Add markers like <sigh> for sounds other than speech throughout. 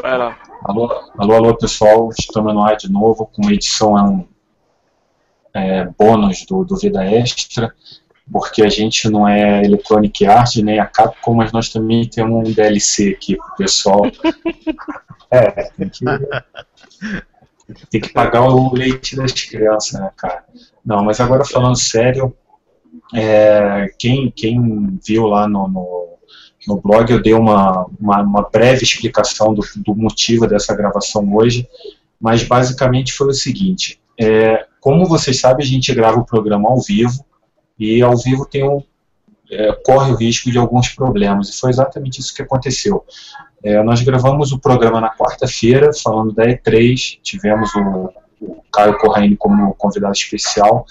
Vai lá. Alô, alô, alô, pessoal. Estamos no ar de novo com uma edição é um é, bônus do, do Vida Extra, porque a gente não é Electronic Arts nem a Capcom, mas nós também temos um DLC aqui pro pessoal. <laughs> É, tem que, tem que pagar o leite das crianças, né, cara? Não, mas agora falando sério, é, quem, quem viu lá no, no, no, blog, eu dei uma, uma, uma breve explicação do, do, motivo dessa gravação hoje, mas basicamente foi o seguinte: é, como vocês sabem, a gente grava o programa ao vivo, e ao vivo tem um, é, corre o risco de alguns problemas, e foi exatamente isso que aconteceu. É, nós gravamos o programa na quarta-feira, falando da E3, tivemos o, o Caio Corraine como convidado especial,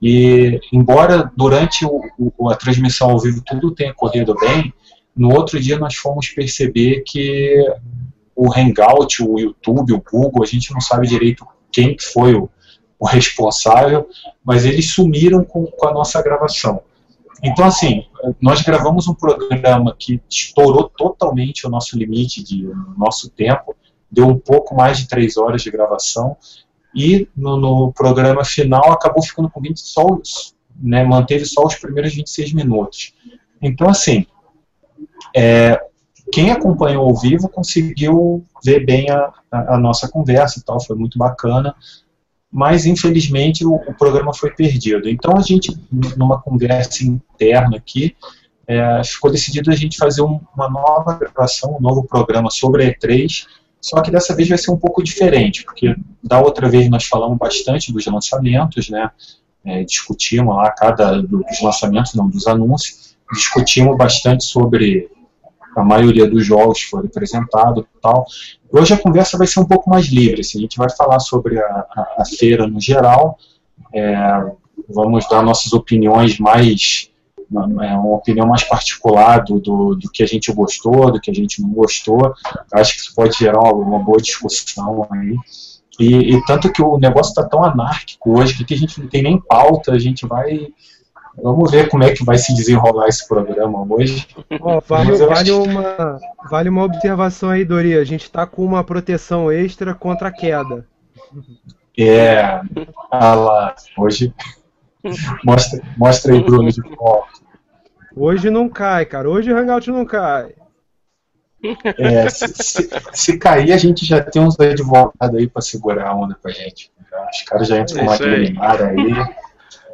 e embora durante o, o, a transmissão ao vivo tudo tenha corrido bem, no outro dia nós fomos perceber que o Hangout, o YouTube, o Google, a gente não sabe direito quem foi o, o responsável, mas eles sumiram com, com, a nossa gravação. Então, assim, nós gravamos um programa que estourou totalmente o nosso limite de nosso tempo, deu um pouco mais de três horas de gravação, e no, no programa final acabou ficando com 20 só, né, manteve só os primeiros 26 minutos. Então, assim, é, quem acompanhou ao vivo conseguiu ver bem a, a, nossa conversa e tal, foi muito bacana, mas infelizmente o, o, programa foi perdido. Então a gente, numa conversa interna aqui, é, ficou decidido a gente fazer um, uma nova gravação, um novo programa sobre a E3, só que dessa vez vai ser um pouco diferente, porque da outra vez nós falamos bastante dos lançamentos, né? É, discutimos lá cada dos lançamentos, não dos anúncios, discutimos bastante sobre a maioria dos jogos que foram apresentados e tal. Hoje a conversa vai ser um pouco mais livre, assim, a gente vai falar sobre a, a, a feira no geral, é, vamos dar nossas opiniões mais uma, é uma opinião mais particular do, do, do, que a gente gostou, do que a gente não gostou. Acho que isso pode gerar uma, uma boa discussão aí. E, e, tanto que o negócio está tão anárquico hoje que a gente não tem nem pauta, a gente vai. Vamos ver como é que vai se desenrolar esse programa hoje. Oh, vale, vale, uma, vale uma observação aí, Dori. A gente está com uma proteção extra contra a queda. É, ah lá, hoje. <laughs> Mostra, mostra aí, Bruno, de volta. Hoje não cai, cara. Hoje o Hangout não cai. É, se, se, se, cair, a gente já tem uns advogados aí para segurar a onda pra gente. Os caras já entram com uma preliminar aí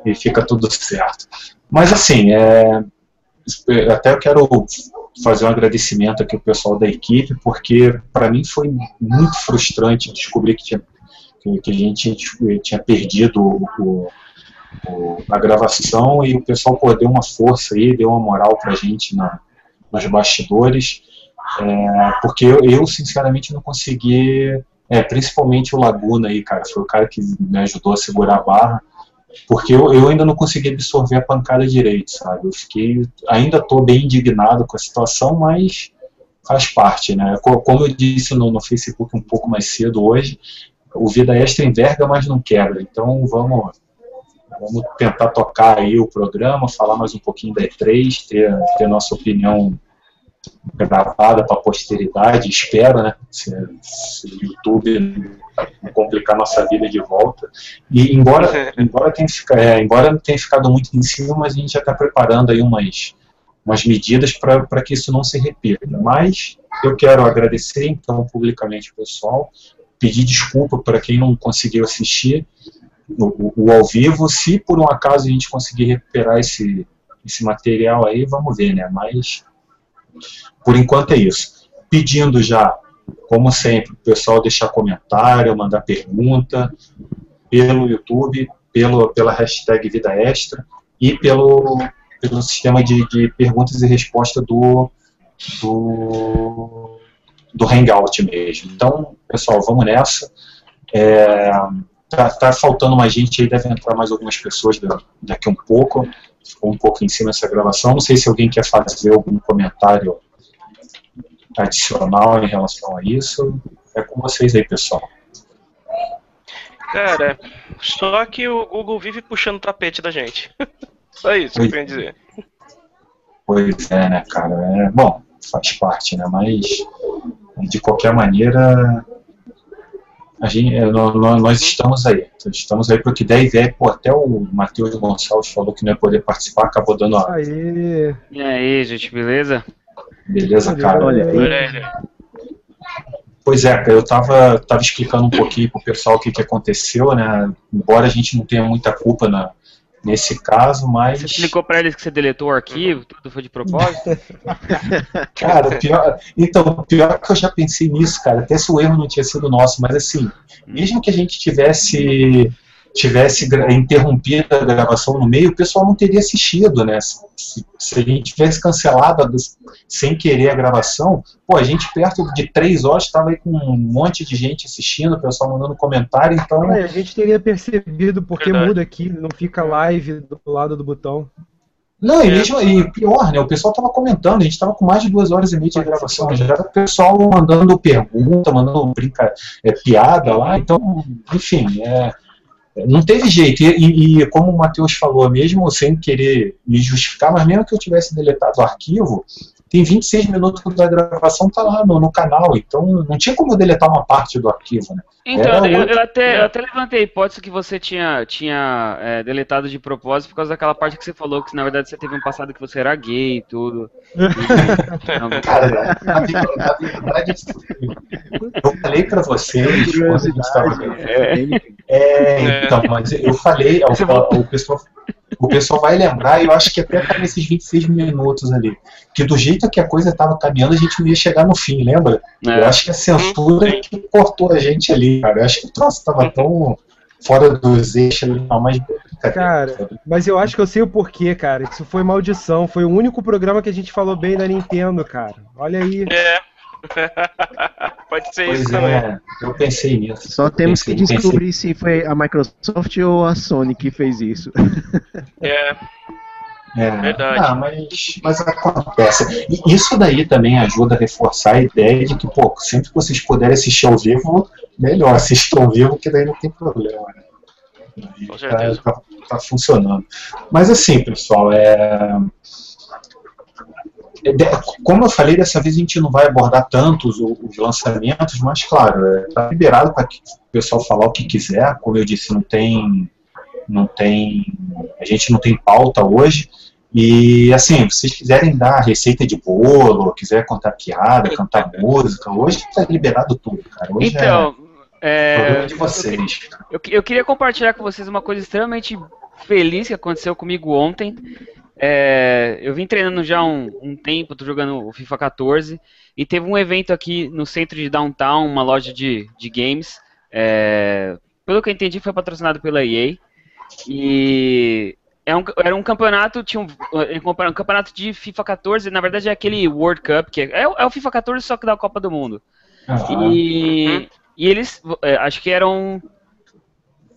e fica tudo certo. Mas assim, é, até eu quero fazer um agradecimento aqui ao pessoal da equipe, porque para mim foi muito frustrante descobrir que, tinha, que a gente tinha perdido o, a gravação e o pessoal pô, deu uma força aí, deu uma moral pra gente na, nos bastidores, é, porque eu, eu, sinceramente não consegui, é, principalmente o Laguna aí, cara, foi o cara que me ajudou a segurar a barra, porque eu, eu ainda não consegui absorver a pancada direito, sabe, eu fiquei, ainda tô bem indignado com a situação, mas faz parte, né, como eu disse no, no Facebook um pouco mais cedo hoje, o Vida Extra enverga, mas não quebra, então vamos Vamos tentar tocar aí o programa, falar mais um pouquinho da E3, ter, ter nossa opinião gravada para a posteridade, espero, né? Se, o YouTube complicar nossa vida de volta. E embora, <laughs> embora, tenha, é, embora tenha ficado muito em cima, mas a gente já está preparando aí umas, umas medidas para que isso não se repita. Mas eu quero agradecer então publicamente o pessoal, pedir desculpa para quem não conseguiu assistir o, o, ao vivo. Se por um acaso a gente conseguir recuperar esse, esse material aí, vamos ver, né? Mas por enquanto é isso. Pedindo já, como sempre, o pessoal deixar comentário, mandar pergunta pelo YouTube, pelo, pela hashtag Vida Extra e pelo, pelo sistema de, de perguntas e respostas do, do, do Hangout mesmo. Então, pessoal, vamos nessa. É, Tá, tá faltando mais gente aí, deve entrar mais algumas pessoas daqui um pouco. Ficou um pouco em cima essa gravação. Não sei se alguém quer fazer algum comentário adicional em relação a isso. É com vocês aí, pessoal. Cara, só que o Google vive puxando o tapete da gente. <laughs> Só isso que eu dizer. Pois é, né, cara? É, bom, faz parte, né? Mas de qualquer maneira, a gente, é, nós, nós estamos aí. Estamos aí para o que der e vier. Pô, até o Matheus Gonçalves falou que não ia poder participar, acabou dando a. Aí. E aí, gente, beleza? Beleza, cara. Olha aí. Olha. Pois é, eu tava, tava explicando um pouquinho pro pessoal o que, que aconteceu, né? Embora a gente não tenha muita culpa na, nesse caso, mas. Você explicou pra eles que você deletou o arquivo, tudo foi de propósito? <laughs> Cara, pior. Então, pior que eu já pensei nisso, cara. Até se o erro não tinha sido nosso, mas assim, mesmo que a gente tivesse tivesse interrompido a gravação no meio, o pessoal não teria assistido, né? Se, se a gente tivesse cancelado dos- sem querer a gravação, pô, a gente perto de três horas estava aí com um monte de gente assistindo, o pessoal mandando comentário, então Ué, a gente teria percebido porque Verdade. muda aqui, não fica live do lado do botão. Não, e É. mesmo e pior, né? O pessoal tava comentando, a gente tava com mais de duas horas e meia de gravação, já era o pessoal mandando pergunta, mandando brinca, é, piada lá, então, enfim, é, não teve jeito. E, e- como o Matheus falou, mesmo sem querer me justificar, mas mesmo que eu tivesse deletado o arquivo, tem 26 minutos da gravação, tá lá no, no canal, então não tinha como eu deletar uma parte do arquivo, né? Então, eu, outro. eu até, eu até levantei a hipótese que você tinha, tinha é, deletado de propósito por causa daquela parte que você falou que na verdade você teve um passado que você era gay e tudo. <laughs> E- não, Cara, na verdade, verdade, eu falei pra vocês quando a gente tava É, então, mas eu falei, o, Você o, pessoal, o pessoal vai lembrar, e eu acho que até tá nesses 26 minutos ali, que do jeito que a coisa estava caminhando, a gente não ia chegar no fim, lembra? Eu É, acho que a censura que cortou a gente ali, cara. Eu acho que o troço tava tão fora dos eixos ali, não, mas. Cara, mas eu acho que eu sei o porquê, cara. Isso foi maldição. Foi o único programa que a gente falou bem da Nintendo, cara. Olha aí. É. <laughs> Pode ser Pois isso também. é, eu pensei nisso. Só temos que Pensei- descobrir se foi a Microsoft ou a Sony que fez isso. É, É, Verdade. Ah, mas, mas acontece. E isso daí também ajuda a reforçar a ideia de que, pô, sempre que vocês puderem assistir ao vivo, melhor assistir ao vivo, que daí não tem problema. Né? Com tá, certeza. tá- tá funcionando. Mas assim, pessoal, é... é Como eu falei, dessa vez a gente não vai abordar tanto os, os lançamentos, mas claro, é, tá liberado para o pessoal falar o que quiser. Como eu disse, não tem, não tem, a gente não tem pauta hoje. E assim, se vocês quiserem dar receita de bolo, quiser contar piada, cantar música, hoje tá liberado tudo, cara. Hoje Então, é é, problema de vocês. eu, eu queria compartilhar com vocês uma coisa extremamente feliz que aconteceu comigo ontem. É, eu vim treinando já um, um tempo, tô jogando o FIFA 14 e teve um evento aqui no centro de downtown, uma loja de, de games. é, pelo que eu entendi, foi patrocinado pela EA. E é um- era um campeonato, tinha um, um campeonato de FIFA 14, na verdade é aquele World Cup, que é, é o- é FIFA 14 só que da Copa do Mundo. Ah, E, e eles, é, acho que eram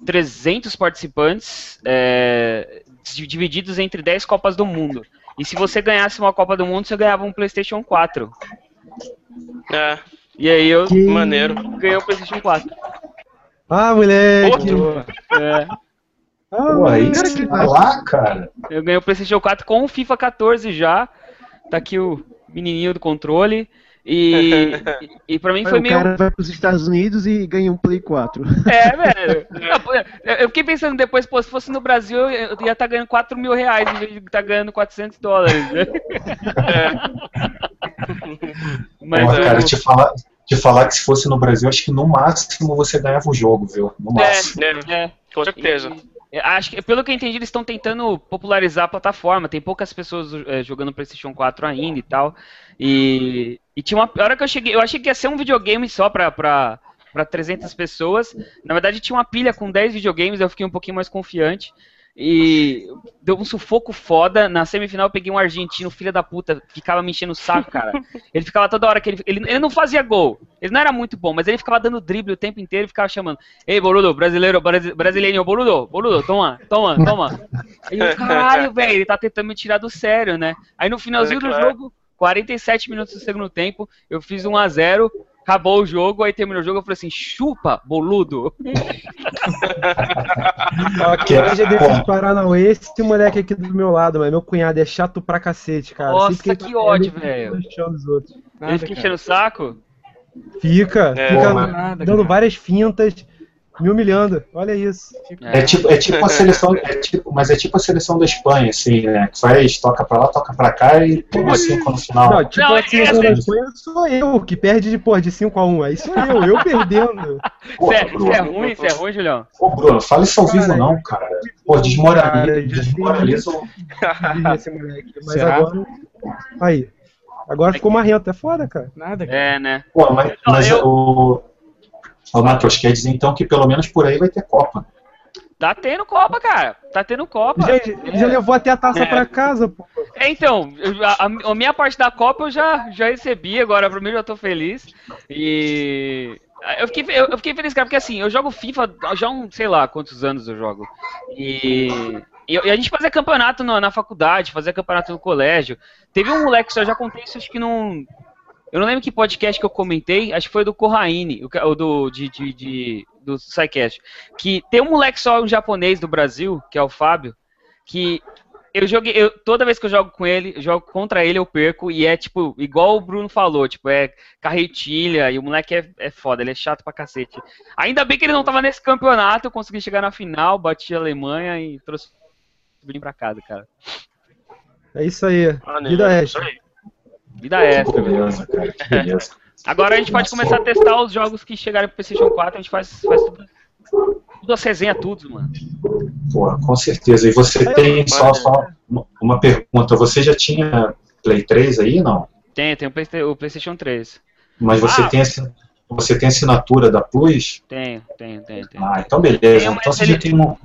300 participantes é, di- divididos entre 10 Copas do Mundo. E se você ganhasse uma Copa do Mundo, você ganhava um PlayStation 4. É, E aí eu Que- maneiro. ganhei o PlayStation 4. Ah, moleque. Outro? É, Ah, Pô, aí Cara, você que tá lá, cara. eu ganhei o PlayStation 4 com o FIFA 14 já. Tá aqui o menininho do controle. E, e, <laughs> e pra mim foi o meio. cara vai pros Estados Unidos e ganha um Play 4. É, <laughs> velho. Eu- Eu fiquei pensando depois, pô, se fosse no Brasil, eu ia estar ganhando 4 mil reais em vez de estar ganhando 400 dólares. né? <laughs> Mas Pô, cara, eu- te falar, te falar que se fosse no Brasil, acho que no máximo você ganhava o jogo, viu? No máximo. É, é, com certeza. e- acho que, pelo que eu entendi, eles estão tentando popularizar a plataforma. Tem poucas pessoas eh, jogando PlayStation 4 ainda e tal. E, e tinha uma. A hora que eu cheguei, eu achei que ia ser um videogame só pra. pra para 300 pessoas. Na verdade, tinha uma pilha com 10 videogames, eu fiquei um pouquinho mais confiante. E deu um sufoco foda. Na semifinal eu peguei um argentino, filho da puta, ficava me enchendo o saco, cara. Ele ficava toda hora que ele, ele. Ele não fazia gol. Ele não era muito bom, mas ele ficava dando drible o tempo inteiro e ficava chamando. Ei, boludo, brasileiro, brasi- brasileiro, boludo, boludo, toma, toma, toma. Aí eu, caralho, <laughs> velho, ele tá tentando me tirar do sério, né? Aí no finalzinho É, do claro. jogo, 47 minutos do segundo tempo, eu fiz 1 a 0 acabou o jogo, aí terminou o jogo, eu falei assim, chupa, boludo. <laughs> Que hoje é desses Paranauê, esse moleque aqui do meu lado, mas meu cunhado é chato pra cacete, cara. Nossa, Sempre que ele- ódio, velho. Ele fica enchendo o saco? Fica, É. fica Nada, dando cara. várias fintas, me humilhando. Olha isso. É tipo, é tipo a seleção, é tipo, mas é tipo a seleção da Espanha, assim, né? Que faz, toca pra lá, toca pra cá e toma cinco no final. Não, tipo, Não, assim, é eu assim. sou eu que perde de, pô, de 5x1. Aí sou eu, eu perdendo. <laughs> Porra, Isso é, Bruno. isso é ruim, isso é ruim, Julião. Pô, Bruno, fala isso ao vivo Cara, não, cara. Pô, desmoraliza, já desmoraliza esse moleque. Mas Será? agora. Aí. Agora ficou marrento. É foda, cara. Nada, cara. É, né? Pô, mas, mas eu- o. Ô, Matheus, quer dizer então que pelo menos por aí vai ter Copa. Tá tendo Copa, cara. Tá tendo Copa. Gente, ele já levou até a taça É. pra casa, pô. É, então, já- a, a minha parte da Copa eu já, já recebi, agora pra mim eu já tô feliz. E. Eu fiquei, eu, eu fiquei feliz, cara, porque assim, eu jogo FIFA já há um, sei lá, quantos anos eu jogo. E. E, e a gente fazia campeonato na, na faculdade, fazia campeonato no colégio. Teve um moleque, eu já contei isso, acho que num. Eu não lembro que podcast que eu comentei, acho que foi do Corraine, o, do, de, de, de- do SciCast. Que tem um moleque só, um japonês do Brasil, que é o Fábio, que eu joguei, eu- toda vez que eu jogo com ele, eu jogo contra ele, eu perco, e é tipo, igual o Bruno falou, tipo, é carretilha, e o moleque é, é foda, ele é chato pra cacete. Ainda bem que ele não tava nesse campeonato, eu consegui chegar na final, bati a Alemanha e trouxe o Bruno pra casa, cara. É isso aí. Maneiro, Vida isso extra. aí. Vida é. Que beleza, cara, que beleza. Agora a gente pode começar a testar os jogos que chegarem pro PlayStation 4, a gente faz, faz tudo, tudo as resenha, tudo, mano. Porra, com certeza. E você tem só, só uma- pergunta, você já tinha Play 3 aí, não? Tem, tem o, Playsta- o PlayStation 3. Mas você Ah. tem você tem assinatura da Plus? Tem, tem, tem, tem. Ah, então beleza. Tem, mas Então você ele- já tem, um,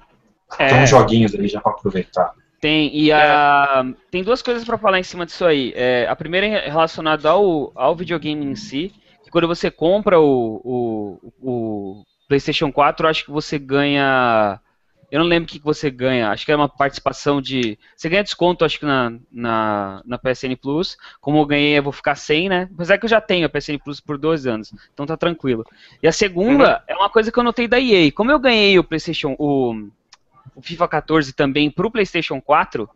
tem É. uns joguinhos aí já pra aproveitar. Tem, e a, tem duas coisas pra falar em cima disso aí. É, a primeira é relacionada ao, ao videogame em si, que quando você compra o, o, o PlayStation 4, eu acho que você ganha. Eu não lembro o que você ganha, acho que é uma participação de. Você ganha desconto, acho que na, na, na PSN Plus. Como eu ganhei, eu vou ficar sem, né? Apesar que eu já tenho a PSN Plus por dois anos, então tá tranquilo. E a segunda é uma coisa que eu notei da EA. Como eu ganhei o PlayStation. O, o FIFA 14 também pro PlayStation 4,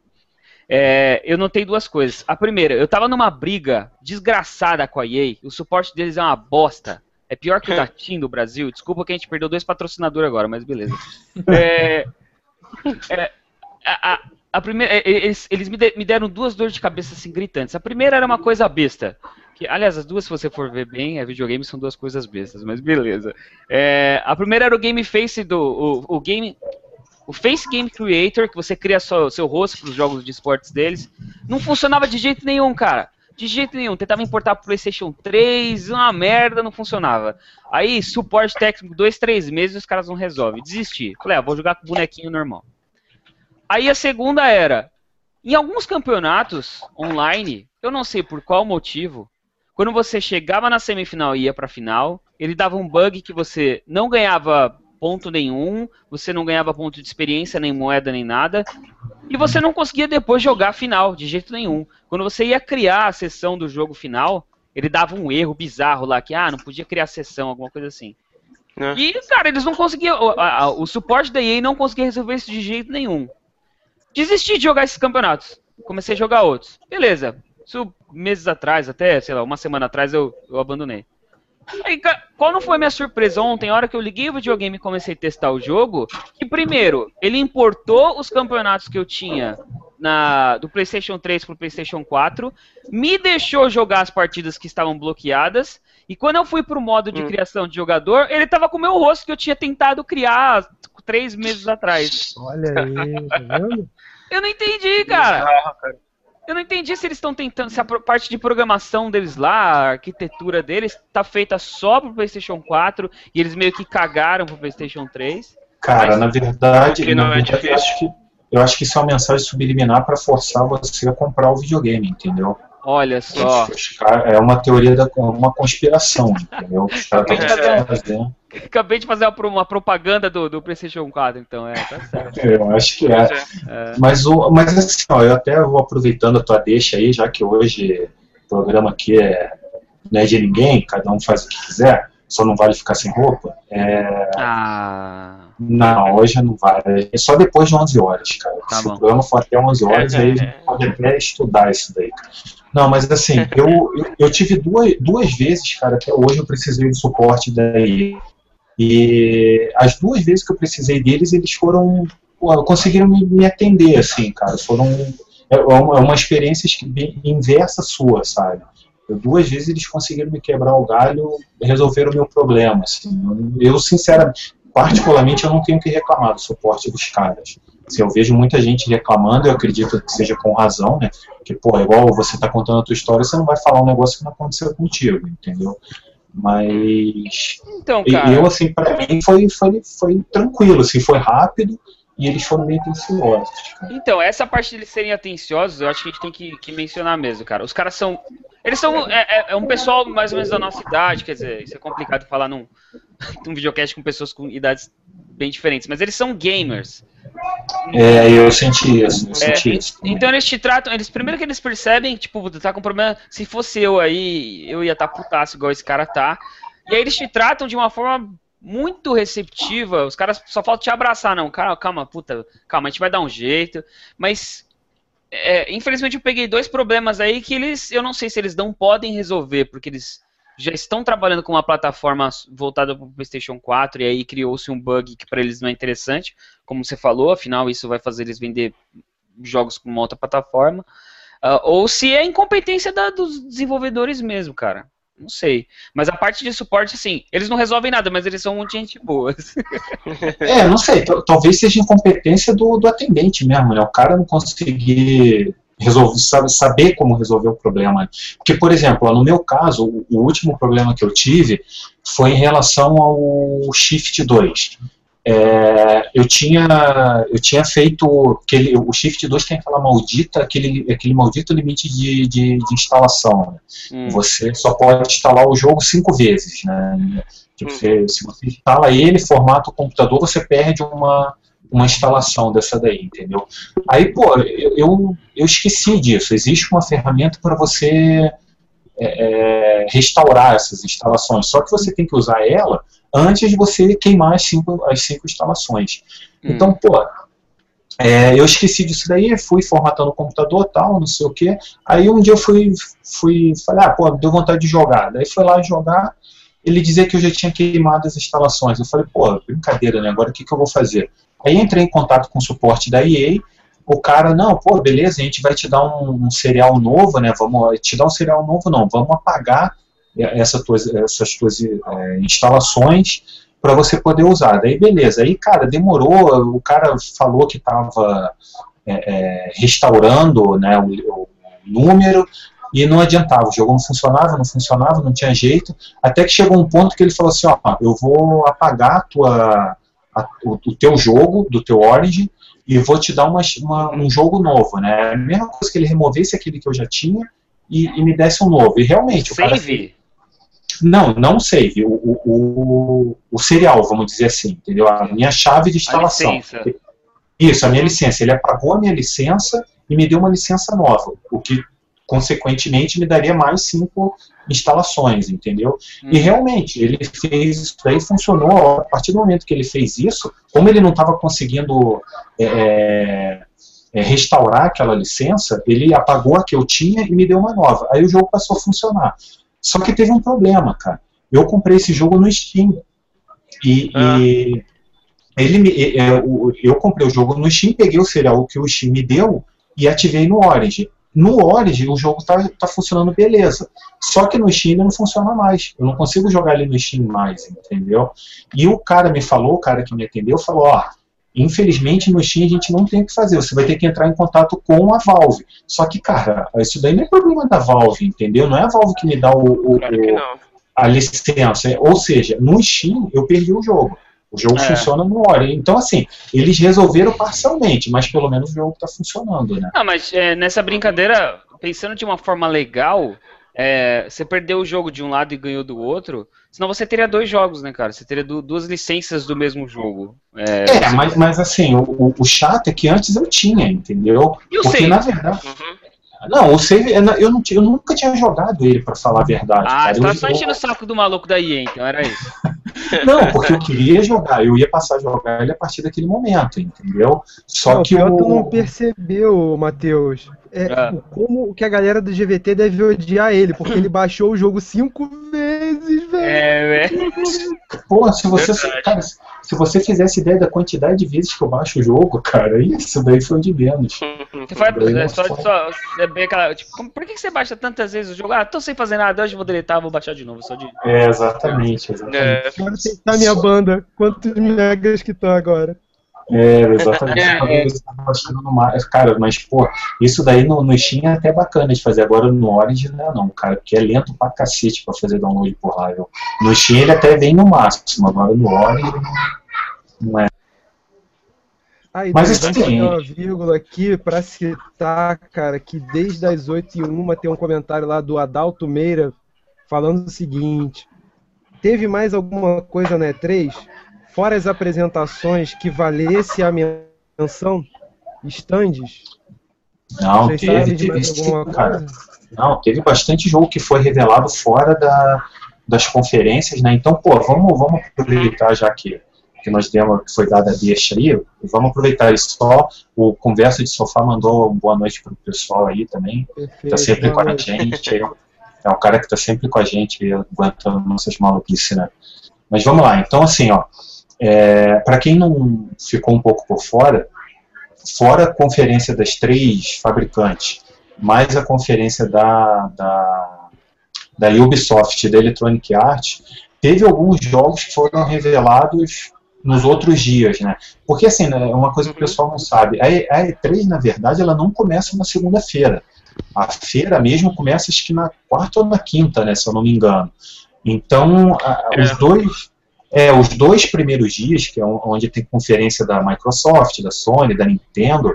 é, eu notei duas coisas. A primeira, eu tava numa briga desgraçada com a EA, o suporte deles é uma bosta. É pior que o da <laughs> TIM do Brasil. Desculpa que a gente perdeu dois patrocinadores agora, mas beleza. <laughs> É, é, a, a- a primeira, é, eles eles me, de- me deram duas dores de cabeça assim gritantes. A primeira era uma coisa besta. Que, aliás, as duas, se você for ver bem, é videogame são duas coisas bestas, mas beleza. É, a primeira era o Game Face do. O, o Game. O Face Game Creator, que você cria só, seu rosto para os jogos de esportes deles, não funcionava de jeito nenhum, cara. De jeito nenhum. Tentava importar pro PlayStation 3, uma merda, não funcionava. Aí, suporte técnico, dois, três meses, os caras não resolvem. Desisti. Falei, ah, vou jogar com bonequinho normal. Aí a segunda era, em alguns campeonatos online, eu não sei por qual motivo, quando você chegava na semifinal e ia pra final, ele dava um bug que você não ganhava ponto nenhum, você não ganhava ponto de experiência, nem moeda, nem nada, e você não conseguia depois jogar a final, de jeito nenhum. Quando você ia criar a sessão do jogo final, ele dava um erro bizarro lá, que ah, não podia criar sessão, alguma coisa assim. É. E, cara, eles não conseguiam. O, a- o suporte da EA não conseguia resolver isso de jeito nenhum. Desisti de jogar esses campeonatos. Comecei a jogar outros. Beleza. Isso meses atrás, até, sei lá, uma semana atrás eu, eu abandonei. Aí, qual não foi a minha surpresa ontem, a hora que eu liguei o videogame e comecei a testar o jogo? Que primeiro, ele importou os campeonatos que eu tinha na, do PlayStation 3 pro PlayStation 4, me deixou jogar as partidas que estavam bloqueadas, e quando eu fui pro modo de Hum. criação de jogador, ele tava com o meu rosto que eu tinha tentado criar três meses atrás. Olha aí, tá vendo? Eu não entendi, cara. Bizarro, cara. Eu não entendi se eles estão tentando, se a parte de programação deles lá, a arquitetura deles, tá feita só pro PlayStation 4 e eles meio que cagaram pro PlayStation 3. Cara, Mas- na verdade, na não é verdade, eu, acho que, eu acho que isso é uma mensagem subliminar para forçar você a comprar o videogame, entendeu? Olha só. É uma teoria da uma conspiração, entendeu? Os caras estão fazendo. Acabei de fazer uma, uma propaganda do, do PlayStation 4, então é, tá certo. <laughs> Eu acho que é. Pois é. Mas, o, mas assim, ó, eu até vou aproveitando a tua deixa aí, já que hoje o programa aqui é, não é de ninguém, cada um faz o que quiser, só não vale ficar sem roupa. É, Ah. Não, hoje não vai. É só depois de 11 horas, cara. Tá Se bom. o programa for até 11 horas, É, aí é, a gente é. pode até estudar isso daí. cara. Não, mas assim, eu, eu, eu tive duas, duas vezes, cara, até hoje eu precisei de suporte daí. E as duas vezes que eu precisei deles, eles foram. conseguiram me, me atender, assim, cara. Foram. É uma, é uma experiência inversa sua, sabe? Eu, duas vezes eles conseguiram me quebrar o galho, resolveram o meu problema. Assim. Eu, sinceramente, particularmente, eu não tenho que reclamar do suporte dos caras. Assim, eu vejo muita gente reclamando, eu acredito que seja com razão, né? Porque, pô, igual você tá contando a tua história, você não vai falar um negócio que não aconteceu contigo, entendeu? Mas Então, cara. eu, assim, pra mim foi, foi, foi tranquilo, assim, foi rápido e eles foram bem atenciosos, cara. Então, essa parte deles serem atenciosos, eu acho que a gente tem que, que mencionar mesmo, cara. Os caras são. Eles são. É, é- é um pessoal mais ou menos da nossa idade, quer dizer, isso é complicado falar num, <laughs> num videocast com pessoas com idades bem diferentes, mas eles são gamers. É, eu senti isso, eu É, senti isso. Então eles te tratam, eles primeiro que eles percebem, tipo, tá com problema, se fosse eu aí, eu ia estar tá putaço igual esse cara tá. E aí eles te tratam de uma forma muito receptiva, os caras só faltam te abraçar, não, calma, calma, puta, calma, a gente vai dar um jeito. Mas é, infelizmente eu peguei dois problemas aí que eles, eu não sei se eles não podem resolver, porque eles já estão trabalhando com uma plataforma voltada para o PlayStation 4 e aí criou-se um bug que para eles não é interessante, como você falou, afinal isso vai fazer eles vender jogos com uma outra plataforma, Ah, ou se é incompetência da- dos desenvolvedores mesmo, cara. Não sei. Mas a parte de suporte, assim, eles não resolvem nada, mas eles são muito gente boa. <laughs> É, não sei, tal- talvez seja incompetência do, do atendente mesmo, né? O cara não conseguir resolver, sabe, saber como resolver o problema. Porque, por exemplo, no meu caso, o, o último problema que eu tive foi em relação ao Shift 2. É, eu tinha eu tinha feito aquele, o Shift 2 tem aquela maldita aquele, aquele maldito limite de, de, de instalação né? Hum. você só pode instalar o jogo cinco vezes, né? Tipo, você- se você instala ele, formata o computador, você perde uma, uma instalação dessa daí, entendeu? Aí, pô, eu, eu, eu esqueci disso. Existe uma ferramenta para você é, é, restaurar essas instalações, só que você tem que usar ela antes de você queimar as cinco, as cinco instalações. Hum. Então, pô, é, eu esqueci disso daí, fui formatando o computador tal, não sei o que. Aí um dia eu fui, fui falei, ah, pô, deu vontade de jogar. Daí fui lá jogar, ele dizia que eu já tinha queimado as instalações. Eu falei, pô, brincadeira, né? Agora o que, que eu vou fazer? Aí entrei em contato com o suporte da EA, o cara, não, pô, beleza, a gente vai te dar um, um serial novo, né? Vamos te dar um serial novo, não, vamos apagar essa tuas, essas tuas é, instalações para você poder usar. Daí, beleza. Aí, cara, demorou. O cara falou que estava é, é, restaurando né, o, o, número e não adiantava. O jogo não funcionava, não funcionava, não tinha jeito. Até que chegou um ponto que ele falou assim: ó, eu vou apagar a tua, a, o, o, teu jogo, do teu Origin, e vou te dar uma, uma, um jogo novo. Né? A mesma coisa que ele removesse aquele que eu já tinha e, e me desse um novo. E realmente, Save? o cara. Não, não save. O, o, o, serial, vamos dizer assim, entendeu? A minha chave de instalação. A licença. Isso, a minha licença. Ele apagou a minha licença e me deu uma licença nova, o que, consequentemente, me daria mais cinco instalações, entendeu? Hum. E realmente, ele fez isso daí, funcionou. A partir do momento que ele fez isso, como ele não estava conseguindo é, é, restaurar aquela licença, ele apagou a que eu tinha e me deu uma nova. Aí o jogo passou a funcionar. Só que teve um problema, cara. Eu comprei esse jogo no Steam. E, ah. e ele me, eu, eu comprei o jogo no Steam, peguei o serial que o Steam me deu e ativei no Origin. No Origin o jogo tá, tá funcionando beleza. Só que no Steam ele não funciona mais. Eu não consigo jogar ele no Steam mais, entendeu? E o cara me falou, o cara que me atendeu, falou, ó, infelizmente no Steam a gente não tem o que fazer. Você vai ter que entrar em contato com a Valve. Só que, cara, isso daí não é problema da Valve, entendeu? Não é a Valve que me dá o, o, claro o a licença. Ou seja, no Steam eu perdi o jogo. O jogo é. funciona no Origin. Então, assim, eles resolveram parcialmente, mas pelo menos o jogo está funcionando, né? Não, mas é, nessa brincadeira, pensando de uma forma legal, é, você perdeu o jogo de um lado e ganhou do outro, senão você teria dois jogos, né, cara? Você teria du duas licenças do mesmo jogo. É, é mas, mas assim, o, o, chato é que antes eu tinha, entendeu? E o Porque save? na verdade. Uhum. Não, o save, eu, não, eu nunca tinha jogado ele, para falar a verdade. Ah, cara. você tava eu, só enchendo o saco do maluco da EA, então era isso. <laughs> Não, porque eu queria jogar, eu ia passar a jogar ele a partir daquele momento, entendeu? Só não, que o. tu não percebeu, Matheus. É, Ah. o- como que a galera do GVT deve odiar ele, porque ele <laughs> baixou o jogo cinco vezes, velho. É, velho. Pô, se você. Verdade. Cara, se você fizesse ideia da quantidade de vezes que eu baixo o jogo, cara, isso daí foi de menos. Você faz, Daí é não só, só é bem aquela, tipo, por que você baixa tantas vezes o jogo? Ah, tô sem fazer nada, hoje eu vou deletar, vou baixar de novo, só de... É, exatamente, exatamente. É, Agora minha banda. Quantos megas que tá agora? É, exatamente. É, é. Cara, mas, pô, isso daí no, no Steam é até bacana de fazer. Agora no Origin não é não, cara, porque é lento pra cacete pra fazer download por lá, viu? No Steam ele até vem no máximo, agora no Origin não é. Aí, Mas vamos assim- fazer uma vírgula aqui pra citar, cara, que desde as 8 e 1 tem um comentário lá do Adalto Meira falando o seguinte: teve mais alguma coisa na E3, fora as apresentações, que valesse a menção? Stands? Não, Vocês teve, teve cara. Não, teve bastante jogo que foi revelado fora da, das conferências, né? Então, pô, vamos, vamos aproveitar já que, que nós demos, que foi dada a deixa aí, vamos aproveitar isso só. O Conversa de Sofá mandou uma boa noite pro pessoal aí também. Perfeito. tá sempre com a gente. É é um cara que tá sempre com a gente, aguentando nossas maluquices, né? Mas vamos lá, então assim, ó, é, para quem não ficou um pouco por fora, fora a conferência das três fabricantes, mais a conferência da, da, da Ubisoft e da Electronic Arts, teve alguns jogos que foram revelados nos outros dias, né? Porque assim, né, uma coisa que o pessoal não sabe, a a E3, na verdade, ela não começa na segunda-feira. A feira mesmo começa acho que na quarta ou na quinta, né, se eu não me engano. Então, a- É. os dois é, os dois primeiros dias, que é onde tem conferência da Microsoft, da Sony, da Nintendo,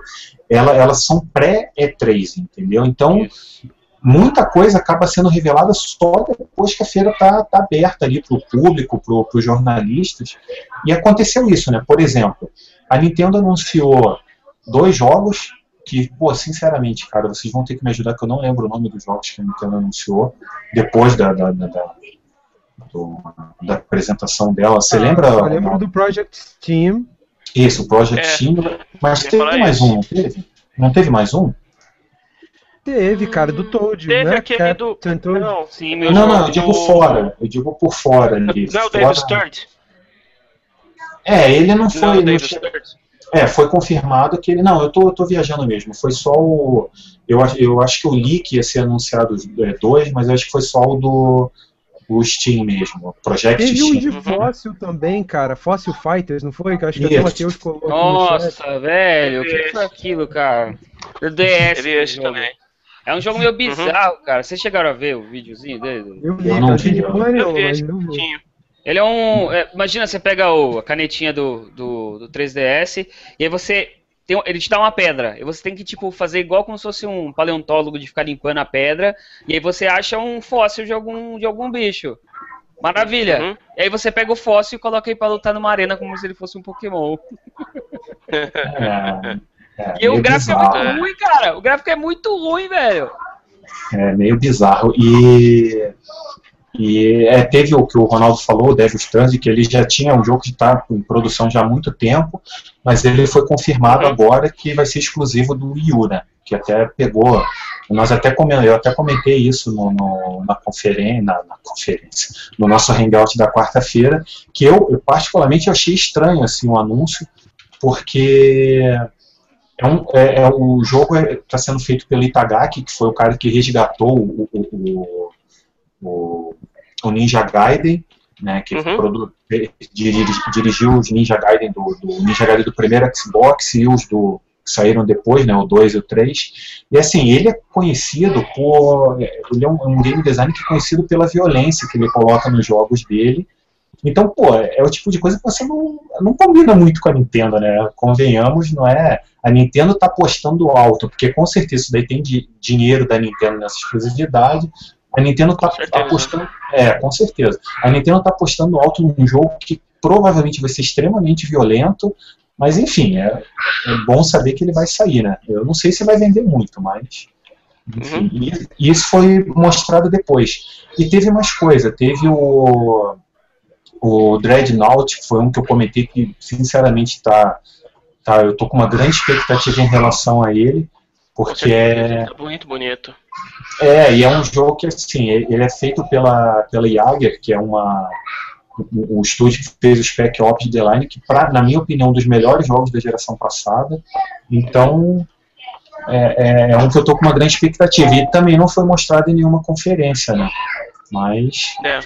ela, elas são pré-E3, entendeu? Então, Isso. muita coisa acaba sendo revelada só depois que a feira está tá aberta ali para o público, para os jornalistas. E aconteceu isso, né? Por exemplo, a Nintendo anunciou dois jogos que, pô, sinceramente, cara, vocês vão ter que me ajudar, que eu não lembro o nome dos jogos que a Nintendo anunciou depois da, da, da, da- do- da apresentação dela. Você lembra? Ah, Eu lembro do Project Steam. Isso, o Project É, Team, mas teve mais isso. um, não teve? Não teve mais um? Teve, cara, do Toad, Teve né? aquele do. Toad. Não, Sim, meu Não, não, eu digo fora. Eu digo por fora ali. não, o fora- David Sturt. É, ele não Não, foi. o não David. É, foi confirmado que ele. Não, eu tô, eu tô viajando mesmo. Foi só o. Eu, acho- eu acho que o leak ia ser anunciado é, dois, mas eu acho que foi só o do. O Steam mesmo. o Project Teve um Steam. de Fóssil também, cara. Fóssil Fighters, não foi? Que eu acho que o. Matheus colocou. Nossa, velho, o que foi aquilo, cara? Do DS. Ele também. É um jogo meio bizarro, cara. Vocês chegaram a ver o videozinho dele? Eu vi, Eu não cara, vi, de eu- vi mas esse eu vi. curtinho. Ele é um. é, imagina, você pega o, a canetinha do, do, do 3DS e aí você. Tem, ele te dá uma pedra. E você tem que, tipo, fazer igual como se fosse um paleontólogo de ficar limpando a pedra. E aí você acha um fóssil de algum, de algum bicho. Maravilha. Uhum. E aí você pega o fóssil e coloca ele pra lutar numa arena como se ele fosse um Pokémon. É, é, E o gráfico é bizarro. muito ruim, cara. O gráfico é muito ruim, velho. É meio bizarro. E, e é, teve o que o Ronaldo falou, o Devil Stranding, que ele já tinha um jogo que está em produção já há muito tempo, mas ele foi confirmado Uhum. agora que vai ser exclusivo do Wii U, né? Que até pegou. Nós até eu até comentei isso no, no- na, conferência, na, na conferência, no nosso hangout da quarta-feira, que eu, eu particularmente achei estranho assim o anúncio, porque é um, é, é- o jogo está sendo feito pelo Itagaki, que foi o cara que resgatou o, o, o, o- o Ninja Gaiden, né, que Uhum. dirigi- dirigiu os Ninja Gaiden do, do Ninja Gaiden do primeiro Xbox e os do que saíram depois, né, o 2 e o 3. E assim, ele é conhecido por. Ele é um, um game design que é conhecido pela violência que ele coloca nos jogos dele. Então, pô, é o tipo de coisa que você não, não combina muito com a Nintendo, né? Convenhamos, não é? A Nintendo tá apostando alto, porque com certeza isso daí tem di- dinheiro da Nintendo nessa exclusividade. A Nintendo tá certeza. apostando. É, com certeza. A Nintendo tá apostando alto num jogo que provavelmente vai ser extremamente violento, mas enfim, é, é bom saber que ele vai sair, né? Eu não sei se vai vender muito, mas. Enfim, e- e isso foi mostrado depois. E teve mais coisa, teve o o Dreadnought foi um que eu comentei que, sinceramente, tá, tá, eu tô com uma grande expectativa em relação a ele, porque é, Tá Muito bonito. é, e é um jogo que, assim, ele é feito pela, pela Jager, que é uma, um, estúdio que fez o Spec Ops The Line, que, pra, na minha opinião, é um dos melhores jogos da geração passada. Então, é, é, é um que eu tô com uma grande expectativa. E também não foi mostrado em nenhuma conferência, né? Mas, É.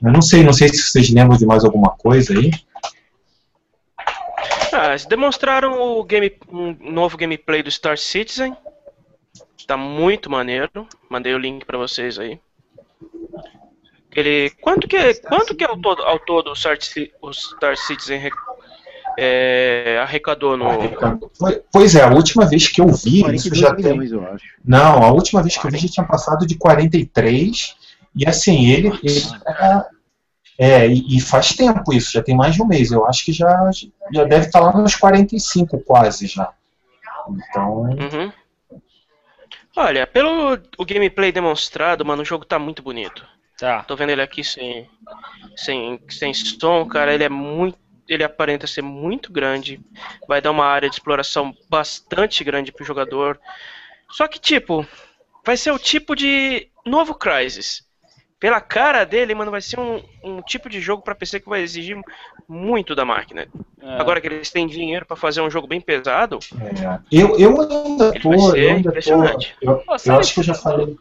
eu não sei, não sei se vocês lembram de mais alguma coisa aí. Ah, eles demonstraram o game, um novo gameplay do Star Citizen. Tá muito maneiro. Mandei o link pra vocês aí. Ele, quanto que é, quanto que é ao todo, ao todo o, Star, o Star Citizen re- é, arrecadou no Pois é, a última vez que eu vi, isso 42 já tem. milhões, eu acho. Não, a última vez que eu vi já tinha passado de 43. E assim, ele. ele é, é, e, e faz tempo isso, já tem mais de um mês. Eu acho que já, já deve estar lá nos 45 quase já. Então. Uhum. Olha, pelo o gameplay demonstrado, mano, o jogo tá muito bonito. Tá. Tô vendo ele aqui sem, sem, sem som, cara. Ele é muito. Ele aparenta ser muito grande. Vai dar uma área de exploração bastante grande pro jogador. Só que, tipo, vai ser o tipo de novo Crysis. Pela cara dele, mano, vai ser um, um tipo de jogo pra PC que vai exigir muito da máquina. É. Agora que eles têm dinheiro pra fazer um jogo bem pesado, é, eu, eu ainda tô. Eu, ainda tô impressionante. eu, Pô, eu acho que eu já falei.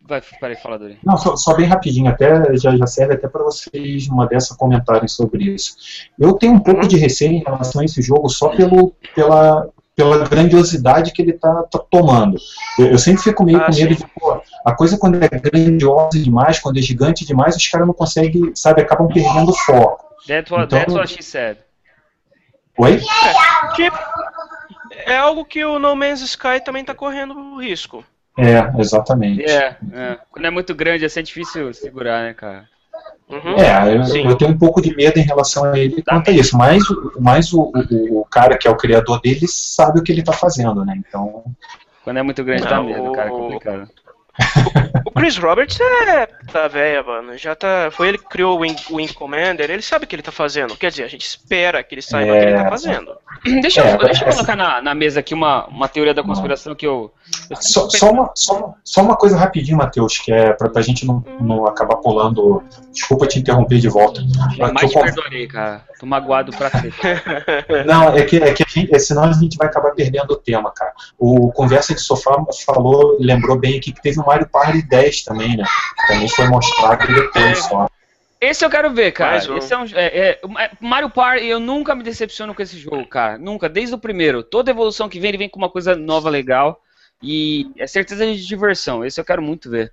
Vai, peraí, fala, Dori. Não, só, só bem rapidinho, até já, já serve até para vocês uma dessa comentarem sobre isso. Eu tenho um pouco Uhum. de receio em relação a esse jogo só pelo, pela, pela grandiosidade que ele está tomando. Eu, eu sempre fico meio Ah, com medo de, pô, a coisa quando é grandiosa demais, quando é gigante demais, os caras não conseguem, sabe, acabam perdendo o foco. That's what, Então- that's what she said. Oi? que é algo que o No Man's Sky também tá correndo risco. É, exatamente. É, é. Quando é muito grande, assim, é difícil segurar, né, cara? Uhum. É, eu, eu tenho um pouco de medo em relação a ele quanto a isso, mas, o- mas o, o, o cara que é o criador dele sabe o que ele está fazendo, né? Então, Quando é muito grande, dá Não, medo, cara, é complicado. <laughs> O Chris Roberts é tá velha, mano. Já tá. Foi ele que criou o Wing, o Wing Commander, ele sabe o que ele tá fazendo. Quer dizer, a gente espera que ele saiba o que ele tá É. fazendo. <clears throat> Deixa eu, É, deixa eu colocar na, na mesa aqui uma, uma teoria da conspiração que eu. eu sempre Só, penso- só, uma, só, só uma coisa rapidinho, Matheus, que é pra, pra gente não, não acabar pulando. Desculpa te interromper de volta. Jamais te eu- perdoarei, cara. Tô magoado pra ser. <laughs> Não, é que, é que a gente, é, senão a gente vai acabar perdendo o tema, cara. O Conversa de Sofá falou, lembrou bem aqui que teve o Mario Party 10 também, né? Que também foi mostrado depois só. Esse eu quero ver, cara. Um. Esse é um, é, é, o Mario Party, eu nunca me decepciono com esse jogo, cara. Nunca, desde o primeiro. Toda evolução que vem, ele vem com uma coisa nova, legal. E é certeza de diversão. Esse eu quero muito ver.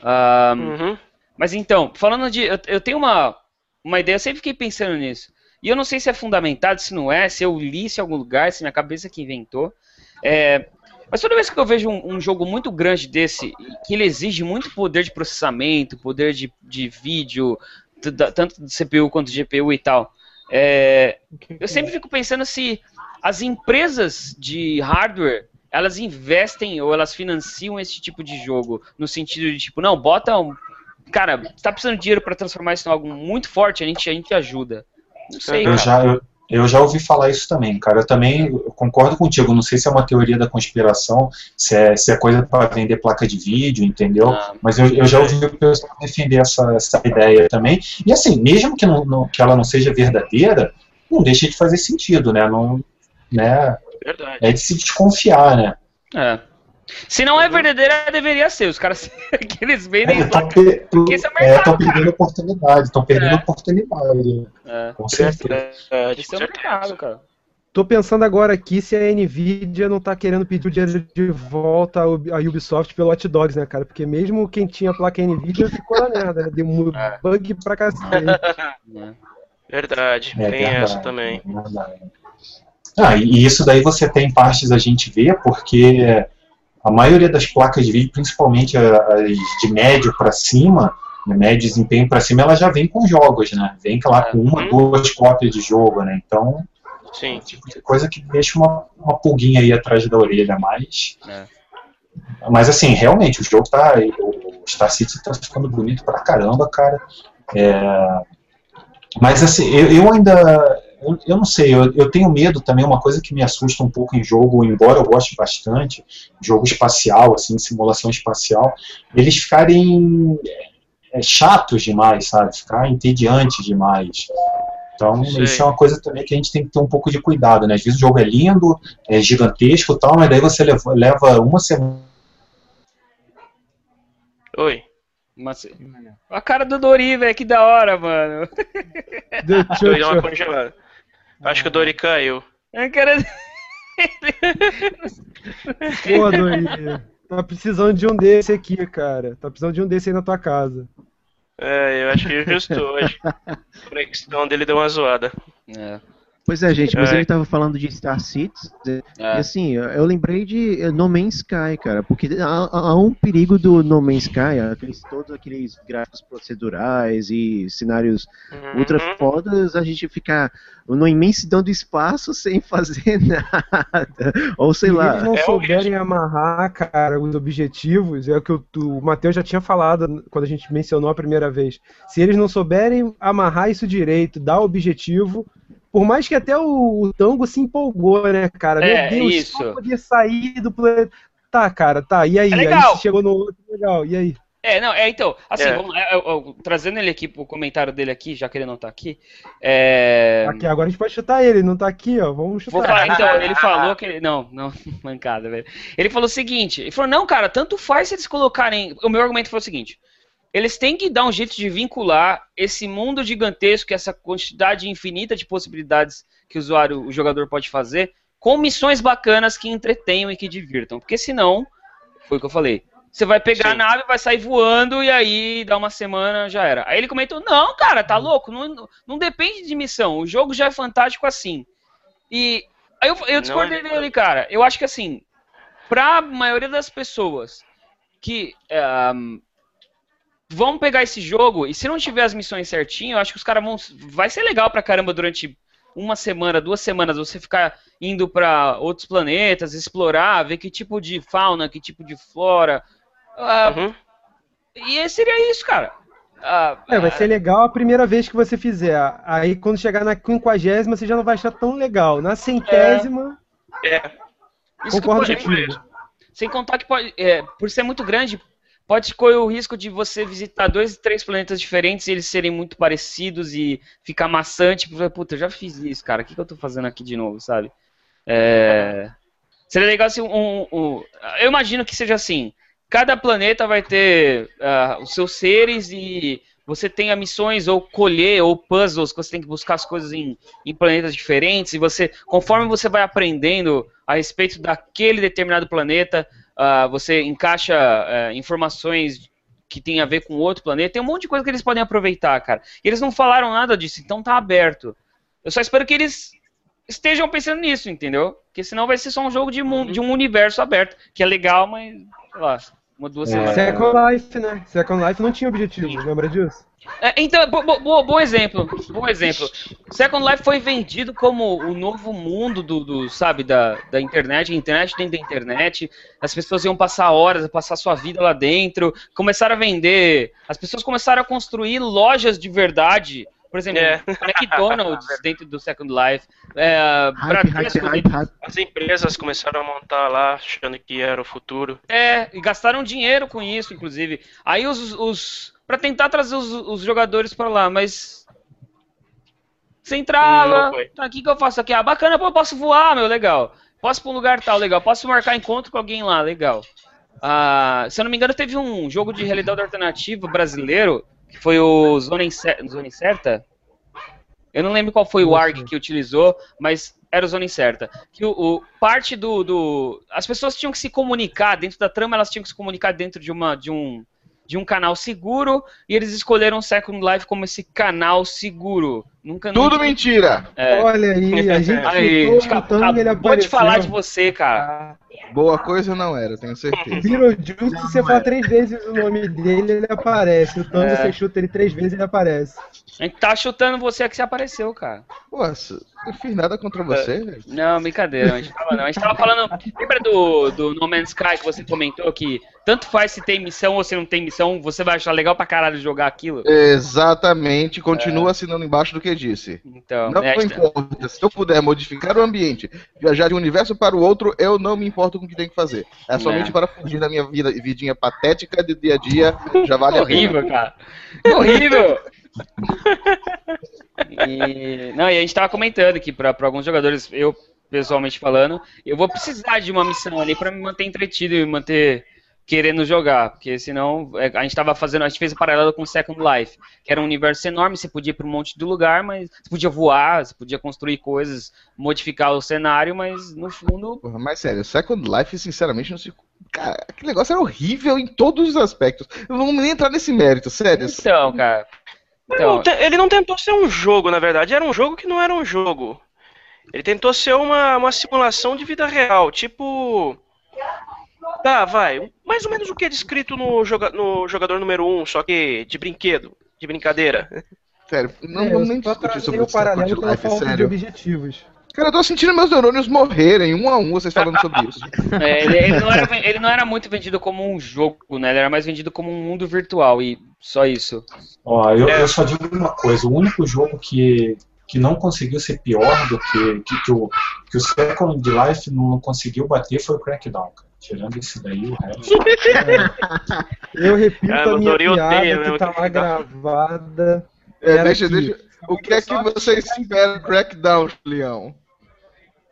Ah, Uhum. Mas então, falando de. Eu, eu tenho uma, uma ideia, eu sempre fiquei pensando nisso. E eu não sei se é fundamentado, se não é, se eu li isso em algum lugar, se minha cabeça que inventou. É, mas toda vez que eu vejo um, um jogo muito grande desse, que ele exige muito poder de processamento, poder de, de vídeo, tanto do CPU quanto do GPU e tal, é, eu sempre fico pensando se as empresas de hardware elas investem ou elas financiam esse tipo de jogo no sentido de tipo, não, bota um. Cara, você tá precisando de dinheiro para transformar isso em algo muito forte, a gente, a gente ajuda. Não sei, Eu cara. já, eu, eu já ouvi falar isso também, cara. Eu também eu concordo contigo. Não sei se é uma teoria da conspiração, se é, se é coisa para vender placa de vídeo, entendeu? Ah, Mas eu, eu já ouvi o pessoal defender essa, essa ideia também. E assim, mesmo que, não, não- que ela não seja verdadeira, não deixa de fazer sentido, né? Não, né? Verdade. É de se desconfiar, né? é. Se não é verdadeira, deveria ser. Os caras <laughs> que eles vendem Estão placa. esse é o mercado, perdendo oportunidade, estão perdendo É. oportunidade, É. com certeza. Esse com é o mercado, cara. Tô pensando agora aqui se a Nvidia não tá querendo pedir o dinheiro de volta à Ub- à Ubisoft pelo Hot Dogs, né, cara? Porque mesmo quem tinha a placa Nvidia ficou na merda, né? Deu um É. bug pra cacete. né? <laughs> Verdade, É tem verdade, essa também. é verdade. Ah, e e isso daí você tem partes a gente vê, porque a maioria das placas de vídeo, principalmente as de médio para cima, né, médio desempenho para cima, ela já vem com jogos, né? Vem lá com uma, Uhum. duas cópias de jogo, né? Então, é Sim. o tipo de coisa que deixa uma, uma pulguinha aí atrás da orelha, mas. É. Mas assim, realmente, o jogo tá. O Star City tá ficando bonito pra caramba, cara. É, Mas assim, eu, eu ainda. Eu, eu não sei, eu, eu tenho medo também, uma coisa que me assusta um pouco em jogo, embora eu goste bastante, jogo espacial, assim, simulação espacial, eles ficarem é, chatos demais, sabe? Ficar entediante demais. Então, Sei. isso é uma coisa também que a gente tem que ter um pouco de cuidado, né? Às vezes o jogo é lindo, é gigantesco e tal, mas daí você leva, leva uma semana. Oi. Mas- A cara do Dori, velho, que da hora, mano. Deu uma tchau. Congelada. Acho que o Dori caiu. Cara do- Pô, Dori. Tá precisando de um desse aqui, cara. Tá precisando de um desse aí na tua casa. É, eu acho que justo hoje. <laughs> A conexão dele deu uma zoada. É, Pois é, gente, mas É. ele tava falando de Star Cities. E é. assim, eu- eu lembrei de eh, No Man's Sky, cara, porque há, há um perigo do No Man's Sky, aqueles, todos aqueles gráficos procedurais e cenários ultra Uhum. fodas, a gente ficar numa imensidão do espaço <laughs> sem fazer <laughs> nada. Ou sei Se lá. eles não É souberem amarrar, cara, os objetivos, é o que o, o Matheus já tinha falado quando a gente mencionou a primeira vez. Se eles não souberem amarrar isso direito, dar objetivo, por mais que até o, o Tango se empolgou, né, cara? É, Meu Deus, isso. só poder sair do planeta. Tá, cara, tá. E aí? É aí legal. você chegou no outro, legal. E aí? É, não, é então, assim, É. vamos lá, eu- eu- trazendo ele aqui pro comentário dele aqui, já que ele não tá aqui, é... Aqui, agora a gente pode chutar ele, não tá aqui, ó. Vamos chutar. Vou falar, então, ele <laughs> falou que ele. Não, não, mancada, velho. Ele falou o seguinte: ele falou, não, cara, tanto faz se eles colocarem. O meu argumento foi o seguinte: eles têm que dar um jeito de vincular esse mundo gigantesco, essa quantidade infinita de possibilidades que o usuário, o jogador pode fazer, com missões bacanas que entretenham e que divirtam. Porque senão, foi o que eu falei. Você vai pegar a Sim. nave, vai sair voando e aí dá uma semana, já era. Aí ele comentou: Não, cara, tá louco? Não, não depende de missão. O jogo já é fantástico assim. E aí eu, eu discordei dele, cara. Eu acho que assim, pra maioria das pessoas que ehm, vão pegar esse jogo e se não tiver as missões certinho, eu acho que os caras vão. Vai ser legal pra caramba durante uma semana, duas semanas, você ficar indo pra outros planetas, explorar, ver que tipo de fauna, que tipo de flora. Ah, Uhum. E seria isso, cara. Ah, É, vai ser legal a primeira vez que você fizer. Aí quando chegar na quinquagésima, você já não vai achar tão legal. Na centésima, É. isso que concordo pode- contigo. Sem contar que pode, é, por ser muito grande, pode correr o risco de você visitar dois, três planetas diferentes e eles serem muito parecidos e ficar maçante. porque, Puta, eu já fiz isso, cara. O que, que eu tô fazendo aqui de novo, sabe? É, Seria legal se um, um- Eu imagino que seja assim. Cada planeta vai ter ah, os seus seres e você tenha missões ou colher ou puzzles que você tem que buscar as coisas em, em planetas diferentes e você, conforme você vai aprendendo a respeito daquele determinado planeta, ah, você encaixa ah, informações que tem a ver com outro planeta. Tem um monte de coisa que eles podem aproveitar, cara. E eles não falaram nada disso, então tá aberto. Eu só espero que eles estejam pensando nisso, entendeu? Porque senão vai ser só um jogo de, mu- de um universo aberto, que é legal, mas, sei lá, uma, duas É. semanas. Second Life, né? Second Life não tinha objetivo, lembra disso? É, então, bo- bo- bo- bom exemplo, bom exemplo. Second Life foi vendido como o novo mundo do, do, sabe, da, da internet, a internet dentro da internet. As pessoas iam passar horas, passar sua vida lá dentro. Começaram a vender. As pessoas começaram a construir lojas de verdade. Por exemplo, É. McDonald's <laughs> dentro do Second Life. É, Hype, Bradesco hype, hype. As empresas começaram a montar lá, achando que era o futuro. É, e gastaram dinheiro com isso, inclusive. Aí os. os para tentar trazer os, os jogadores pra lá, mas. Você entrava. Tá, o que, que eu faço aqui? Ah, bacana, pô, eu posso voar, meu, legal. Posso ir pra um lugar tal, legal. Posso marcar encontro com alguém lá, legal. Ah, se eu não me engano, teve um jogo de realidade alternativa brasileiro, que foi o Zona, Incer Zona Incerta. Eu não lembro qual foi o ARG que utilizou, mas era o Zona Incerta. Que o, o- parte do, do. As pessoas tinham que se comunicar, dentro da trama, elas tinham que se comunicar dentro de, uma, de, um, de um canal seguro, e eles escolheram o Second Life como esse canal seguro. Nunca Tudo nunca- mentira! É. Olha aí, a <laughs> gente Aí, acabou ele de apareceu. falar de você, cara. Ah, Boa coisa não era, tenho certeza. Beetlejuice, se você falar três vezes o nome dele, ele aparece. O Thanos, É. você chuta ele três vezes, ele aparece. A gente tá chutando você que você apareceu, cara. Pô, eu não fiz nada contra você, velho. Não, brincadeira, a gente tava não. A gente tava falando. Lembra do, do No Man's Sky que você comentou que tanto faz se tem missão ou se não tem missão, você vai achar legal pra caralho jogar aquilo? Exatamente, continua assinando embaixo do que disse. Então, Não é, gente- importa, se eu puder modificar o ambiente, viajar de um universo para o outro, eu não me importo com o que tem que fazer. É somente É. para fugir da minha vida, vidinha patética de dia a dia, já vale a pena. horrível, cara. Horrível! E, não, e a gente tava comentando que pra, pra alguns jogadores, eu pessoalmente falando, eu vou precisar de uma missão ali pra me manter entretido e me manter querendo jogar, porque senão é, a gente tava fazendo, a gente fez o paralelo com Second Life, que era um universo enorme, você podia ir pra um monte de lugar, mas você podia voar, você podia construir coisas, modificar o cenário, mas no fundo Porra, mas sério, Second Life, sinceramente, não se. Cara, aquele negócio era horrível em todos os aspectos. Não vamos nem entrar nesse mérito, sério. Então, cara. Então, Não, ele não tentou ser um jogo, na verdade. Era um jogo que não era um jogo. Ele tentou ser uma, uma simulação de vida real. Tipo. Tá, vai. Mais ou menos o que é descrito no, joga, no jogador número 1, só que de brinquedo, de brincadeira. Sério, não É, eu nem discutir sobre o paralelo pela falta de sério. objetivos. Cara, eu tô sentindo meus neurônios morrerem, um a um, vocês falando sobre isso. <laughs> É, ele, ele não era, ele não era muito vendido como um jogo, né? Ele era mais vendido como um mundo virtual e só isso. Ó, eu, É. eu só digo uma coisa, o único jogo que, que não conseguiu ser pior do que, que, que o, que o Second Life não conseguiu bater foi o Crackdown, cara. Tirando esse daí, o resto. <laughs> Eu repito Ah, a minha piada mesmo que tá lá dá. gravada. É, deixa, aqui. deixa. O que é que você espera do Crackdown, Leão?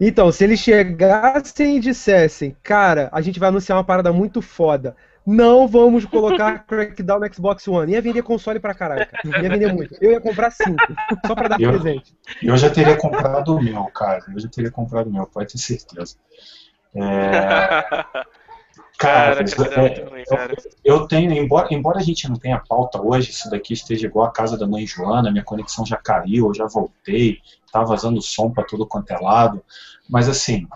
Então, se eles chegassem e dissessem, cara, a gente vai anunciar uma parada muito foda. Não vamos colocar <laughs> Crackdown no Xbox One. Ia vender console pra caralho, cara. Ia vender muito. Eu ia comprar cinco, só pra dar Eu- presente. Eu já teria comprado o meu, cara. Eu já teria comprado o meu, pode ter certeza. É, <laughs> Cara, cara, é, muito ruim, cara. eu tenho, embora, embora a gente não tenha pauta hoje, isso daqui esteja igual a casa da mãe Joana, minha conexão já caiu, eu já voltei, tá vazando som pra tudo quanto é lado, mas assim,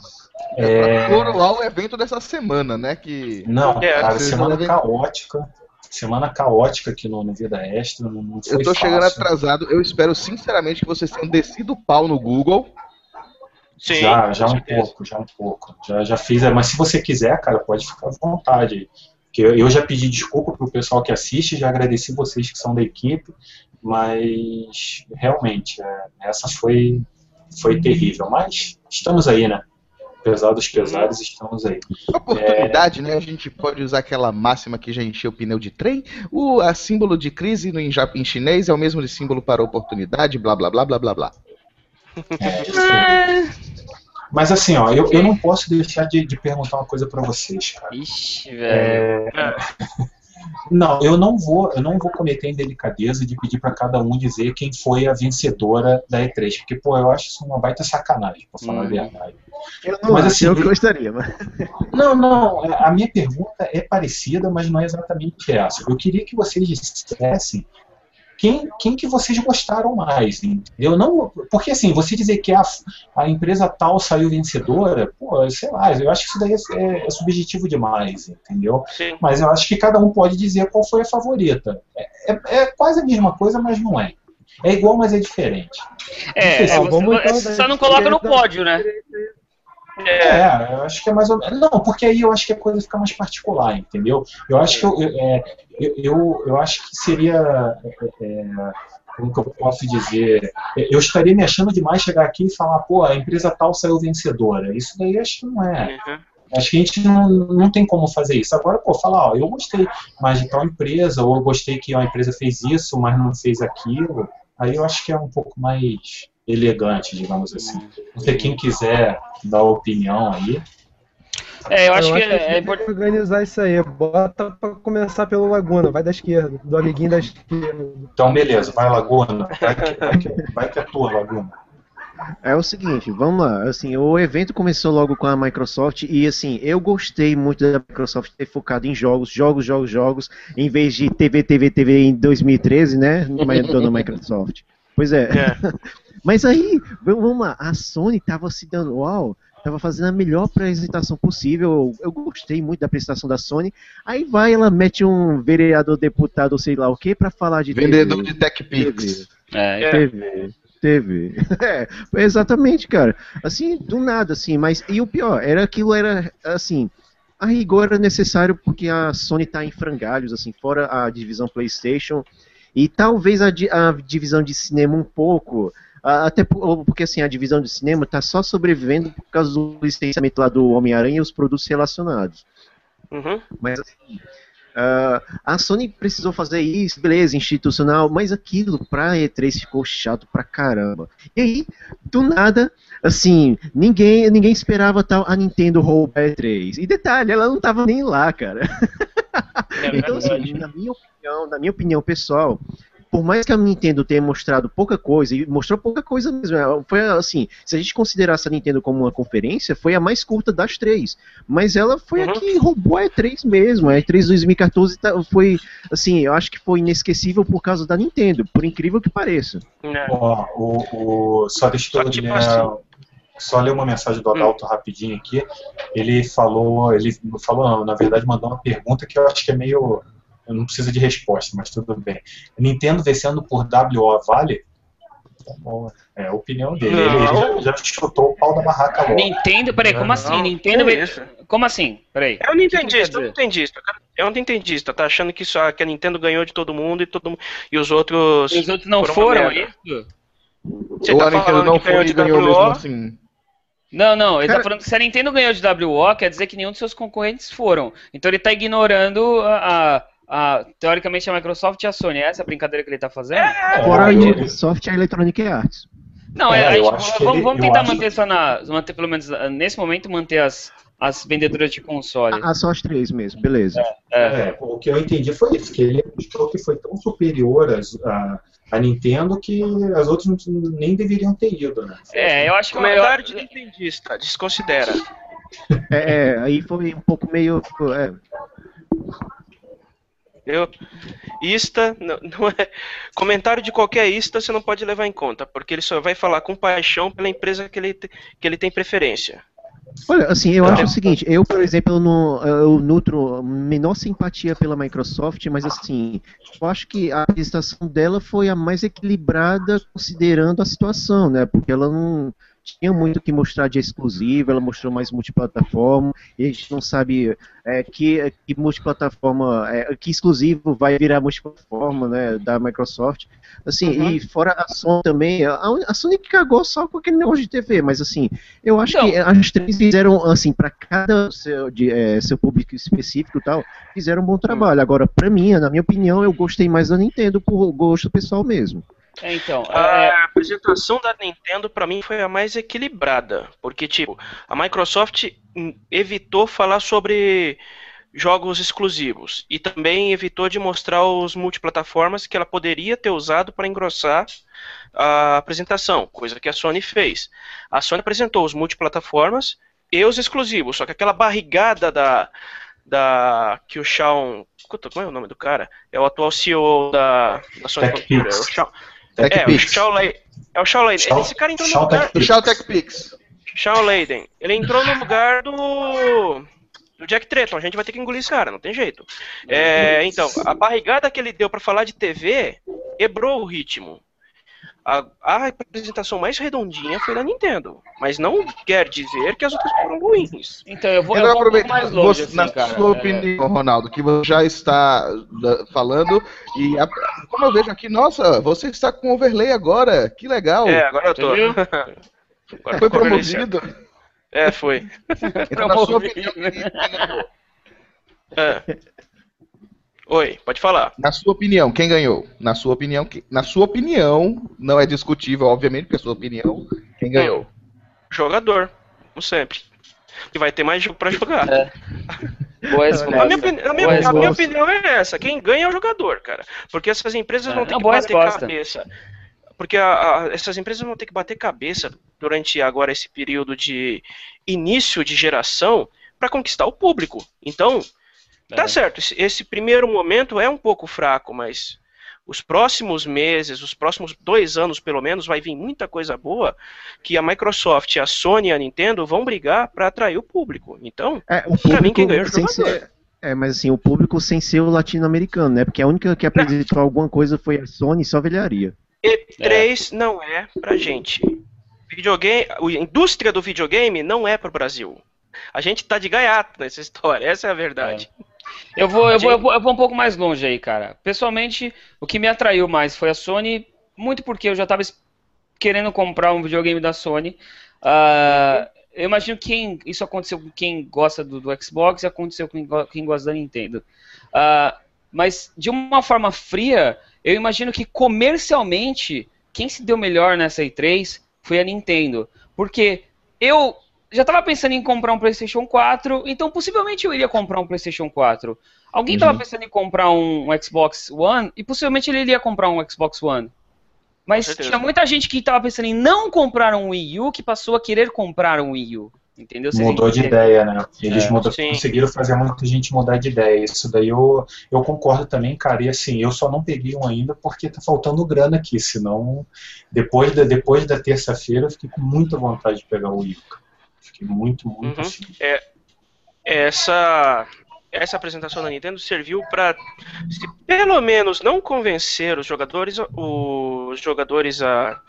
é, Coroar o evento dessa semana, né? Que. não, É, cara, semana devem- caótica, semana caótica aqui no, no Vida Extra, não, não foi Eu tô chegando fácil. atrasado. Eu espero sinceramente que vocês tenham descido o pau no Google. Sim, já, já um pouco, já um pouco. Já, já fiz, é, mas se você quiser, cara, pode ficar à vontade. Que eu, eu já pedi desculpa pro pessoal que assiste, já agradeci vocês que são da equipe, mas realmente, é, essa foi, foi terrível. Mas estamos aí, né? Apesar dos pesares, estamos aí. Oportunidade, né? A gente pode usar aquela máxima que já encheu o pneu de trem. O a símbolo de crise no, em, em chinês é o mesmo de símbolo para oportunidade, blá blá blá blá blá blá. É, isso. <laughs> Mas assim, ó, eu, eu não posso deixar de, de perguntar uma coisa pra vocês, cara. Ixi, velho. É, <laughs> Não, eu não vou, eu não vou cometer a indelicadeza de pedir pra cada um dizer quem foi a vencedora da E3, porque pô, eu acho isso uma baita sacanagem, pra falar a Hum. verdade. Eu não Mas assim, eu gostaria, mas... <laughs> Não, não, a minha pergunta é parecida, mas não é exatamente essa. Eu queria que vocês dissessem quem, quem que vocês gostaram mais, entendeu? Não, porque assim, você dizer que a, a empresa tal saiu vencedora, pô, sei lá, eu acho que isso daí é, é subjetivo demais, entendeu? Sim. Mas eu acho que cada um pode dizer qual foi a favorita. É, é- é quase a mesma coisa, mas não é. É igual, mas é diferente. É, Ah, você- vamos então você só não coloca no pódio, né? É, É, eu acho que é mais ou menos. Não, porque aí eu acho que a coisa fica mais particular, entendeu? Eu acho que eu, é, eu, eu, eu acho que seria. é, é, como que eu posso dizer? Eu estaria me achando demais chegar aqui e falar, pô, a empresa tal saiu vencedora. Isso daí acho que não é. uhum. Acho que a gente não, não tem como fazer isso. Agora, pô, falar, ó, eu gostei mais de tal empresa, ou eu gostei que a empresa fez isso, mas não fez aquilo. Aí eu acho que é um pouco mais elegante, digamos assim. Não sei quem quiser dar opinião aí. É, eu acho que a gente é, é importante. que organizar isso aí. Bota pra começar pelo Laguna, vai da esquerda, do amiguinho da esquerda. Então, beleza, vai Laguna, vai que, vai que, vai que é tua, Laguna. É o seguinte, vamos lá. Assim, o evento começou logo com a Microsoft e assim, eu gostei muito da Microsoft ter focado em jogos, jogos, jogos, jogos, em vez de TV, TV, TV em 2013, né? Dona Microsoft. Pois é. É. <laughs> Mas aí, vamos lá, a Sony tava se dando, uau, tava fazendo a melhor apresentação possível. Eu, eu gostei muito da apresentação da Sony. Aí vai, ela mete um vereador, deputado, sei lá o que, para falar de Vendedor TV. de TechPix. É, TV. TV. <laughs> É, exatamente, cara. Assim, do nada, assim, mas. E o pior, era aquilo era assim. A rigor era necessário porque a Sony tá em frangalhos, assim, fora a divisão PlayStation. E talvez a, a divisão de cinema um pouco. Até por- porque assim, a divisão de cinema tá só sobrevivendo por causa do licenciamento lá do Homem-Aranha e os produtos relacionados. Uhum. Mas assim, ah, a Sony precisou fazer isso, beleza, institucional, mas aquilo pra E3 ficou chato pra caramba. E aí, do nada, assim, ninguém, ninguém esperava tal a Nintendo roubar a E3. E detalhe, ela não tava nem lá, cara. É <laughs> Então, assim, na minha opinião, na minha opinião pessoal, por mais que a Nintendo tenha mostrado pouca coisa, e mostrou pouca coisa mesmo, é, foi assim, se a gente considerasse a Nintendo como uma conferência, foi a mais curta das três, mas ela foi Uhum. a que roubou a E3 mesmo, a E3 2014 tá- foi, assim, eu acho que foi inesquecível por causa da Nintendo, por incrível que pareça. É. Ó, o, o- só deixa Só eu tipo ler, assim. só ler uma mensagem do Adalto rapidinho aqui. Ele falou, ele não falou não, na verdade mandou uma pergunta que eu acho que é meio, eu não precisa de resposta, mas tudo bem. Nintendo vencendo por WO vale? Tá bom, É a opinião dele. Ele, ele já, já chutou o pau da barraca logo. Nintendo, peraí, como assim? Não, Nintendo. isso? Como assim? Peraí. É um nintendista, é um dizer? nintendista. cara. É um nintendista, tá achando que, isso, que a Nintendo ganhou de todo mundo e todo mundo. E os outros. Os outros não foram foram, merda. isso? Você Ou tá a Nintendo falando não foi de e ganhou WO, mesmo assim. Não, não, ele Cara- tá falando que se a Nintendo ganhou de WO, quer dizer que nenhum dos seus concorrentes foram. Então ele tá ignorando a, a- a- teoricamente a Microsoft e a Sony. É essa a brincadeira que ele tá fazendo? É, Fora a eu- Ubisoft e a Electronic Arts. Não, É, é, a gente- vamos, ele- vamos tentar acho- manter só na. Manter pelo menos ah, nesse momento manter as, as vendedoras de console. Ah, só as três mesmo, beleza. É. É, o que eu entendi foi isso, que ele mostrou que foi tão superior às- a, a Nintendo que as outras nem deveriam ter ido, né? É, eu acho que. Comentário eu- de nintendista, desconsidera. É, é, aí foi um pouco meio. é, Eu, ista, não, não é. Comentário de qualquer ista você não pode levar em conta, porque ele só vai falar com paixão pela empresa que ele, te- que ele tem preferência. Olha, assim, eu Não. acho o seguinte, eu, por exemplo, eu, não, eu nutro menor simpatia pela Microsoft, mas assim, eu acho que a apresentação dela foi a mais equilibrada considerando a situação, né? Porque ela não tinha muito o que mostrar de exclusivo, ela mostrou mais multiplataforma, e a gente não sabe é, que, que multiplataforma, é, que exclusivo vai virar multiplataforma, né, da Microsoft. Assim, Uhum. e fora a Sony também, a, a Sony que cagou só com aquele negócio de TV, mas assim, eu acho Então. que as três fizeram, assim, para cada seu, de, é, seu público específico e tal, fizeram um bom trabalho. Agora, pra mim, na minha opinião, eu gostei mais da Nintendo por gosto pessoal mesmo. É, então. é, A apresentação da Nintendo pra mim foi a mais equilibrada, porque tipo, a Microsoft hum, evitou falar sobre jogos exclusivos e também evitou de mostrar os multiplataformas que ela poderia ter usado para engrossar a apresentação, coisa que a Sony fez. A Sony apresentou os multiplataformas e os exclusivos, só que aquela barrigada da da que o Shawn, como é o nome do cara? É o atual CEO da, da Sony. Computer, é o Shawn, é, o Lei- é o. Shawn- Esse cara entrou no lugar. O TechPix. Shawn Layden. Ele entrou no lugar do. Do Jack Tretton. A gente vai ter que engolir esse cara, não tem jeito. É, então, a barrigada que ele deu pra falar de TV quebrou o ritmo. A, a apresentação mais redondinha foi da Nintendo. Mas não quer dizer que as outras foram ruins. então, eu vou, Eu eu vou um mais longe, você, assim, na cara. sua É, opinião, Ronaldo, que você já está falando e a- como eu vejo aqui, nossa, você está com overlay agora, que legal. É, agora eu tô. Agora Foi promovido. É, foi. Então, <laughs> na sua Promovido. opinião? É. Oi, pode falar. Na sua opinião, quem ganhou? Na sua opinião, que- na sua opinião, não é discutível, obviamente, porque é a sua opinião, quem ganhou? Jogador, como sempre. Que vai ter mais jogo pra jogar. Boa A minha, opini- a minha- Boa a minha opinião é essa: quem ganha é o jogador, cara. Porque essas empresas É, vão ter uma que bater resposta. cabeça. Porque a- a- essas empresas vão ter que bater cabeça durante agora esse período de início de geração para conquistar o público. Então, tá É. certo, esse, esse primeiro momento é um pouco fraco, mas os próximos meses, os próximos dois anos pelo menos, vai vir muita coisa boa que a Microsoft, a Sony e a Nintendo vão brigar para atrair o público. Então, É, o pra mim quem ganhou é o jogador. ser, é, mas assim, o público sem ser o latino-americano, né? Porque a única que apresentou alguma coisa foi a Sony, só velharia. E3 não é pra gente. Videogame, a indústria do videogame não é pro Brasil. A gente tá de gaiato nessa história, essa é a verdade. Eu vou, eu, vou, eu, vou, eu vou um pouco mais longe aí, cara. Pessoalmente, o que me atraiu mais foi a Sony, muito porque eu já tava es- querendo comprar um videogame da Sony. Ah, eu imagino que quem, isso aconteceu com quem gosta do, do Xbox e aconteceu com quem, go- quem gosta da Nintendo. Ah, mas, de uma forma fria, eu imagino que comercialmente, quem se deu melhor nessa E3 foi a Nintendo. Porque eu já estava pensando em comprar um PlayStation 4, então possivelmente eu iria comprar um PlayStation 4. Alguém estava Uhum. pensando em comprar um, um Xbox One e possivelmente ele iria comprar um Xbox One. Mas tinha muita gente que estava pensando em não comprar um Wii U que passou a querer comprar um Wii U. Entendeu? Vocês Mudou de ideia, né? Eles É, mudam- conseguiram fazer muita gente mudar de ideia. Isso daí eu, eu concordo também, cara. E assim, eu só não peguei um ainda porque tá faltando grana aqui. Senão, depois da, depois da terça-feira, eu fiquei com muita vontade de pegar o Wii. U, cara. Fiquei muito, muito Uhum. assim. Essa essa apresentação da Nintendo serviu para se pelo menos não convencer os jogadores os jogadores a,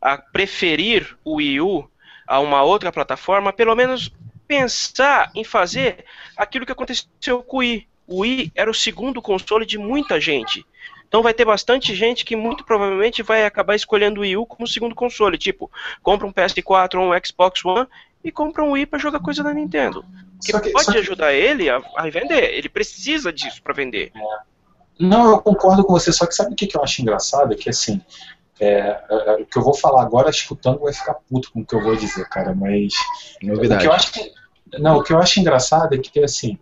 a preferir o Wii U a uma outra plataforma, pelo menos pensar em fazer aquilo que aconteceu com o Wii. O Wii era o segundo console de muita gente. Então vai ter bastante gente que muito provavelmente vai acabar escolhendo o Wii U como segundo console. Tipo, compra um PS4 ou um Xbox One e compra um Wii para jogar coisa da Nintendo. Que, Só que- pode que- ajudar ele a, a vender. Ele precisa disso para vender. Não, eu concordo com você, só que sabe o que, que eu acho engraçado? É que assim, é, é, o que eu vou falar agora, escutando, vai ficar puto com o que eu vou dizer, cara, mas. O Novidade. que eu acho que, não, o que eu acho engraçado é que, assim,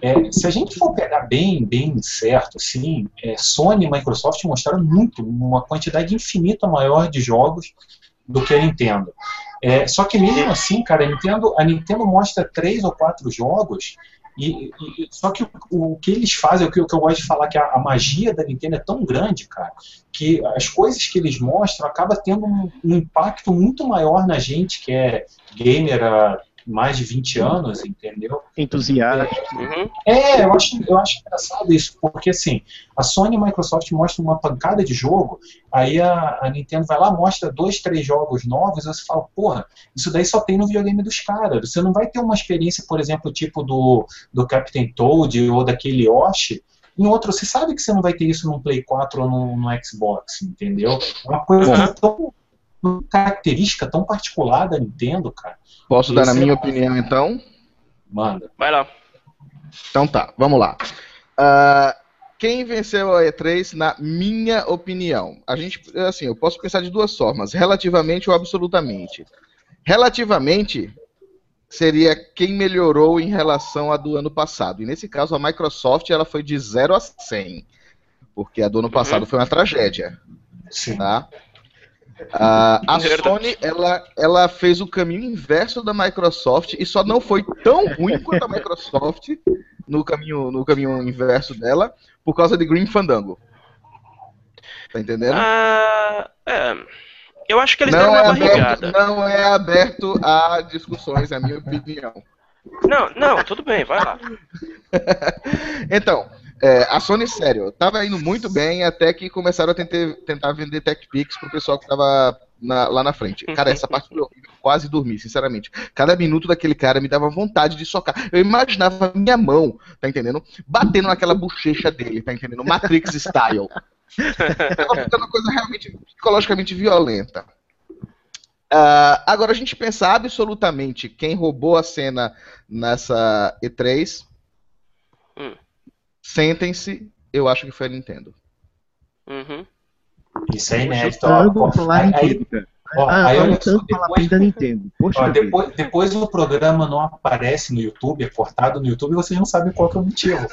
é, se a gente for pegar bem, bem certo, assim, é, Sony e Microsoft mostraram muito, uma quantidade infinita maior de jogos do que a Nintendo. É, só que mesmo assim, cara, a Nintendo, a Nintendo mostra três ou quatro jogos e, e- só que o, o que eles fazem, o que, o que eu gosto de falar, que a, a magia da Nintendo é tão grande, cara, que as coisas que eles mostram acaba tendo um, um impacto muito maior na gente, que é gamer há mais de 20 anos, entendeu? Entusiasta. Uhum. É, eu acho, eu acho engraçado isso, porque assim, a Sony e a Microsoft mostram uma pancada de jogo, aí a, a Nintendo vai lá, mostra dois, três jogos novos, aí você fala, porra, isso daí só tem no videogame dos caras. Você não vai ter uma experiência, por exemplo, tipo do, do Captain Toad ou daquele Yoshi. Em outro, você sabe que você não vai ter isso num Play 4 ou no, no Xbox, entendeu? É uma coisa Uhum. tão uma característica tão particular da Nintendo, cara. Posso dar a minha é- opinião então? Manda. Vai lá. Então tá, vamos lá. Ah, quem venceu a E3, na minha opinião? A gente, assim, eu posso pensar de duas formas, relativamente ou absolutamente. Relativamente seria quem melhorou em relação à do ano passado. E nesse caso a Microsoft ela foi de 0 a 100, porque a do ano passado foi uma tragédia, Sim. tá? Ah, a Verdade. Sony ela, ela fez o caminho inverso da Microsoft e só não foi tão ruim quanto a Microsoft no caminho, no caminho inverso dela por causa de Green Fandango. Tá entendendo? Ah, é. Eu acho que eles não, deram é uma aberto, barrigada. não é aberto a discussões, é a minha opinião. Não, não, tudo bem, vai lá. <laughs> Então, é, a Sony, sério, tava indo muito bem até que começaram a tentar, tentar vender TechPix pro pessoal que tava na- lá na frente. Cara, essa parte foi horrível, quase dormi, sinceramente. Cada minuto daquele cara me dava vontade de socar. Eu imaginava minha mão, tá entendendo? Batendo naquela bochecha dele, tá entendendo? Matrix style. Tava ficando uma coisa realmente psicologicamente violenta. Ah, agora a gente pensa absolutamente quem roubou a cena nessa E3. Hum. Sentem-se, eu acho que foi a Nintendo. Uhum. Isso é inédito. ó. Falar Aí- Nintendo, ó, Ah, aí olha só, depois- da Nintendo. Poxa Ó, vida. depois, depois o programa não aparece no YouTube, é cortado no YouTube, vocês não sabem qual que é o motivo.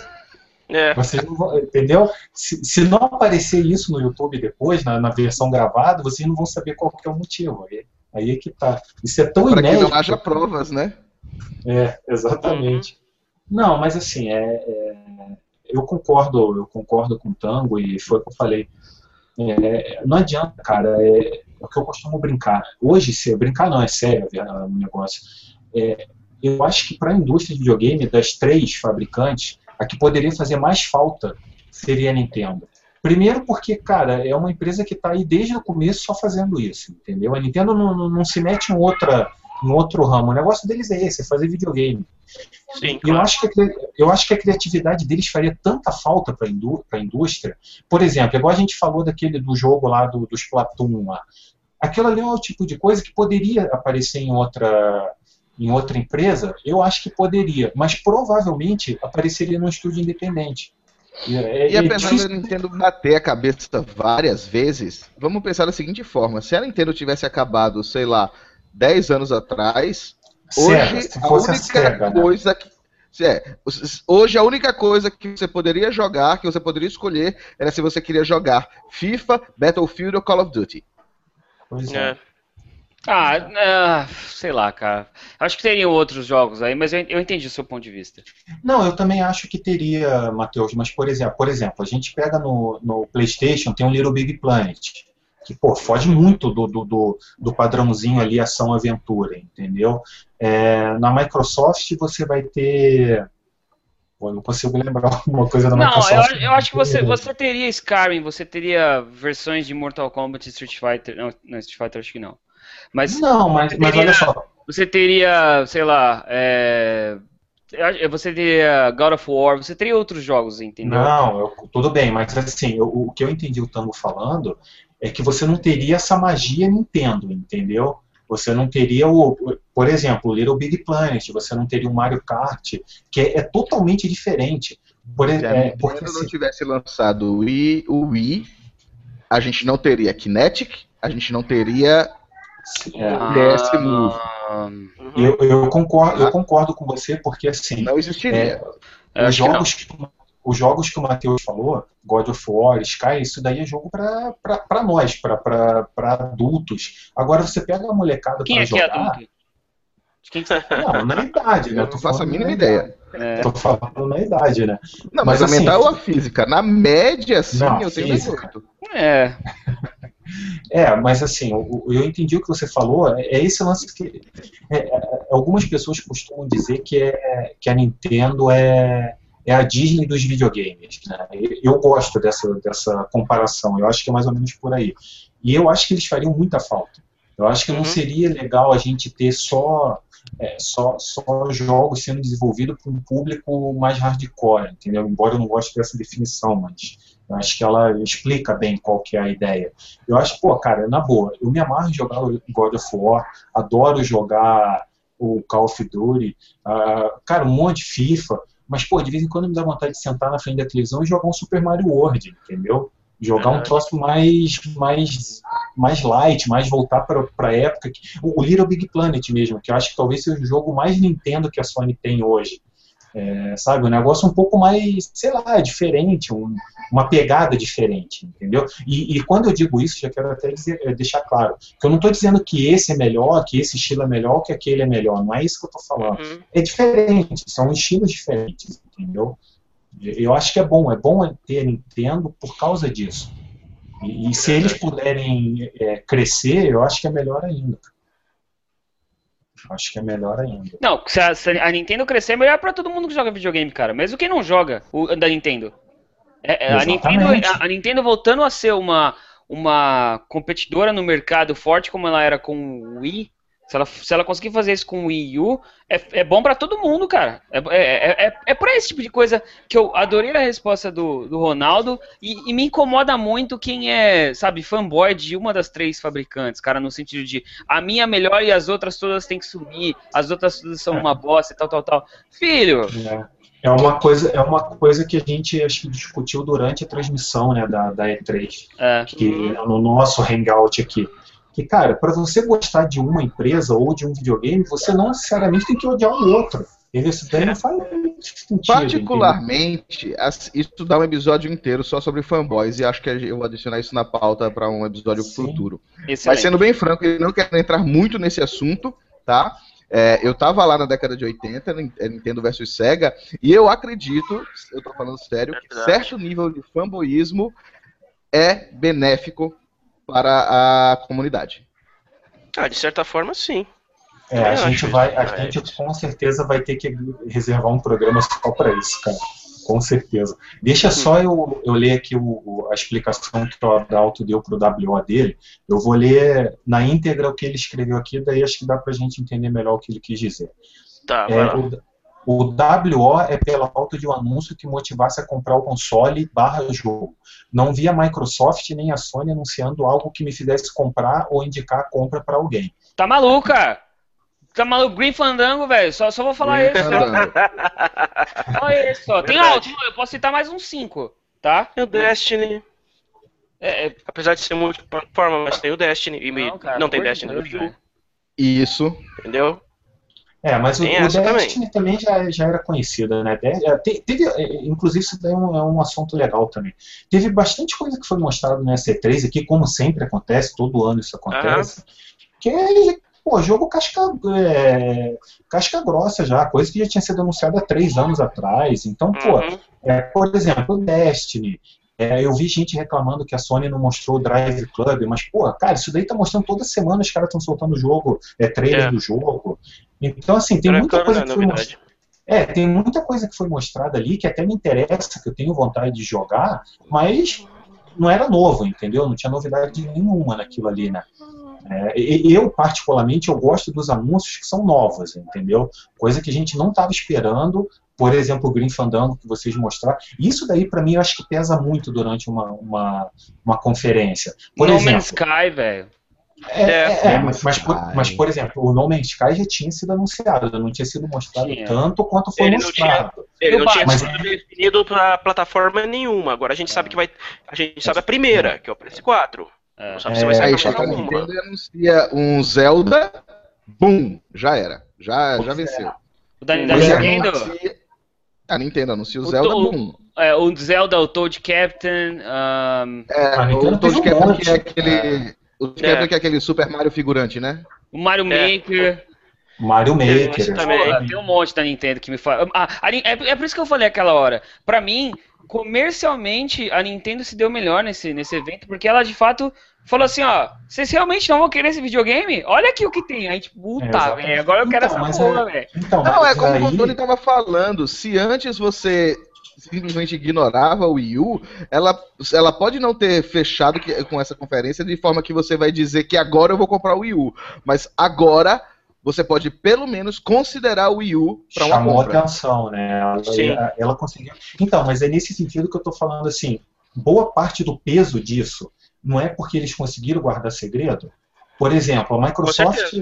É. Vocês não vão, entendeu? Se, se não aparecer isso no YouTube depois, na, na versão gravada, vocês não vão saber qual que é o motivo. Aí, aí é que tá. Isso é tão Para que inédito. não haja provas, né? É, exatamente. Não, mas assim, é, é, eu concordo, eu concordo com o Tango e foi o que eu falei. É, não adianta, cara. É, é, o que eu costumo brincar. Hoje, se brincar não, é sério o negócio. É, eu acho que para a indústria de videogame, das três fabricantes, a que poderia fazer mais falta seria a Nintendo. Primeiro porque, cara, é uma empresa que está aí desde o começo só fazendo isso, entendeu? A Nintendo não, não, não se mete em outra em outro ramo. O negócio deles é esse, é fazer videogame. Sim, claro. eu, acho que a, eu acho que a criatividade deles faria tanta falta para indú a indústria. Por exemplo, igual a gente falou daquele do jogo lá do, dos Splatoon lá. Aquilo ali é o tipo de coisa que poderia aparecer em outra em outra empresa, eu acho que poderia, mas provavelmente apareceria num estúdio independente. É, e é apesar da Nintendo bater a cabeça várias vezes, vamos pensar da seguinte forma: se a Nintendo tivesse acabado, sei lá, 10 anos atrás, hoje a única cega, né? coisa né? que. É, hoje a única coisa que você poderia jogar, que você poderia escolher, era se você queria jogar FIFA, Battlefield ou Call of Duty. Pois é. é. Ah, uh, sei lá, cara. Acho que teriam outros jogos aí, mas eu, eu entendi o seu ponto de vista. Não, eu também acho que teria, Matheus, mas por exemplo, por exemplo, a gente pega no, no PlayStation, tem um Little Big Planet, que pô, foge muito do, do, do, do padrãozinho ali ação-aventura, entendeu? É, na Microsoft você vai ter. Pô, não consigo lembrar <laughs> alguma coisa da não, Microsoft. Não, eu, eu, acho que você, você teria Skyrim, você teria versões de Mortal Kombat e Street Fighter. Não, não Street Fighter acho que não. Mas não, mas, teria, mas olha só. Você teria, sei lá, é, você teria God of War, você teria outros jogos, entendeu? Não, eu, tudo bem, mas assim, eu, o que eu entendi o Tango falando é que você não teria essa magia Nintendo, entendeu? Você não teria o, por exemplo, o Little Big Planet, você não teria o Mario Kart, que é, é totalmente diferente. Por, Se a é, porque não assim, tivesse lançado o Wii, o Wii, a gente não teria Kinetic, a gente não teria é, DS Move. Eu, eu, concordo, eu concordo com você, porque assim. Não existiria. É, os, jogos que, os jogos que o Matheus falou, God of War, Sky, isso daí é jogo para nós, para adultos. Agora você pega a molecada Quem é jogar... que é adulto? Quem que Não, na idade, né? Eu não faço a mínima ideia. É. Tô falando na idade, né? Não, mas, mas a assim, mental ou a física? Na média, sim, não, eu tenho física. 18. É. É, mas assim, eu, eu, entendi o que você falou. É, é esse lance que é, é, algumas pessoas costumam dizer que, é, que a Nintendo é, é a Disney dos videogames. Né? Eu gosto dessa, dessa comparação. Eu acho que é mais ou menos por aí. E eu acho que eles fariam muita falta. Eu acho que não uhum. seria legal a gente ter só é, só, só jogos sendo desenvolvidos para um público mais hardcore, entendeu? Embora eu não goste dessa definição, mas eu acho que ela explica bem qual que é a ideia. Eu acho, pô, cara, na boa, eu me amarro em jogar God of War, adoro jogar o Call of Duty, uh, cara, um monte de FIFA, mas, pô, de vez em quando me dá vontade de sentar na frente da televisão e jogar um Super Mario World, entendeu? Jogar um troço mais, mais, mais light, mais voltar para a época. Que, o Little Big Planet mesmo, que eu acho que talvez seja o jogo mais Nintendo que a Sony tem hoje. É, sabe, um negócio um pouco mais, sei lá, diferente, um, uma pegada diferente, entendeu? E, e, quando eu digo isso, já quero até dizer, é, deixar claro, que eu não estou dizendo que esse é melhor, que esse estilo é melhor, que aquele é melhor, não é isso que eu estou falando. Uhum. É diferente, são estilos diferentes, entendeu? Eu acho que é bom, é bom ter Nintendo por causa disso. E, e se eles puderem é, crescer, eu acho que é melhor ainda. Acho que é melhor ainda. Não, se a, se a Nintendo crescer, é melhor pra todo mundo que joga videogame, cara. Mesmo quem não joga o da Nintendo. É, é a, Nintendo a, a, Nintendo voltando a ser uma, uma competidora no mercado forte como ela era com o Wii, se ela, se ela conseguir fazer isso com o Wii U, é, é bom para todo mundo, cara. É, é, é, é por esse tipo de coisa que eu adorei a resposta do, do Ronaldo e, e, me incomoda muito quem é, sabe, fanboy de uma das três fabricantes, cara, no sentido de a minha é melhor e as outras todas têm que subir, as outras todas são uma bosta e tal, tal, tal. Filho! É. É uma coisa, é uma coisa que a gente acho que discutiu durante a transmissão né, da, da E3, é. que, no nosso hangout aqui que, cara, para você gostar de uma empresa ou de um videogame, você não necessariamente tem que odiar o outro. Isso daí não faz sentido. Particularmente, isso dá um episódio inteiro só sobre fanboys, e acho que eu vou adicionar isso na pauta para um episódio Sim. futuro. Excelente. Mas sendo bem franco, eu não quero entrar muito nesse assunto, tá? É, eu tava lá na década de 80, Nintendo versus Sega, e eu acredito, eu tô falando sério, que certo nível de fanboyismo é benéfico para a comunidade. Ah, de certa forma, sim. É, a gente vai, a gente com certeza vai ter que reservar um programa só para isso, cara. Com certeza. Deixa só eu, eu ler aqui o, a explicação que o Adalto deu para o WO dele. Eu vou ler na íntegra o que ele escreveu aqui, daí acho que dá para a gente entender melhor o que ele quis dizer. Tá, vai É, o, o WO é pela falta de um anúncio que motivasse a comprar o console barra jogo. Não vi a Microsoft nem a Sony anunciando algo que me fizesse comprar ou indicar a compra para alguém. Tá maluca? Tá maluco? Green Fandango, velho. Só, só vou falar. Só, Fernando. só esse, só. Tem alto, eu posso citar mais uns cinco, tá? E o Destiny, É, é, apesar de ser multiplataforma, mas tem o Destiny. E não, cara, não tem Destiny no Deus. Isso. entendeu? É, mas o, Tem o essa Destiny também, já, já era conhecida, né? É, te- teve, é, inclusive, isso daí é um, é um assunto legal também. Teve bastante coisa que foi mostrada no S3 aqui, como sempre acontece, todo ano isso acontece, que é, pô, jogo casca, é, casca grossa já, coisa que já tinha sido anunciada há três anos atrás. Então, pô, Uhum. é, por exemplo, o Destiny. É, eu vi gente reclamando que a Sony não mostrou o Drive Club, mas, pô, cara, isso daí tá mostrando toda semana, os caras estão soltando o jogo, é trailer É. do jogo. Então, assim, tem Era muita coisa que foi mostrada. É, tem muita coisa que foi mostrada ali que até me interessa, que eu tenho vontade de jogar, mas não era novo, entendeu? Não tinha novidade nenhuma naquilo ali, né? É, eu, particularmente, eu gosto dos anúncios que são novos, entendeu? Coisa que a gente não estava esperando, por exemplo, o Green Fandango que vocês mostraram. Isso daí, para mim, eu acho que pesa muito durante uma, uma, uma conferência. Por no exemplo, Man's Sky, velho. é, é, é, No mas, mas por, mas, por exemplo, o No Man's Sky já tinha sido anunciado, não tinha sido mostrado Tinha. tanto quanto foi Ele não tinha- mostrado. Ele Eu não tinha baixo. sido definido pra plataforma nenhuma. Agora a gente sabe que vai. A gente sabe a primeira, que é o PS4. É. Não sabe se vai sair Aí chega a alguma. Nintendo e anuncia um Zelda, bum, já era. Já, já venceu. O da, da é. Nintendo. Anuncia- A Nintendo anuncia o O Zelda, to- bum. É, o Zelda, o Toad Captain. É, A Nintendo o Toad um Captain que é aquele... O Toad É. Captain que é aquele Super Mario figurante, né? o Mario É. Maker. Mario Maker. Esse também. Tem um monte da Nintendo que me fala. Ah, é, é por isso que eu falei aquela hora. Pra mim, comercialmente, a Nintendo se deu melhor nesse, nesse evento, porque ela de fato falou assim: ó, vocês realmente não vão querer esse videogame? Olha aqui o que tem. Aí, tipo, puta, velho, agora eu quero Então, essa porra, é- velho. Então, Não, é como aí- o Tony tava falando. Se antes você simplesmente ignorava o Wii U, ela, ela pode não ter fechado que- com essa conferência de forma que você vai dizer que agora eu vou comprar o Wii U. Mas agora você pode pelo menos considerar o Wii U para uma chamou compra. atenção, né? Ela, Sim. ela- ela conseguiu. Então, mas é nesse sentido que eu tô falando assim. Boa parte do peso disso não é porque eles conseguiram guardar segredo. Por exemplo, a Microsoft,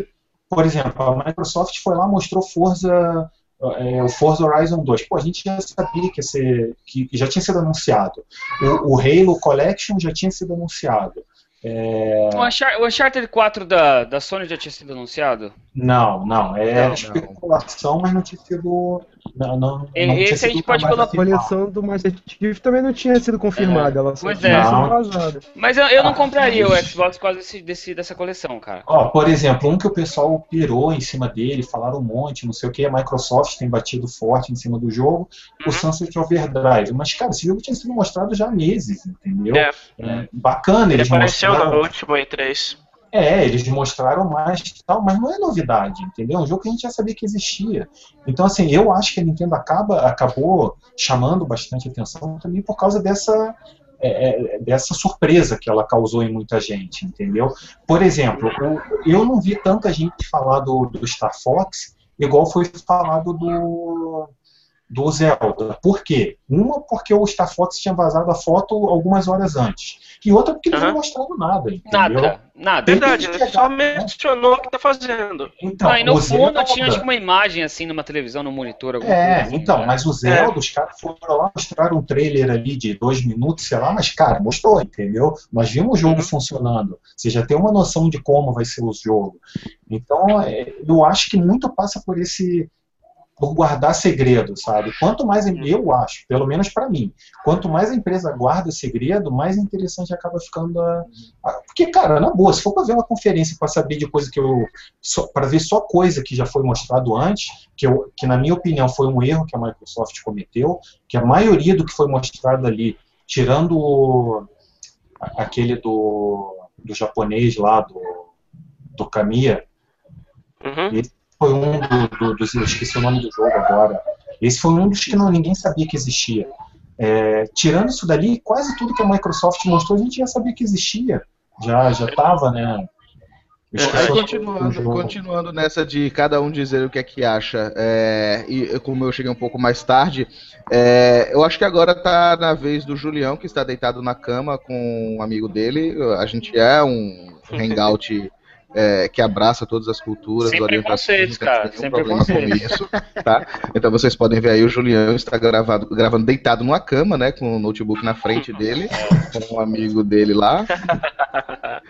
por exemplo, a Microsoft foi lá mostrou Forza, é, o Forza Horizon 2. Pô, a gente já sabia que, ia ser, que já tinha sido anunciado. O, o Halo Collection já tinha sido anunciado. É, O, Unchar- o Uncharted 4 da, da Sony já tinha sido anunciado? não, não, é Não, especulação, mas não tinha sido. Não, não, não E- esse a gente pode colocar- A final. coleção do Master Chief também não tinha sido confirmada, ela só Pois tinha é. sido Não. vazada. Mas eu, eu não Ah, compraria o Xbox por causa desse, desse- dessa coleção, cara. Ó, por exemplo, um que o pessoal pirou em cima dele, falaram um monte, não sei o que, a Microsoft tem batido forte em cima do jogo, o Uhum. Sunset Overdrive. Mas, cara, esse jogo tinha sido mostrado já há meses, entendeu? É. É, bacana, Ele eles apareceu mostraram. no último E3. É, eles mostraram mais tal, mas não é novidade, entendeu? É um jogo que a gente já sabia que existia. Então, assim, eu acho que a Nintendo acaba, acabou chamando bastante atenção também por causa dessa, é, é, dessa surpresa que ela causou em muita gente, entendeu? Por exemplo, o- eu não vi tanta gente falar do, do Star Fox igual foi falado do, do Zelda. Por quê? Uma, porque o Star Fox tinha vazado a foto algumas horas antes. E outra, porque Aham. não mostraram nada, entendeu? Nada, nada. Verdade, ele só mencionou o que tá fazendo. Então, Não, e no fundo tinha acho que uma imagem assim numa televisão, no monitor, alguma É, coisa assim, então, né? mas o Zelda, os caras foram lá, mostraram um trailer ali de dois minutos, sei lá, mas, cara, mostrou, entendeu? Nós vimos o jogo Uhum. funcionando. Você já tem uma noção de como vai ser o jogo. Então, é, eu acho que muito passa por esse. Por guardar segredo, sabe? Quanto mais. Eu acho, pelo menos pra mim, quanto mais a empresa guarda segredo, mais interessante acaba ficando a. a- porque, cara, na boa, se for pra ver uma conferência pra saber de coisa que eu. Pra ver só coisa que já foi mostrado antes, que, eu, que na minha opinião foi um erro que a Microsoft cometeu, que a maioria do que foi mostrado ali, tirando o, aquele do, do japonês lá, do, do Kamiya, Uhum. Foi um do, do- dos. Esqueci o nome do jogo agora. Esse foi um dos que não, ninguém sabia que existia. É, tirando isso dali, quase tudo que a Microsoft mostrou a gente já sabia que existia. Já já estava, né? O continuando, continuando nessa de cada um dizer o que é que acha, é, e como eu cheguei um pouco mais tarde, é, eu acho que agora tá na vez do Julião, que está deitado na cama com um amigo dele. A gente é um hangout é, que abraça todas as culturas, Sem orientações, preconceitos, não tem cara, nenhum sem problema com isso, tá? Então vocês podem ver aí o Julião está gravado, gravando deitado numa cama, né, com o notebook na frente dele, com um amigo dele lá. <laughs>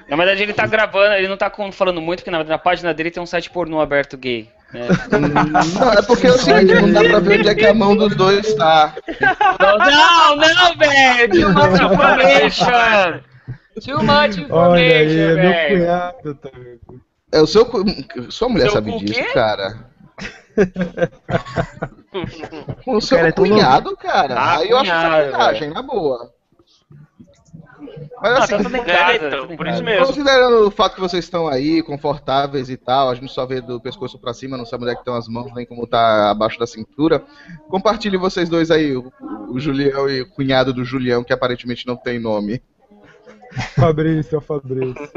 Na verdade, ele tá gravando, ele não tá com- falando muito, porque na, na página dele tem um site pornô aberto gay. né? Não, é porque é o seguinte, não dá pra ver onde é que a mão dos dois tá. Não, não, velho! Too much information! Olha aí, é meu velho! cunhado também. É o seu. Sua mulher Seu sabe disso, quê? cara. <laughs> O seu cara é cunhado, cara. Ah, aí eu acho sacanagem, na boa. Mas Ah, assim, tá tudo em É, casa, então, tudo em por isso mesmo. considerando o fato que vocês estão aí, confortáveis e tal, a gente só vê do pescoço pra cima, não sabe onde é que estão as mãos, nem como tá abaixo da cintura. Compartilhe vocês dois aí, o, o Julião e o cunhado do Julião, que aparentemente não tem nome. <laughs> Fabrício, é o Fabrício.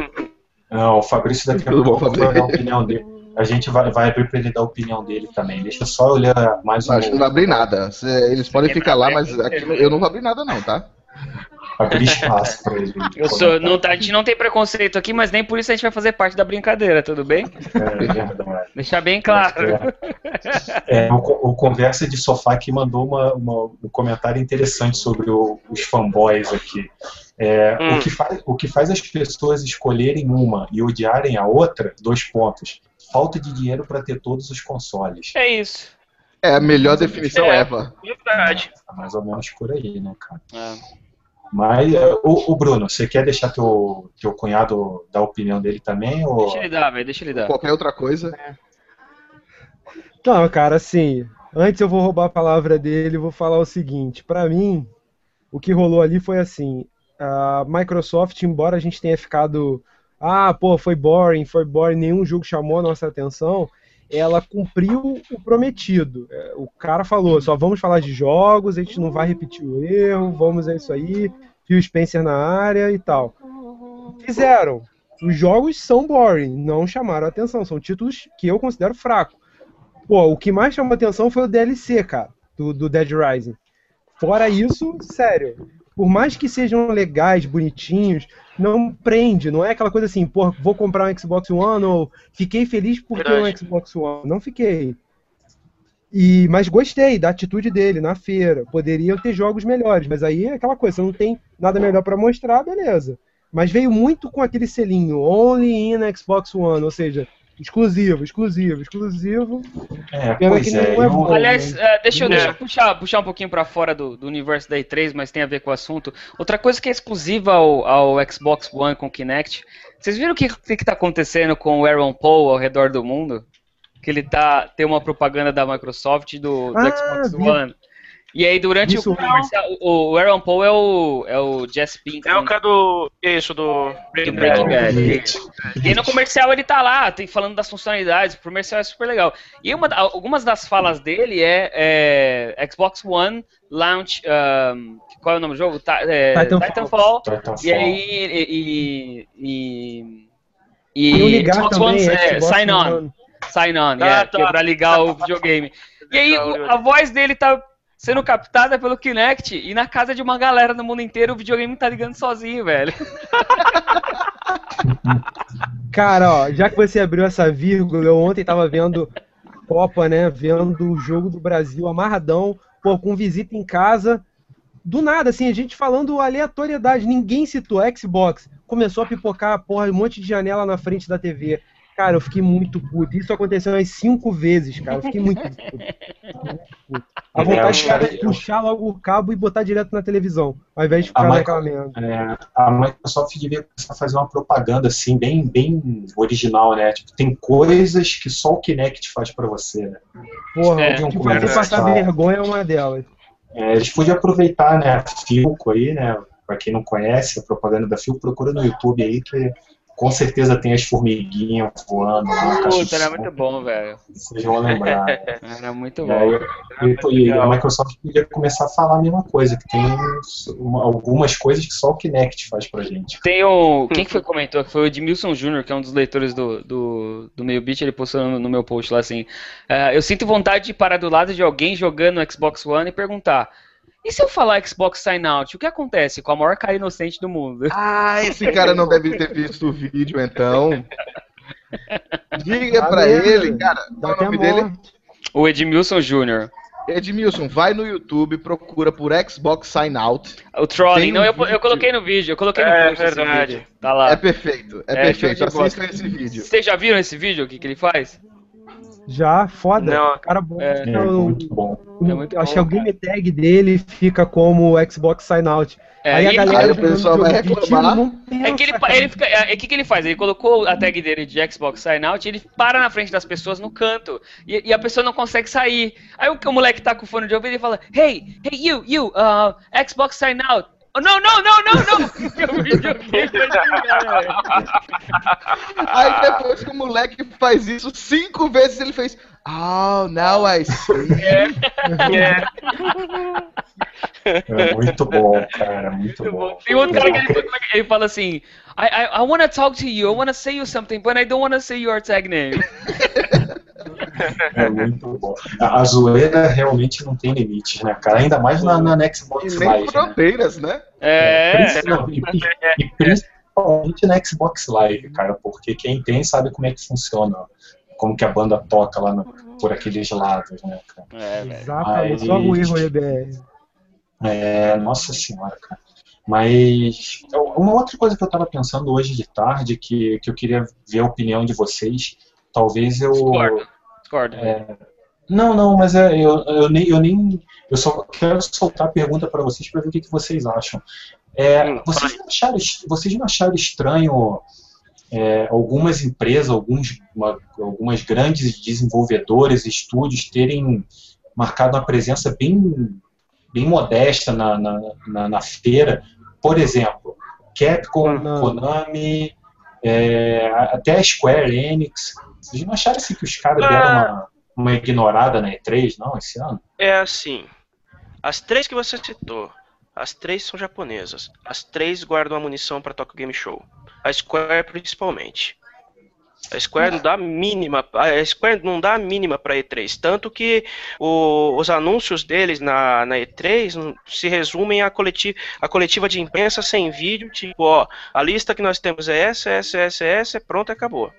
Não, o Fabrício daqui a <laughs> pouco vai dar a opinião dele. A gente vai, vai abrir para ele dar a opinião dele também. Deixa eu só olhar mais um. Não, a gente não vai abrir nada. Eles podem ficar lá, mas aqui eu não vou abrir nada não, tá? <laughs> Abrir espaço para ele. Eu sou, não, tá- a gente não tem preconceito aqui, mas nem por isso a gente vai fazer parte da brincadeira, tudo bem? É, verdade. Deixar bem claro. É, o, o Conversa de Sofá que mandou uma- uma- um comentário interessante sobre o- os fanboys aqui. É, Hum. o, que faz, o que faz as pessoas escolherem uma e odiarem a outra, dois pontos. Falta de dinheiro para ter todos os consoles. É isso. É a melhor definição É. ever. Verdade. Tá mais ou menos por aí, né, cara? É. Mas, é, o, o Bruno, você quer deixar teu, teu cunhado dar a opinião dele também? Ou... Deixa ele dar, velho, deixa ele dar. Qualquer outra coisa. Não, cara, assim, antes eu vou roubar a palavra dele e vou falar o seguinte. Pra mim, o que rolou ali foi assim: a Microsoft, embora a gente tenha ficado, ah, pô, foi boring, foi boring, nenhum jogo chamou a nossa atenção, ela cumpriu o prometido. É, O cara falou: só vamos falar de jogos, a gente não vai repetir o erro, vamos é isso aí, Phil Spencer na área e tal. Fizeram. Os jogos são boring, não chamaram atenção, são títulos que eu considero fracos. Pô, o que mais chamou atenção foi o DLC, cara, do, do Dead Rising. Fora isso, sério, por mais que sejam legais, bonitinhos, não prende, não é aquela coisa assim, pô, vou comprar um Xbox One ou fiquei feliz por ter um. Xbox One. Não fiquei. E, mas gostei da atitude dele na feira. Poderiam ter jogos melhores, mas aí é aquela coisa, você não tem nada melhor pra mostrar, beleza. Mas veio muito com aquele selinho, only in Xbox One, ou seja, exclusivo, exclusivo, exclusivo. É, Pena pois que é. não é eu- bom. Aliás, eh, deixa, eu, É. deixa eu puxar, puxar um pouquinho pra fora do, do universo da E3, mas tem a ver com o assunto. Outra coisa que é exclusiva ao, ao Xbox One com o Kinect. Vocês viram o que, que, que tá acontecendo com o Aaron Paul ao redor do mundo? Que ele tá. Tem uma propaganda da Microsoft do, do Ah, Xbox vi. One. E aí, durante Isso o comercial, o, Aaron Paul é o, é o Jess Pinkman. É o cara do. Isso, do. do Breaking É, Bad. E aí no comercial ele tá lá, tem, falando das funcionalidades, o comercial é super legal. E uma, algumas das falas dele é, é Xbox One Launch. um, qual é o nome do jogo? Ta- é, Titanfall. Titanfall. Titanfall. E aí. E. E. E e, Xbox também, One, é, Xbox sign on. One. Sign on, Ah, é, tá. que é pra ligar o videogame. E aí a voz dele tá sendo captada pelo Kinect e na casa de uma galera no mundo inteiro o videogame tá ligando sozinho, velho. <laughs> Cara, ó, já que você abriu essa vírgula, eu ontem tava vendo Copa, né? Vendo o jogo do Brasil amarradão, pô, com visita em casa. Do nada, assim, a gente falando aleatoriedade, ninguém citou Xbox. Começou a pipocar, porra, um monte de janela na frente da TV. Cara, eu fiquei muito puto. Isso aconteceu umas cinco vezes, cara. Eu fiquei muito puto. Fiquei muito puto. A É, vontade cara, caras- puxar logo o cabo e botar direto na televisão, ao invés de ficar naquela merda. É, a Microsoft devia começar a fazer uma propaganda assim, bem, bem original, né? Tipo, tem coisas que só o Kinect faz pra você, né? Porra, É, o que fazer passar vergonha é uma delas. É, eles podiam aproveitar, né, a Filco aí, né? Para quem não conhece a propaganda da Phil, procura no YouTube aí que com certeza tem as formiguinhas voando lá. Puta, era muito bom, velho. Vocês vão lembrar. <laughs> Era muito E, bom. aí, e- e a Microsoft podia começar a falar a mesma coisa, que tem uma- algumas coisas que só o Kinect faz pra gente. Tem o. Quem que foi que comentou? Que foi o Edmilson Jr., que é um dos leitores do, do, do meio beat, ele postou no, no meu post lá assim. "Ah, eu sinto vontade de parar do lado de alguém jogando no Xbox One e perguntar. E se eu falar Xbox Sign Out, o que acontece com a maior cara inocente do mundo? Ah, esse cara não deve ter visto o vídeo, então. <laughs> Diga pra ele, cara, Dá qual é o nome dele? O Edmilson Jr. Edmilson, vai no YouTube, procura por Xbox Sign Out. O Trolling. Um Não, eu, eu coloquei no vídeo. Eu coloquei no É post verdade. vídeo. Tá lá. É perfeito, é, É, perfeito. Assistam esse vídeo. Vocês já viram esse vídeo? O que, que ele faz? Já, foda. Não. Cara bom. É. É muito bom. É muito Acho bom, que o game tag dele fica como Xbox Sign Out. É, aí e a galera Aí o pessoal vai reclamar. não tem É que ele, ele fica. É, o que, que ele faz? Ele colocou a tag dele de Xbox Sign Out e ele para na frente das pessoas no canto. E, e a pessoa não consegue sair. Aí o, o moleque tá com o fone de ouvido e fala: Hey, hey, you, you, uh, Xbox Sign Out. Oh, não, não, não, não, não! E <laughs> velho. Aí depois que o moleque faz isso cinco vezes, ele fez. Oh, now I see. É, É muito bom, cara. Muito bom. Tem outro cara que ele, ele fala assim: I, I, I wanna talk to you, I wanna say you something, but I don't wanna say your tag name. É muito bom. A, a zoeira realmente não tem limites, né, cara? Ainda mais na, na E Xbox nem Live. Né? fronteiras, né? É. Não, e, e- e principalmente na Xbox Live, cara, porque quem tem sabe como é que funciona, como que a banda toca lá no- por aqueles lados, né, cara? É. Exatamente, só o erro aí, BR. É, nossa senhora, cara. Mas uma outra coisa que eu tava pensando hoje de tarde, que, que eu queria ver a opinião de vocês, talvez eu. Discordo. Discordo. Não, não, mas é, eu, eu, nem, eu nem. Eu só quero soltar a pergunta para vocês para ver o que, que vocês acham. É, Hum, vocês, não acharam, vocês não acharam estranho é, algumas empresas, alguns, uma- algumas grandes desenvolvedores, estúdios terem marcado uma presença bem, bem modesta na, na, na, na feira? Por exemplo, Capcom. Konami, é, até a Square Enix. Vocês não acharam assim, que os caras Ah. deram uma, uma ignorada na E3, não, esse ano? é assim. As três que você citou, as três são japonesas. As três guardam a munição para Tokyo Game Show. A Square principalmente. A Square não dá mínima, a Square não dá mínima para E3, tanto que o- os anúncios deles na, na E3 não- se resumem a coletiva, a coletiva de imprensa sem vídeo, tipo, ó, a lista que nós temos é essa, essa, essa, essa, pronto, acabou.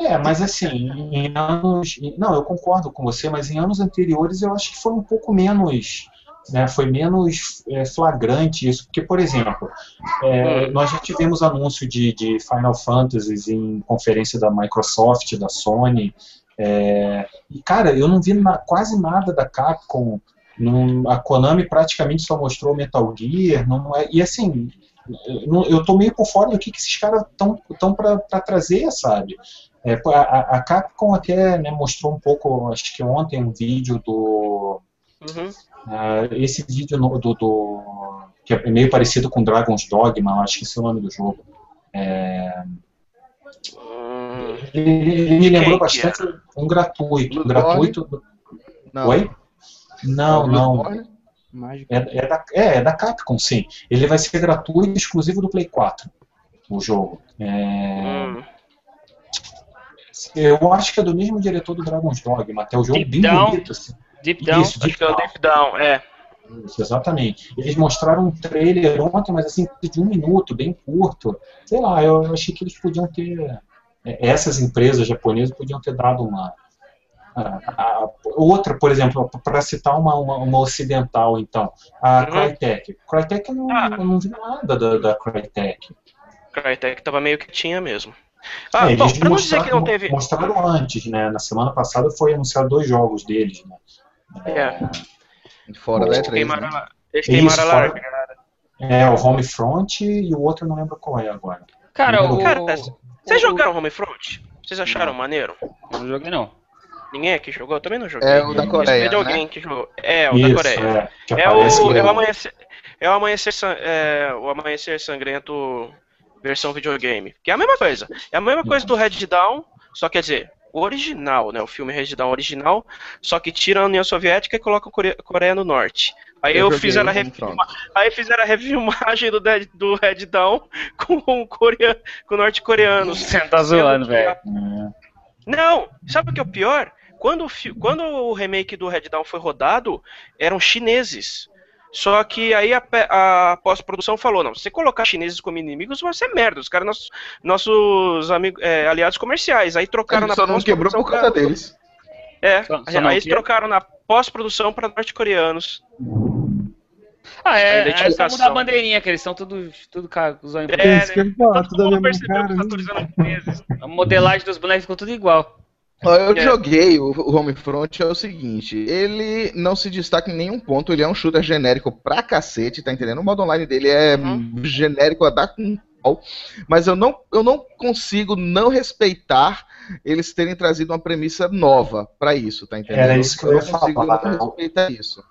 É, mas assim, em anos. Não, eu concordo com você, mas em anos anteriores eu acho que foi um pouco menos. Né, foi menos é, flagrante isso, porque, por exemplo, é, nós já tivemos anúncio de, de Final Fantasies em conferência da Microsoft, da Sony, é, e cara, eu não vi na- quase nada da Capcom, a Konami praticamente só mostrou Metal Gear, não é, e assim, eu tô meio por fora do que, esses caras estão para trazer, sabe? É, a- a Capcom até né, mostrou um pouco, acho que ontem, um vídeo do. Uhum. Ah, esse vídeo no- do, do- que é meio parecido com Dragon's Dogma, eu acho que esse é o nome do jogo. Hum, Ele, ele me lembrou é? bastante um gratuito. Um gratuito. Não. Oi? Não, não. Bloodborne? Mágico. É, é da, é, é da Capcom, sim. Ele vai ser gratuito e exclusivo do Play 4, o jogo. É, hum. eu acho que é do mesmo diretor do Dragon's Dogma, até o jogo Deep bem Down? bonito. Assim. Deep Down. Isso, Acho Deep que é o Down. Deep Down, é. Isso, exatamente. Eles mostraram um trailer ontem, mas assim, de um minuto, bem curto. Sei lá, eu achei que eles podiam ter. é, Essas empresas japonesas podiam ter dado uma. a- a- outra, por exemplo, para citar uma, uma, uma ocidental, então, a Uhum. Crytek. Crytek não, Ah. não vi nada da, da Crytek. Crytek tava meio que tinha mesmo. Ah, É, bom, pra não dizer que não teve. mostraram antes, né? Na semana passada foi anunciado dois jogos deles, né? É, Fora da Eles E3. queimaram, Né? a- eles Isso, queimaram a fora- larga. É, o Homefront e o outro não lembro qual é agora. Cara, o. Cara, Vocês o- jogaram Homefront? Vocês acharam maneiro? Eu não joguei, não. Ninguém aqui jogou? Eu também não joguei. É o da Coreia, de né? alguém que jogou. É, o Isso, da Coreia. é, É o, é o amanhecer. é o Amanhecer, é, o Amanhecer Sangrento versão videogame. Que é a mesma coisa. É a mesma coisa do Red Dawn, só quer dizer, original, né? O filme Red Dawn original, só que tira a União Soviética e coloca a Coreia, Coreia do Norte. Aí eu, joguei fizeram a refilma-. Aí fizeram a refilmagem do, Dead- do Red Dawn <laughs> com, o corea, com norte-coreanos. <laughs> Você tá zoando, velho. É, Não, sabe o que é o pior? Quando o, fi- quando o remake do Red Dawn foi rodado, eram chineses. Só que aí a, a pós-produção falou, não, se você colocar chineses como inimigos, vai ser merda. Os caras, nossos, nossos amigos, é, aliados comerciais. Aí trocaram na Só não quebrou por causa pra- deles. É, Só- só aí eles trocaram na pós-produção para norte-coreanos. Ah, é, é só mudar a bandeirinha, que eles estão tudo, tudo ca- com os olhos É, Todo mundo percebeu cara. que os né? eram chineses. A modelagem dos bonecos ficou tudo igual. Eu É. joguei o Homefront, é o seguinte, ele não se destaca em nenhum ponto, ele é um shooter genérico pra cacete, tá entendendo? O modo online dele é Uhum. genérico a dar com pau, mas eu não, eu não consigo não respeitar eles terem trazido uma premissa nova pra isso, tá entendendo? Era isso que eu ia não consigo falar. não respeitar isso.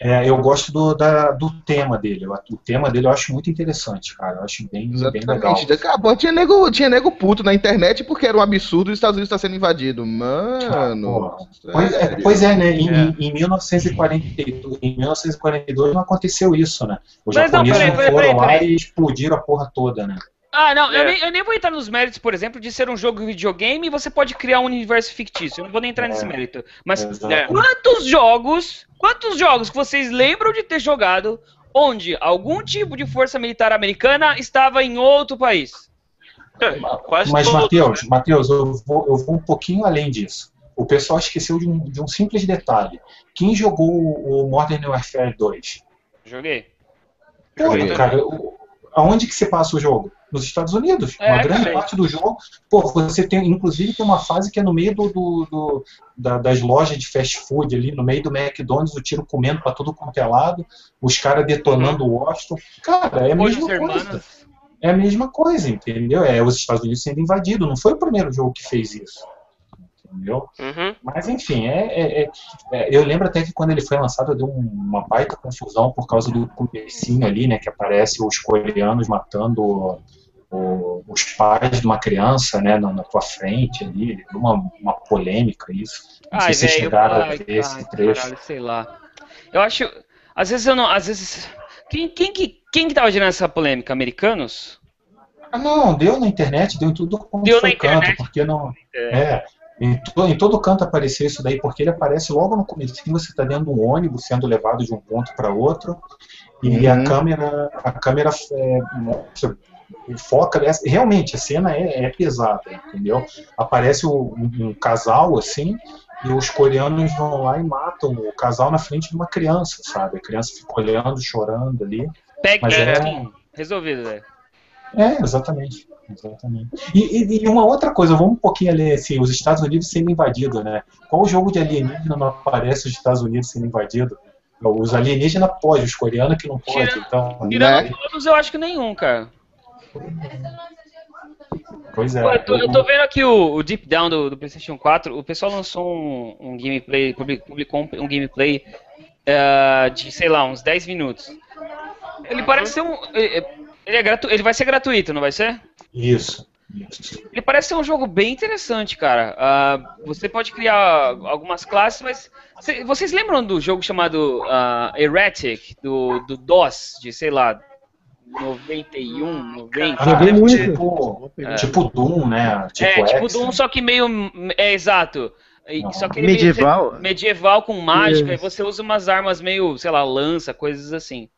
É, eu gosto do, da- do tema dele. O tema dele eu acho muito interessante, cara. Eu acho bem, bem legal. Exatamente. Acabou, tinha nego, tinha nego puto na internet porque era um absurdo e os Estados Unidos está sendo invadido. Mano. Pois é, pois é, né? Em, É. em 1942, em 1942 não aconteceu isso, né? Os Mas não, japoneses peraí, não, peraí, foram peraí, lá peraí. e explodiram a porra toda, né? Ah, não, eu, É. nem, eu nem vou entrar nos méritos, por exemplo, de ser um jogo de videogame e você pode criar um universo fictício. Eu não vou nem entrar É. nesse mérito. Mas. É. quantos jogos, quantos jogos que vocês lembram de ter jogado onde algum tipo de força militar americana estava em outro país? <laughs> Quase Mas, todos, Matheus, né? Matheus, eu vou, eu vou um pouquinho além disso. O pessoal esqueceu de um, de um simples detalhe. Quem jogou o Modern Warfare 2? Joguei. Pô, Joguei cara, o- aonde que se passa o jogo? Nos Estados Unidos. É, uma grande parte do jogo. Pô, você tem, inclusive, tem uma fase que é no meio do, do- do- da- das lojas de fast food ali, no meio do McDonald's, o tiro comendo pra tudo quanto é lado, os caras detonando o Washington. Cara, é a mesma coisa. hermanos. É a mesma coisa, entendeu? É os Estados Unidos sendo invadidos. Não foi o primeiro jogo que fez isso. Entendeu? Uhum. Mas enfim, é, é- é- é, eu lembro até que quando ele foi lançado deu um- uma baita confusão por causa do comecinho ali, né? Que aparece os coreanos matando o- os pais de uma criança, né? Na, na tua frente ali. Uma, uma polêmica isso. Não Ai, sei se chegaram a ai, ver esse ai, trecho. caralho, sei lá. Eu acho. Às vezes eu não. Às vezes. Quem, quem, que, quem que tava gerando essa polêmica? Americanos? Ah, não, deu na internet, deu em tudo quanto Deu foi canto, internet. porque não. É. É. Em, to- em todo canto apareceu isso daí, porque ele aparece logo no começo. Você está dentro de um ônibus sendo levado de um ponto para outro, e Uhum. a câmera, a câmera é, mostra, foca. Realmente, a cena é, é pesada, entendeu? Aparece o- um, um casal assim, e os coreanos vão lá e matam o casal na frente de uma criança, sabe? A criança fica olhando, chorando ali. Peg, Mas é, é- resolvido, velho. É, exatamente. exatamente. E, e- e uma outra coisa, vamos um pouquinho ali, assim, os Estados Unidos sendo invadidos, né? Qual jogo de alienígena não aparece os Estados Unidos sendo invadidos? Os alienígenas podem, os coreanos que não podem. Tirando- Então, Tirando Né? todos, eu acho que nenhum, cara. Pois é. Eu, tô, eu tô vendo aqui o, o Deep Down do, do PlayStation 4. O pessoal lançou um, um gameplay, public- publicou um, um gameplay eh, de, sei lá, uns 10 minutos. Ele parece ser um. Ele, ele é gratu, ele vai ser gratuito, não vai ser? Isso. Ele parece ser um jogo bem interessante, cara. Ah, você pode criar algumas classes, mas. cê- vocês lembram do jogo chamado ah, Erratic, do, do DOS, de sei lá, 91, 90? Joguei muito. Tipo, É. tipo Doom, né? Tipo é, tipo X, Doom, né? só que meio. É exato. Não. Só que ele meio- Medieval? medieval com mágica, Isso. e você usa umas armas meio, sei lá, lança, coisas assim.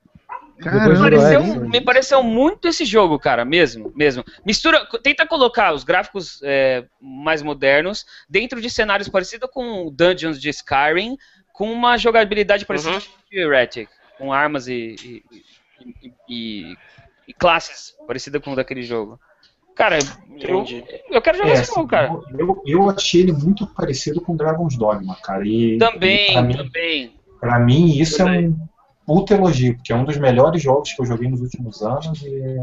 Caramba. virou Pareceu, me pareceu muito esse jogo, cara, mesmo, mesmo. Mistura, tenta colocar os gráficos é, mais modernos dentro de cenários parecidos com Dungeons de Skyrim, com uma jogabilidade parecida Uhum. com Heretic, com armas e, e- e- e- e classes parecidas com o daquele jogo. Cara, eu, eu quero jogar É, esse jogo, cara. eu, eu achei ele muito parecido com Dragon's Dogma, cara. E, Também, e pra mim, também. Pra mim, isso é um puta elogio, porque é um dos melhores jogos que eu joguei nos últimos anos e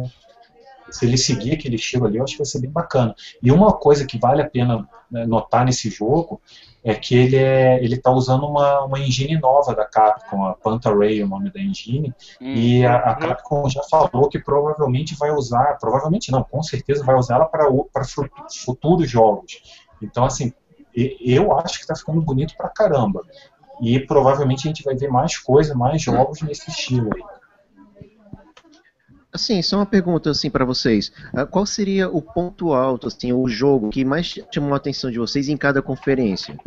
se ele seguir aquele estilo ali, eu acho que vai ser bem bacana. E uma coisa que vale a pena né, notar nesse jogo é que ele é, ele está usando uma, uma engine nova da Capcom, a Panta Ray, o nome da engine, Hum. e a, a Capcom já falou que provavelmente vai usar, provavelmente não, com certeza vai usar ela para futuros jogos. Então assim, eu acho que está ficando bonito pra caramba. E provavelmente a gente vai ver mais coisa, mais jogos nesse estilo aí. Assim, só uma pergunta assim para vocês. Ah, Qual seria o ponto alto, assim, o jogo que mais chamou a atenção de vocês em cada conferência?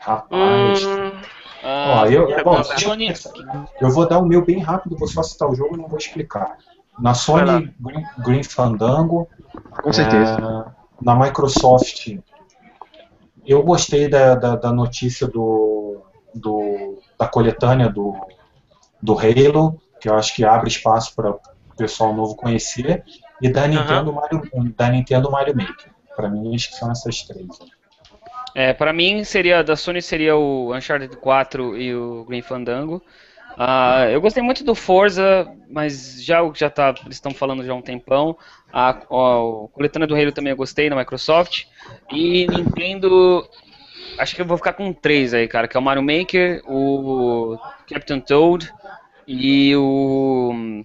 Rapaz. Hum, Ah, Ó, eu, bom, deixa eu vou dar o meu bem rápido, vou só citar o jogo e não vou explicar. Na Sony Green, Green Fandango, Com certeza. é, na Microsoft, eu gostei da, da, da notícia do, do, da coletânea do, do Halo, que eu acho que abre espaço para o pessoal novo conhecer, e da Nintendo, Mario, da Nintendo Mario Maker. Para mim, acho que são essas três. É, para mim seria da Sony seria o Uncharted 4 e o Green Fandango. Ah, eu gostei muito do Forza, mas já o que já tá, eles estão falando já há um tempão. A, ó, o coletânea do Halo também eu gostei na Microsoft. E Nintendo, acho que eu vou ficar com três aí, cara, que é o Mario Maker, o Captain Toad e o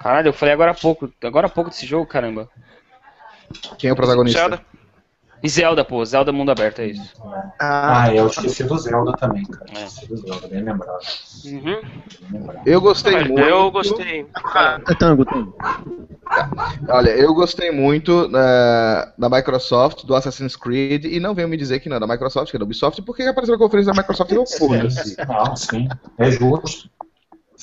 Caralho, eu falei agora há pouco, agora há pouco desse jogo, caramba. Quem é o protagonista? Zelda? E Zelda, pô, Zelda Mundo Aberto, é isso. Ah, eu esqueci do Zelda também, cara. É. Esqueci do Zelda, bem lembrado. Uhum. Eu gostei Mas muito. eu gostei. Ah, Tango, Tango. Olha, eu gostei muito da, da Microsoft, do Assassin's Creed, e não venham me dizer que não é da Microsoft, que é da Ubisoft, porque apareceu na conferência da Microsoft e eu foda-se. Não, sim, é justo.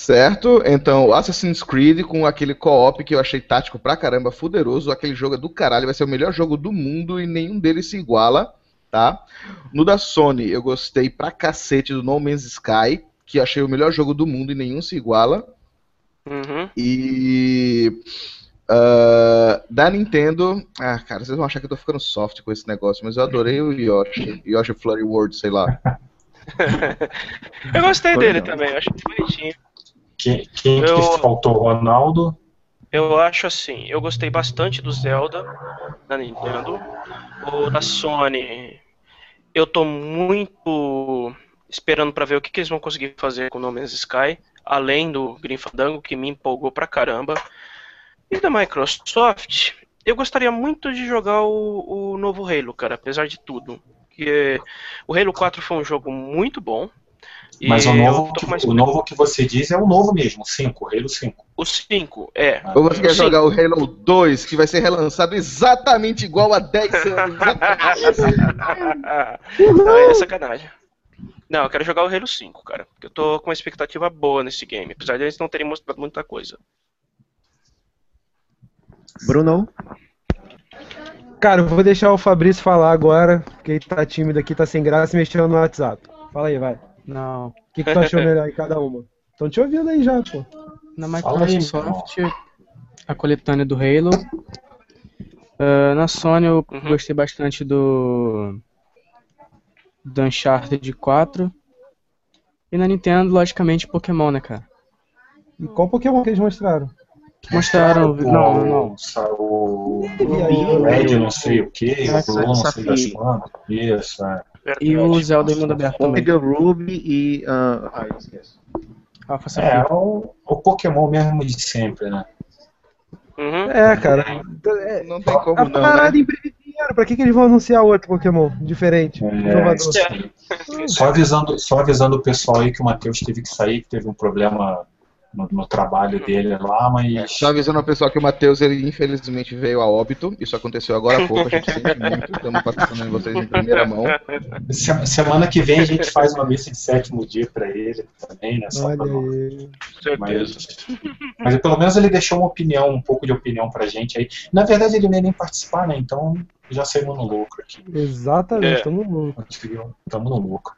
Certo? Então, Assassin's Creed com aquele co-op que eu achei tático pra caramba, fuderoso, aquele jogo é do caralho, vai ser o melhor jogo do mundo e nenhum deles se iguala, tá? No da Sony, eu gostei pra cacete do No Man's Sky, que achei o melhor jogo do mundo e nenhum se iguala. Uhum. E ah, da Nintendo, ah, cara, vocês vão achar que eu tô ficando soft com esse negócio, mas eu adorei o Yoshi, Yoshi Flurry World, sei lá. <laughs> Eu gostei Foi dele legal. também, eu acho bonitinho. Quem, quem Eu- que faltou? Ronaldo? Eu acho assim, eu gostei bastante do Zelda da Nintendo. O da Sony, eu tô muito esperando pra ver o que, que eles vão conseguir fazer com o No Man's Sky, além do Green Fandango, que me empolgou pra caramba. E da Microsoft, eu gostaria muito de jogar o, o novo Halo, cara, apesar de tudo. Que o Halo 4 foi um jogo muito bom. E Mas o novo, que, mais o novo que você diz é o novo mesmo, 5, Halo 5. O 5, é. Ou você quer jogar o Halo 2, que vai ser relançado exatamente igual a 10 anos. <laughs> Não, é sacanagem. Não, eu quero jogar o Halo 5, cara. Porque eu tô com uma expectativa boa nesse game, apesar de eles não terem mostrado muita coisa. Bruno? Cara, eu vou deixar o Fabrício falar agora, porque ele tá tímido aqui, tá sem graça e mexendo no WhatsApp. Fala aí, vai. Não. O que, que tu achou <laughs> melhor em cada uma? Estão te ouvindo aí já, pô. Na aí, Microsoft, a coletânea do Halo. Ah, na Sony eu Uhum. gostei bastante do. do Uncharted 4. E na Nintendo, logicamente, Pokémon, né, cara? E qual Pokémon que eles mostraram? Mostraram. Não, não. O, aí, o Red não sei o que, o Blue não sei das quantas. Isso, é. E o Zelda em mundo aberto também. Omega Ruby e. ah, ah, esquece. Alpha É, Sapphire. o, o Pokémon mesmo de sempre, né? Uhum. É, cara. É, Não tem como a não, parada né? em breve dinheiro. Pra que, que eles vão anunciar outro Pokémon diferente? É. Só avisando, só avisando o pessoal aí que o Matheus teve que sair, que teve um problema no, no trabalho dele lá, mas. Só avisando ao pessoal que o Matheus, ele infelizmente veio a óbito. Isso aconteceu agora há pouco, a gente sente muito. Estamos passando em vocês em primeira mão. Se- Semana que vem a gente faz uma missa de sétimo dia pra ele também, né? Só Olha pra aí. Mas, mas pelo menos ele deixou uma opinião, um pouco de opinião pra gente aí. Na verdade ele não ia nem participar, né? Então já saímos no lucro aqui. Exatamente, É. tamo louco. Estamos no lucro.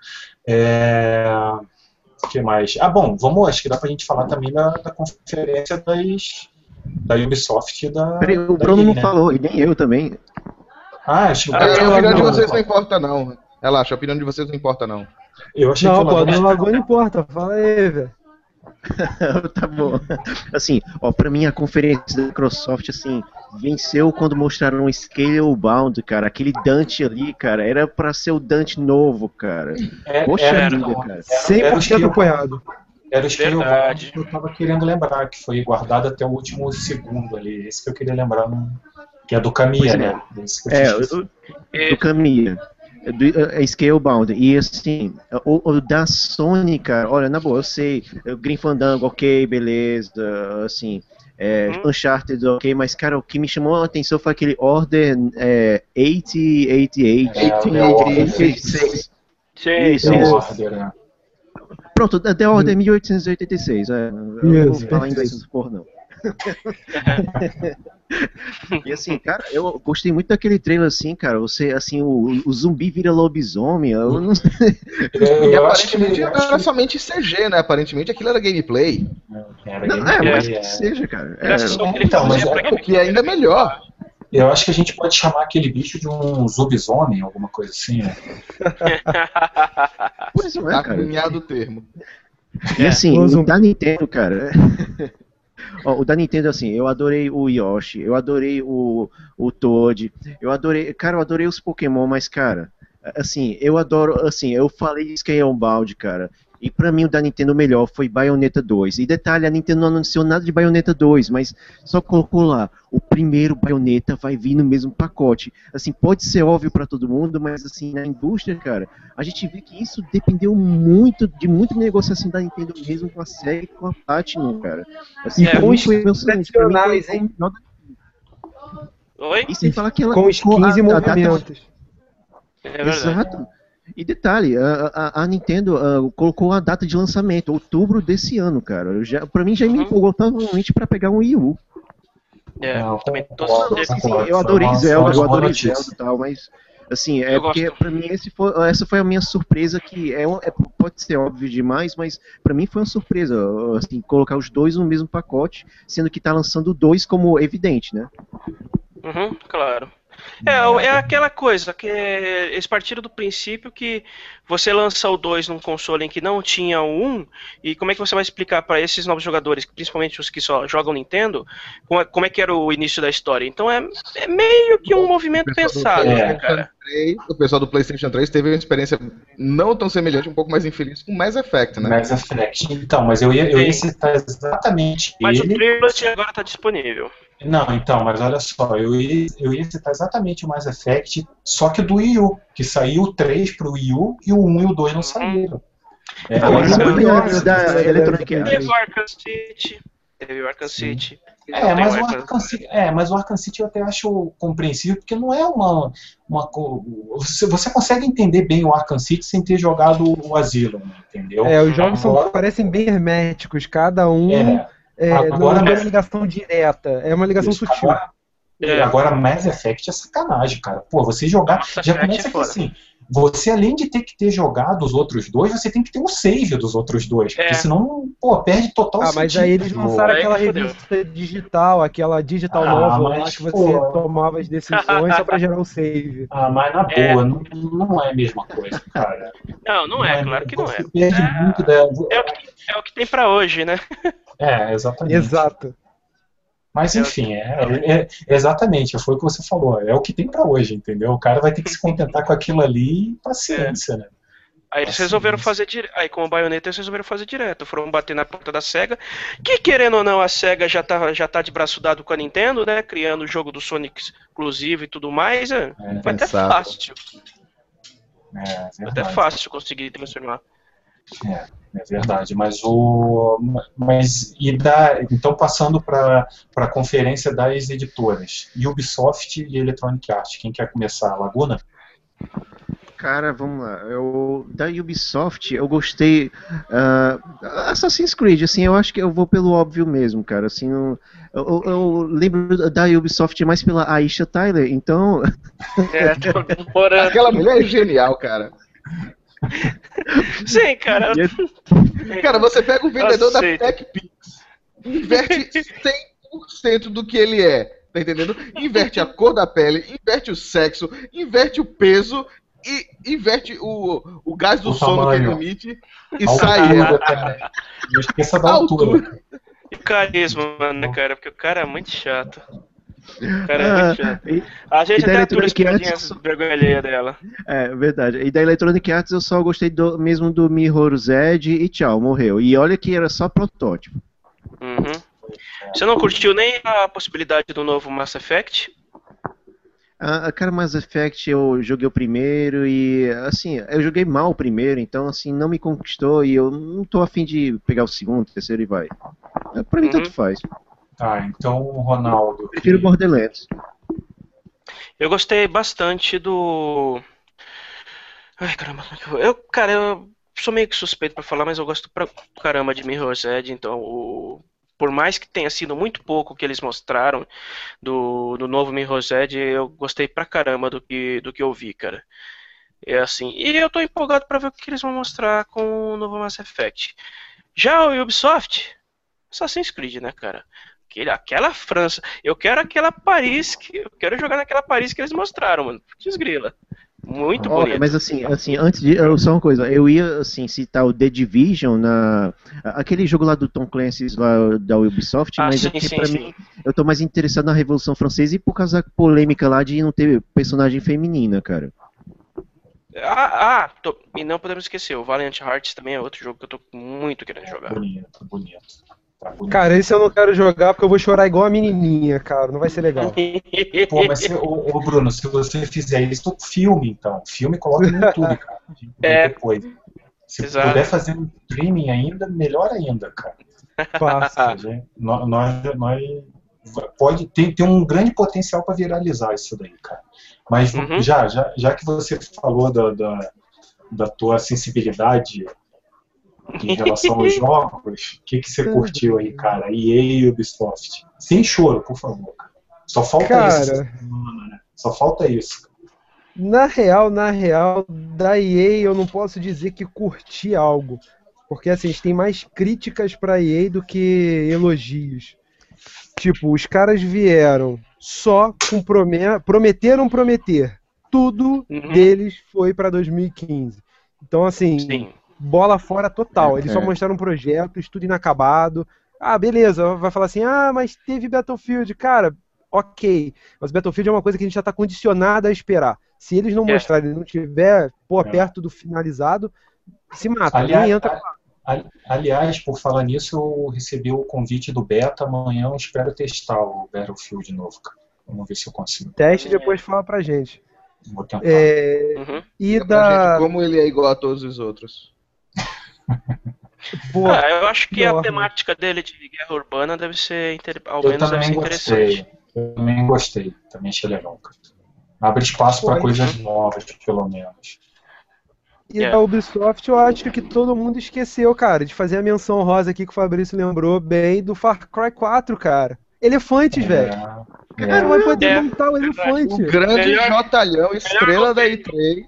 É... O que mais? Ah, bom, vamos, acho que dá pra gente falar também da, da conferência das, da Ubisoft e da. Peraí, o da Bruno EA, não né? falou, e nem eu também. Ah, acho que o Ah, a opinião de vocês não importa, não. Relaxa, a opinião de vocês não importa, não. Eu achei Não, que o Lagoa não importa. Fala aí, velho. <laughs> tá bom. Assim, ó, pra mim a conferência da Microsoft, assim, venceu quando mostraram o Scalebound, cara. Aquele Dante ali, cara, era pra ser o Dante novo, cara. É, Poxa era, vida, não, cara. era o 100% Scalebound- apoiado. Era o Scalebound Verdade. que eu tava querendo lembrar, que foi guardado até o último segundo ali. Esse que eu queria lembrar, não- que é do Pois é. né? É, o- do Kamiya. Do, é Scalebound. E assim, o, o da Sony, cara, olha, na boa, eu sei, Green Fandango, ok, beleza, assim, é, Uhum. Uncharted, ok, mas, cara, o que me chamou a atenção foi aquele Order é, 8088. É, é, 8086. Sim, order, né? Pronto, The Order 1886. É, eu não vou falar inglês porra, não. E assim, cara, eu gostei muito daquele trailer assim, cara. Você, assim, o, o zumbi vira lobisomem. Eu não Eu, E eu acho que aparentemente não acho era que- somente CG, né? Aparentemente aquilo era gameplay. era Não, gameplay, é, mas que é. seja, cara. É, que ele Então, mas é- O que é ainda melhor. Eu acho que a gente pode chamar aquele bicho de um lobisomem, alguma coisa assim, né? <laughs> por isso não é, Tá cara. cunhado o termo. E assim, zumbi. da Nintendo, cara. Ó, o da Nintendo, assim, eu adorei o Yoshi, eu adorei o, o Toad, eu adorei. Cara, eu adorei os Pokémon, mas, cara, assim, eu adoro. Assim, eu falei de Scalebound, cara. E pra mim o da Nintendo melhor foi Bayonetta 2. E detalhe, a Nintendo não anunciou nada de Bayonetta 2, mas só colocou lá, o primeiro Bayonetta vai vir no mesmo pacote. Assim, pode ser óbvio pra todo mundo, mas assim, na indústria, cara, a gente vê que isso dependeu muito de muita negociação da Nintendo mesmo com a série e com a Platinum, cara. Assim, É, pra mim com foi emocionante. Pra mim foi da- Oi? E sem falar que ela Com os colocou a- 15 a data- movimentos. É verdade. Exato. E detalhe, a, a- a Nintendo colocou a data de lançamento, outubro desse ano, cara. Eu já, pra mim já me Uhum. empolgou totalmente pra pegar um Wii U. É, Não, também tô concordo, Sim, eu adorei uma- Zelda, eu adorei. Zelda e tal, mas assim, é Eu porque gosto. pra mim esse foi, essa foi a minha surpresa que é, é- pode ser óbvio demais, mas pra mim foi uma surpresa, assim, colocar os dois no mesmo pacote, sendo que tá lançando dois como evidente, né? Uhum, claro. É, é aquela coisa que eles partiram do princípio que você lança o 2 num console em que não tinha o 1, e como é que você vai explicar para esses novos jogadores, principalmente os que só jogam Nintendo, como é, como é que era o início da história? Então é, é meio que um movimento pensado, né, cara? 3, o pessoal do PlayStation 3 teve uma experiência não tão semelhante, um pouco mais infeliz com Mass Effect, né? Mass Effect. Então, mas eu ia, eu ia citar exatamente Mas o ele. Trilogy agora tá disponível. Não, então, mas olha só, eu ia, eu ia citar exatamente o Mass Effect, só que do Wii U, que saiu o 3 pro Wii U e o 1 e o 2 não saíram. É, Ah, mas é, não eu- foi eu- antes da Electronic Arts. Teve o Arkham City. Teve o Arkham. City. É, mas o Arkham- City, é, mas o Arkham City eu até acho compreensível, porque não é uma. uma você, você consegue entender bem o Arkham City sem ter jogado o Asylum, entendeu? É, os jogos são, Agora- parecem bem herméticos, cada um É, é, agora não é Mass- uma ligação direta, é uma ligação Isso, sutil. Agora, É. agora Mass Effect é sacanagem, cara. Pô, você jogar. Mass já começa é que foda. assim. Você, além de ter que ter jogado os outros dois, você tem que ter um save dos outros dois. Porque É. senão, pô, perde total Ah, sentido. mas aí eles lançaram aquela revista digital, aquela digital Ah, novel lá que você pô. tomava as decisões só pra gerar o save. <laughs> Ah, mas na É. boa, não, não é a mesma coisa, cara. Não, não é, claro que não é. Perde muito da. É o que, é o que tem pra hoje, né? <laughs> É, exatamente. Exato. Mas enfim, é, é- é- exatamente, foi o que você falou. É o que tem pra hoje, entendeu? O cara vai ter que se contentar com aquilo ali e paciência, né? Aí eles resolveram fazer direto. Aí com o baioneta eles resolveram fazer direto. Foram bater na porta da SEGA. Que querendo ou não, a SEGA já tá, já tá de braço dado com a Nintendo, né? Criando o jogo do Sonic exclusivo e tudo mais. É, É, foi até fácil. é Foi até fácil conseguir transformar. É verdade, mas o. Mas e da. Então passando para a conferência das editoras. Ubisoft e Electronic Arts. Quem quer começar? Laguna? Cara, vamos lá. Eu, da Ubisoft, eu gostei. ah, Assassin's Creed, assim, eu acho que eu vou pelo óbvio mesmo, cara. Assim, eu, eu- eu lembro da Ubisoft mais pela Aisha Tyler, então. É. Aquela mulher é genial, cara. <laughs> Sim, cara. Cara, você pega o vendedor da. TechPix, inverte 100% do que ele é, tá entendendo? Inverte a cor da pele, inverte o sexo, inverte o peso e inverte o, o gás do O sono que ele tamanho. emite e A sai altura, ela. cara. Não esqueça da A altura. E carisma, né, cara? Porque o cara é muito chato. Cara é Ah, chato. e- A gente até atura as vergonha alheia dela. É, verdade. E da Electronic Arts eu só gostei do, mesmo do Mirror Zed e tchau, morreu. E olha que era só protótipo. Uhum. Você não curtiu nem a possibilidade do novo Mass Effect? A, a cara Mass Effect eu joguei o primeiro e assim, eu joguei mal o primeiro, então assim, não me conquistou e eu não tô afim de pegar o segundo, o terceiro e vai. É, Pra mim Uhum. tanto faz. Tá, então, Ronaldo. Prefiro que- Borderlands. Eu gostei bastante do. Ai, caramba. é eu- Eu, cara, eu sou meio que suspeito pra falar, mas eu gosto pra caramba de Mirror's Edge, então o... por mais que tenha sido muito pouco que eles mostraram do, do novo Mirror's Edge, eu gostei pra caramba do que, do que eu vi, cara. É assim, e eu tô empolgado pra ver o que eles vão mostrar com o novo Mass Effect. Já o Ubisoft, Assassin's Creed, né, cara? Aquele- Aquela França, eu quero aquela Paris, que eu quero jogar naquela Paris que eles mostraram, mano. Desgrila. Muito Olha, bonito. mas assim, assim, antes de. eu- Só uma coisa, eu ia assim, citar o The Division na. Aquele jogo lá do Tom Clancy lá da Ubisoft, Ah, mas sim, é que sim, pra sim. mim eu tô mais interessado na Revolução Francesa e por causa da polêmica lá de não ter personagem feminina, cara. Ah, ah, tô- e não podemos esquecer, o Valiant Hearts também é outro jogo que eu tô muito querendo jogar. Bonito, bonito. Cara, esse eu não quero jogar porque eu vou chorar igual a menininha, cara. Não vai ser legal. <laughs> Pô, mas, se, ô, ô, Bruno, se você fizer isso, filme, então. Filme, coloca no YouTube, cara. A gente <laughs> vê É. Depois. Se Exato. puder fazer um streaming ainda, melhor ainda, cara. Fácil. Ah. A gente- nó- nós, nós pode tem, tem um grande potencial para viralizar isso daí, cara. Mas Uhum. já, já, já que você falou da, da, da tua sensibilidade em relação aos jogos, o que, que você curtiu aí, cara? EA e Ubisoft. Sem choro, por favor. Só falta Cara. isso. semana, né? Só falta isso. Na real, na real, da EA eu não posso dizer que curti algo. Porque assim, a gente tem mais críticas pra EA do que elogios. Tipo, os caras vieram só com prome prometeram prometer. Tudo Uhum. deles foi pra 2015. Então, assim, Sim. Bola fora total. Eles só É. mostraram um projeto, estudo inacabado. Ah, beleza, vai falar assim, ah, mas teve Battlefield. Cara, ok. Mas Battlefield é uma coisa que a gente já tá condicionado a esperar. Se eles não É. mostrarem e não tiver, pô, É. perto do finalizado, se mata. Aliás, nem entra. aliás, por falar nisso, eu recebi o convite do beta. Amanhã eu espero testar o Battlefield de novo, cara. Vamos ver se eu consigo. Teste e depois fala pra gente. Vou tentar. É, Uhum. e da. gente como ele é igual a todos os outros. <laughs> Pô, Ah, eu acho que a enorme. temática dele de guerra urbana deve ser, inter- ao Eu menos deve ser também interessante. gostei. Eu também gostei. Também achei legal, cara. Abre espaço para coisas novas, pelo menos. E É. da Ubisoft, eu acho que todo mundo esqueceu, cara, de fazer a menção rosa aqui que o Fabrício lembrou bem do Far Cry 4, cara. Elefantes, velho. É, Cara, vai poder É, montar o elefante. O grande Melhor- Jotalhão, estrela da E3.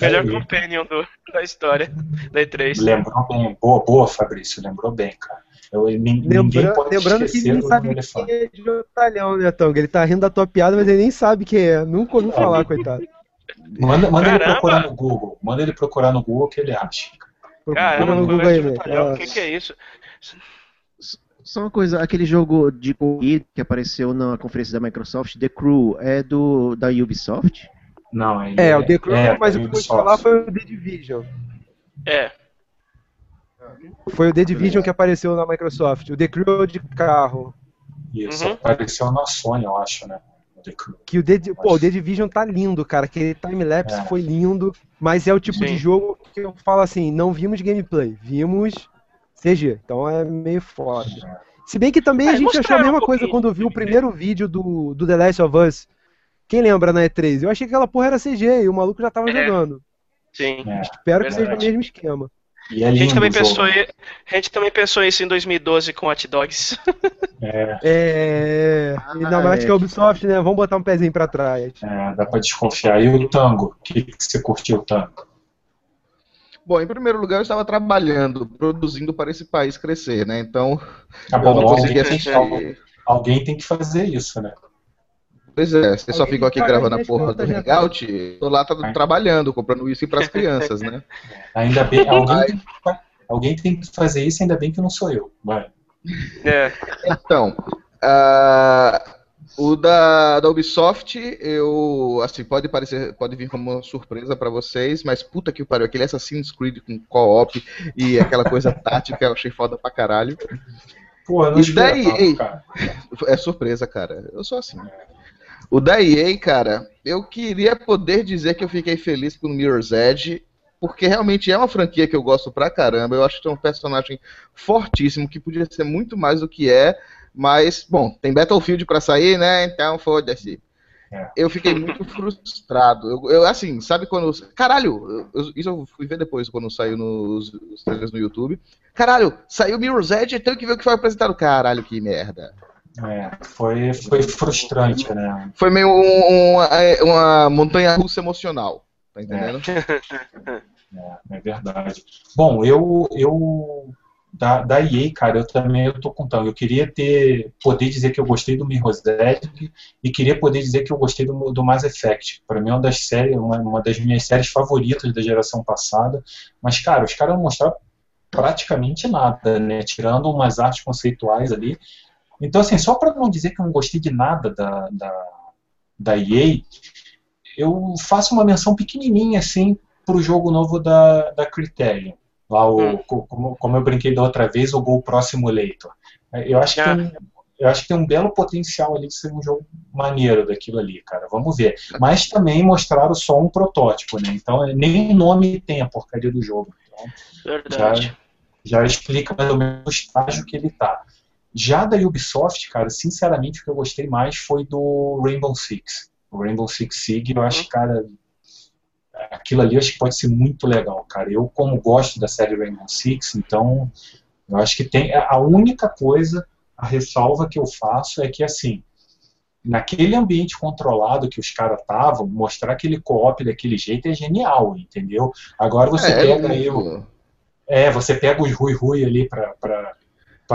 Melhor aí. companion do- da história da E3. Lembrou bem. Boa, boa, Fabrício. Lembrou bem, cara. Eu, nin- ninguém Lembra- pode lembrando que ele do sabe quem é de Otalhão, né, Tong? Ele tá rindo da tua piada, mas ele nem sabe quem é. Nunca ouviu falar, coitado. Manda, manda ele procurar no Google. Manda ele procurar no Google que ele acha. Caramba, no Google aí, velho. O que, que é isso? Só uma coisa, aquele jogo de corrida que apareceu na conferência da Microsoft, The Crew, é do da Ubisoft? Não, ele É, o The Crew, é, mas o que eu vou te Ubisoft. falar foi o The Division. É, Foi o The Division que apareceu na Microsoft. O The Crew é de carro. Isso, Uhum. apareceu na Sony, eu acho, né? O The Crew. Que o The, Di- pô, o The Division tá lindo, cara. Aquele time-lapse É. foi lindo. Mas é o tipo Sim. de jogo que eu falo assim, não vimos gameplay, vimos CG. Então é meio foda. Se bem que também Ah, a gente achou a mesma um coisa quando viu o primeiro vídeo do, do The Last of Us. Quem lembra na E3? Eu achei que aquela porra era CG e o maluco já tava É. jogando. sim. É, Espero que seja o mesmo esquema. e é A gente, também pensou, a gente também pensou isso em 2012 com Hot Dogs. <laughs> É, É. Ainda mais é. que a Ubisoft, né? Vamos botar um pezinho pra trás. é, dá pra desconfiar. E o tango? O que, que você curtiu o tango? Bom, em primeiro lugar, eu estava trabalhando, produzindo para esse país crescer, né? Então, Tá eu não assistir. alguém tem que fazer isso, né? Pois é, você só ficou aqui gravando a porra do já Hangout, tô lá tá É. trabalhando, comprando uísque pras <laughs> crianças, né? Ainda bem, alguém, tem alguém tem que fazer isso, ainda bem que não sou eu. Vai. É. Então, ah, o da, da Ubisoft, eu, assim, pode parecer, pode vir como uma surpresa pra vocês, mas puta que pariu, aquele Assassin's Creed com co-op e aquela coisa <laughs> tática, eu achei foda pra caralho. Pô, eu não E daí, ei? cara. É surpresa, cara. Eu sou assim. O da EA, cara, eu queria poder dizer que eu fiquei feliz com o Mirror's Edge, porque realmente é uma franquia que eu gosto pra caramba. Eu acho que é um personagem fortíssimo, que podia ser muito mais do que é, mas, bom, tem Battlefield pra sair, né? Então foda-se. É. Eu fiquei muito frustrado. Eu, eu, assim, sabe quando. Caralho, eu- isso eu fui ver depois quando saiu nos, nos trailers no YouTube. Caralho, saiu Mirror's Edge, tenho que ver o que foi apresentado. Caralho, que merda. É, foi, foi frustrante, né? Foi meio um- um- é, uma montanha russa emocional. Tá entendendo? É, <laughs> é verdade. Bom, eu, eu da, da EA, cara, eu também eu tô contando. Eu queria ter poder dizer que eu gostei do Mirror's Edge e queria poder dizer que eu gostei do, do Mass Effect. Para mim é uma das séries, uma, uma das minhas séries favoritas da geração passada. Mas cara, os caras não mostraram praticamente nada, né? Tirando umas artes conceituais ali. Então assim, só para não dizer que eu não gostei de nada da, da, da EA, eu faço uma menção pequenininha assim pro jogo novo da, da Criterion. Lá o, Hum. co- como, como eu brinquei da outra vez, o Gol Pro Simulator. Eu acho, que Ah. tem, eu acho que tem um belo potencial ali de ser um jogo maneiro daquilo ali, cara. Vamos ver. Mas também mostraram só um protótipo, né? Então nem o nome tem a porcaria do jogo. Então, Verdade. já explica mais ou menos o estágio que ele tá. Já da Ubisoft, cara, sinceramente o que eu gostei mais foi do Rainbow Six. O Rainbow Six Siege, eu acho, cara, aquilo ali eu acho que pode ser muito legal, cara. Eu, como gosto da série Rainbow Six, então eu acho que tem. A única coisa, a ressalva que eu faço é que, assim, naquele ambiente controlado que os caras estavam, mostrar aquele co-op daquele jeito é genial, entendeu? Agora você É, pega é aí É, você pega os Rui-Rui ali pra, pra, pra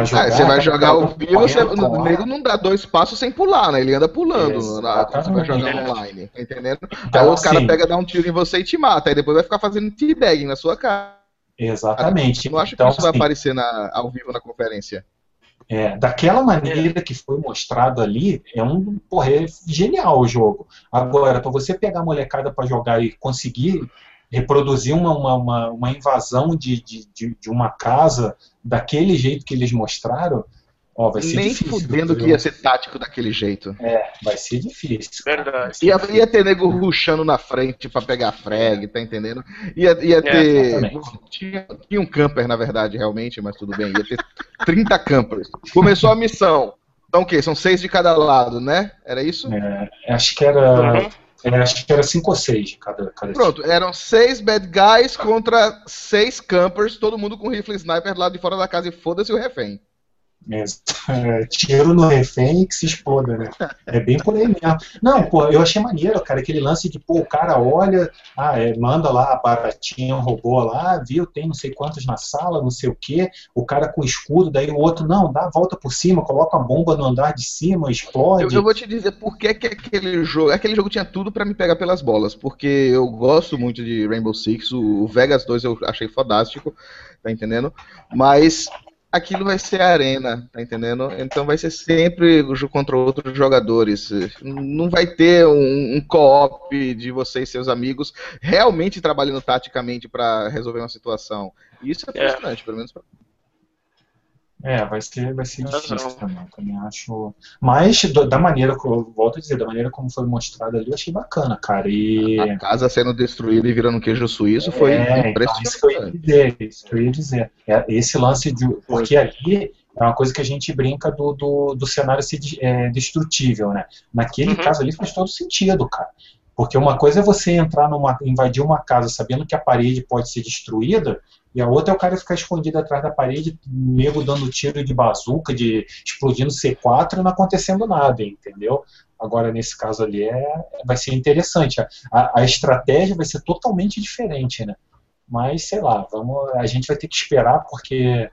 jogar. Ah, você vai tá jogar ao vivo, você, o nego não dá dois passos sem pular, né? Ele anda pulando na, quando você vai jogar online, tá entendendo? Então, Aí o cara assim, pega, dá um tiro em você e te mata, aí depois vai ficar fazendo teabagging na sua cara. Exatamente. Eu não acho então, que isso vai assim, aparecer na- ao vivo na conferência. É, daquela maneira que foi mostrado ali, é um porra, é genial o jogo. Agora, para você pegar a molecada para jogar e conseguir reproduzir uma, uma, uma, uma invasão de, de, de, de uma casa daquele jeito que eles mostraram, ó, vai ser Nem difícil. fudendo que ia ser tático daquele jeito. Vai ser difícil. Verdade. Ia, ia ter nego ruxando na frente pra pegar frag, tá entendendo? Ia, ia É, ter. exatamente. tinha, tinha um camper, na verdade, realmente, mas tudo bem. Ia ter 30 campers. Começou a missão. Então o quê? São seis de cada lado, né? Era isso? É, acho que era. Uhum. É, acho que era cinco ou seis de cada, cada Pronto, eram seis bad guys contra seis campers, todo mundo com rifle sniper lá de fora da casa e foda-se o refém. É, <laughs> tiro no refém que se exploda, né? É bem por aí mesmo. Não, pô, eu achei maneiro, cara, aquele lance de, pô, o cara olha, ah, é, manda lá a baratinha, um robô lá, viu, tem não sei quantos na sala, não sei o quê, o cara com escudo, daí o outro, não, dá a volta por cima, coloca a bomba no andar de cima, Eu, explode. eu vou te dizer por que, que aquele jogo. Aquele jogo tinha tudo pra me pegar pelas bolas. Porque eu gosto muito de Rainbow Six. O, o Vegas 2 eu achei fodástico, tá entendendo? Mas aquilo vai ser arena, tá entendendo? Então vai ser sempre contra outros jogadores. Não vai ter um, um co-op de você e seus amigos realmente trabalhando taticamente pra resolver uma situação. Isso é É. frustrante, pelo menos pra É, vai ser, vai ser difícil também, também acho. Mas do- da maneira que eu volto a dizer, da maneira como foi mostrado ali, eu achei bacana, cara. E A casa sendo destruída e virando um queijo suíço foi é, então, isso que eu ia impressionante. dizer, isso que eu ia dizer. É, esse lance de. Porque ali é uma coisa que a gente brinca do, do, do cenário ser é, destrutível, né? Naquele Uhum. caso ali faz todo sentido, cara. Porque uma coisa é você entrar numa. invadir uma casa sabendo que a parede pode ser destruída, e a outra é o cara ficar escondido atrás da parede, nego dando tiro de bazuca, de explodindo C4 e não acontecendo nada, entendeu? Agora, nesse caso ali, é, vai ser interessante. A, a, a estratégia vai ser totalmente diferente, né? Mas, sei lá, vamos, a gente vai ter que esperar, porque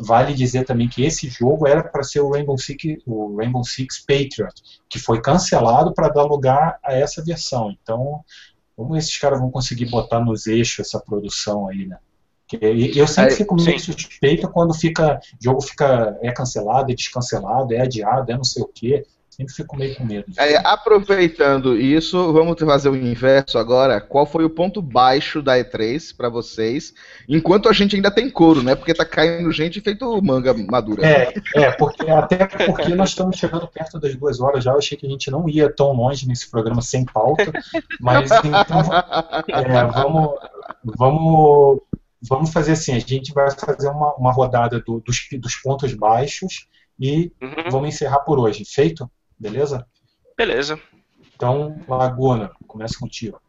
vale dizer também que esse jogo era para ser o Rainbow Six, o Rainbow Six Patriot, que foi cancelado para dar lugar a essa versão. Então, como esses caras vão conseguir botar nos eixos essa produção aí, né? Eu sempre fico meio suspeito quando fica, o jogo fica, é cancelado, é descancelado, é adiado, é não sei o quê. Sempre fico meio com medo. É, aproveitando isso, vamos fazer o inverso agora. Qual foi o ponto baixo da E3 pra vocês? Enquanto a gente ainda tem couro, né? Porque tá caindo gente feito manga madura. É, é, porque até porque nós estamos chegando perto das duas horas já. Eu achei que a gente não ia tão longe nesse programa sem pauta, mas então é, vamos, vamos, vamos fazer assim. A gente vai fazer uma, uma rodada do- dos, dos pontos baixos e Uhum. vamos encerrar por hoje. Feito? Beleza? Beleza. Então, Laguna, começa contigo.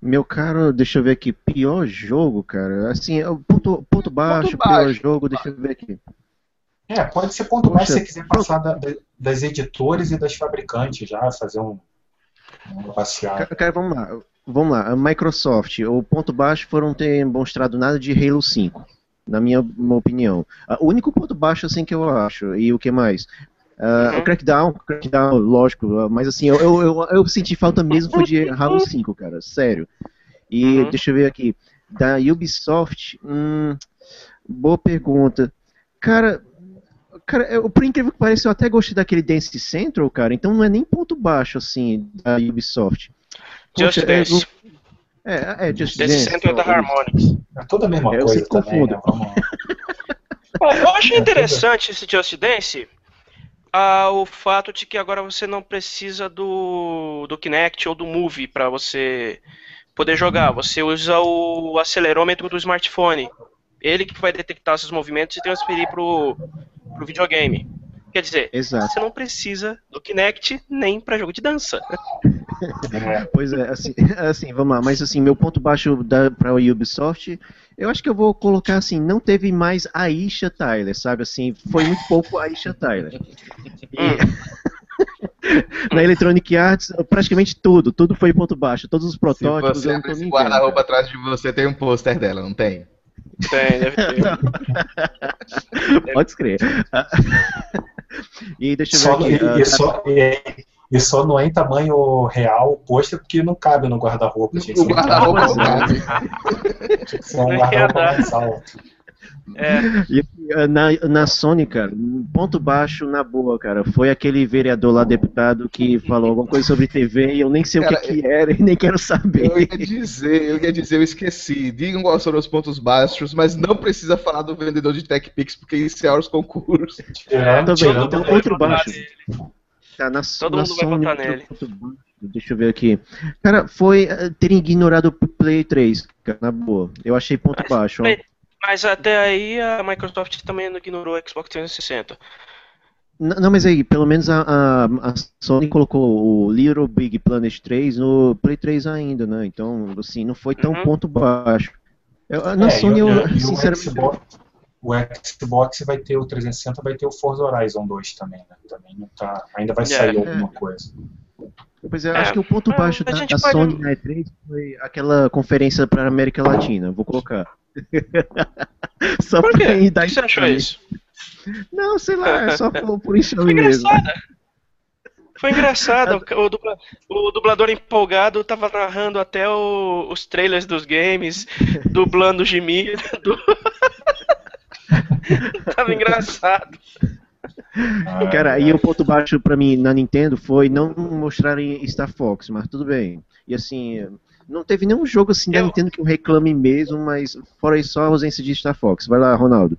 Meu caro, deixa eu ver aqui, pior jogo, cara. Assim, é o ponto, ponto baixo, pior baixo. jogo, deixa eu ver aqui. É, pode ser ponto baixo se Poxa, você quiser passar da- da- das editores e das fabricantes já, fazer um, uma passeada. Ca- Cara, vamos lá. Vamos lá. A Microsoft, o ponto baixo foram ter mostrado nada de Halo 5, na minha opinião. Ah, O único ponto baixo, assim, que eu acho, e o que mais? Ah, Uhum. O Crackdown, Crackdown, lógico, mas assim, eu, eu, eu, eu senti falta mesmo foi de Halo 5, cara, sério. E Uhum. deixa eu ver aqui. Da Ubisoft, hum, boa pergunta. Cara, cara, eu, por incrível que pareça, eu até gostei daquele Dance Central, cara, então não é nem ponto baixo, assim, da Ubisoft. Just Poxa, é, Dance. É, é, Just Desse Dance. centro é da ó, Harmonix. É toda a mesma Eu coisa sempre também, confundo. né? Bom, <laughs> eu acho interessante esse Just Dance ah, o fato de que agora você não precisa do, do Kinect ou do Move para você poder jogar. Você usa o acelerômetro do smartphone. Ele que vai detectar seus movimentos e transferir pro, pro videogame. Quer dizer, Exato. você não precisa do Kinect nem para jogo de dança. <laughs> Pois é, assim, <laughs> assim, vamos lá, mas assim, meu ponto baixo da, pra Ubisoft, eu acho que eu vou colocar assim, não teve mais a Isha Tyler, sabe, assim, foi muito pouco a Isha Tyler. <laughs> E- <laughs> Na Electronic Arts, praticamente tudo, tudo foi ponto baixo, todos os Se protótipos você abre tô esse guarda-roupa atrás de você, tem um pôster dela, não tem? Tem, deve ter. Pode escrever. E deixa eu Só, ver aqui. e, ah, e só, e, e só não é em tamanho real o pôster porque não cabe no guarda-roupa. Que O um guarda-roupa não é. cabe. tinha que ser um guarda-roupa dar. mais alto. É, E, ah, na, na Sony, cara, ponto baixo na boa, cara. Foi aquele vereador lá, deputado, que falou alguma coisa sobre TV e eu nem sei Cara, o que, que era e nem quero saber. Eu ia dizer, eu ia dizer, eu esqueci. Digam quais foram os pontos baixos, mas não precisa falar do vendedor de TechPix, porque isso é aos concursos. Tá vendo? tirando Então, o outro baixo. nele. Tá, na, Todo na mundo vai Sony, votar outro nele. Deixa eu ver aqui. Cara, foi eh, terem ignorado o Play 3, cara, na boa. Eu achei ponto Mas, baixo. ó. Mas até aí a Microsoft também não ignorou o Xbox 360. N- Não, mas aí, pelo menos a, a, a Sony colocou o Little Big Planet 3 no Play 3 ainda, né? Então, assim, não foi tão Uhum. ponto baixo. Eu, na É, Sony, eu, e o sinceramente. Xbox, o Xbox vai ter o 360, vai ter o Forza Horizon 2 também, né? Também não tá, ainda vai É. sair alguma coisa. Pois é, É, acho que o ponto é, baixo da, da pode- Sony na E3 foi aquela conferência para América Latina. Vou colocar. <laughs> Só Por pra quê? ir Por dar que você achou isso? Não, sei lá, é só por, por Foi enxame mesmo. engraçada. Foi engraçado. <laughs> O, dubla- o dublador empolgado tava narrando até o- os trailers dos games, dublando o gemido. <laughs> do- <laughs> tava engraçado. Ah, Cara, e o ponto baixo pra mim na Nintendo foi não mostrarem Star Fox, mas tudo bem. E assim, não teve nenhum jogo assim da Eu- Nintendo que eu reclame mesmo, mas fora isso, só a ausência de Star Fox. Vai lá, Ronaldo.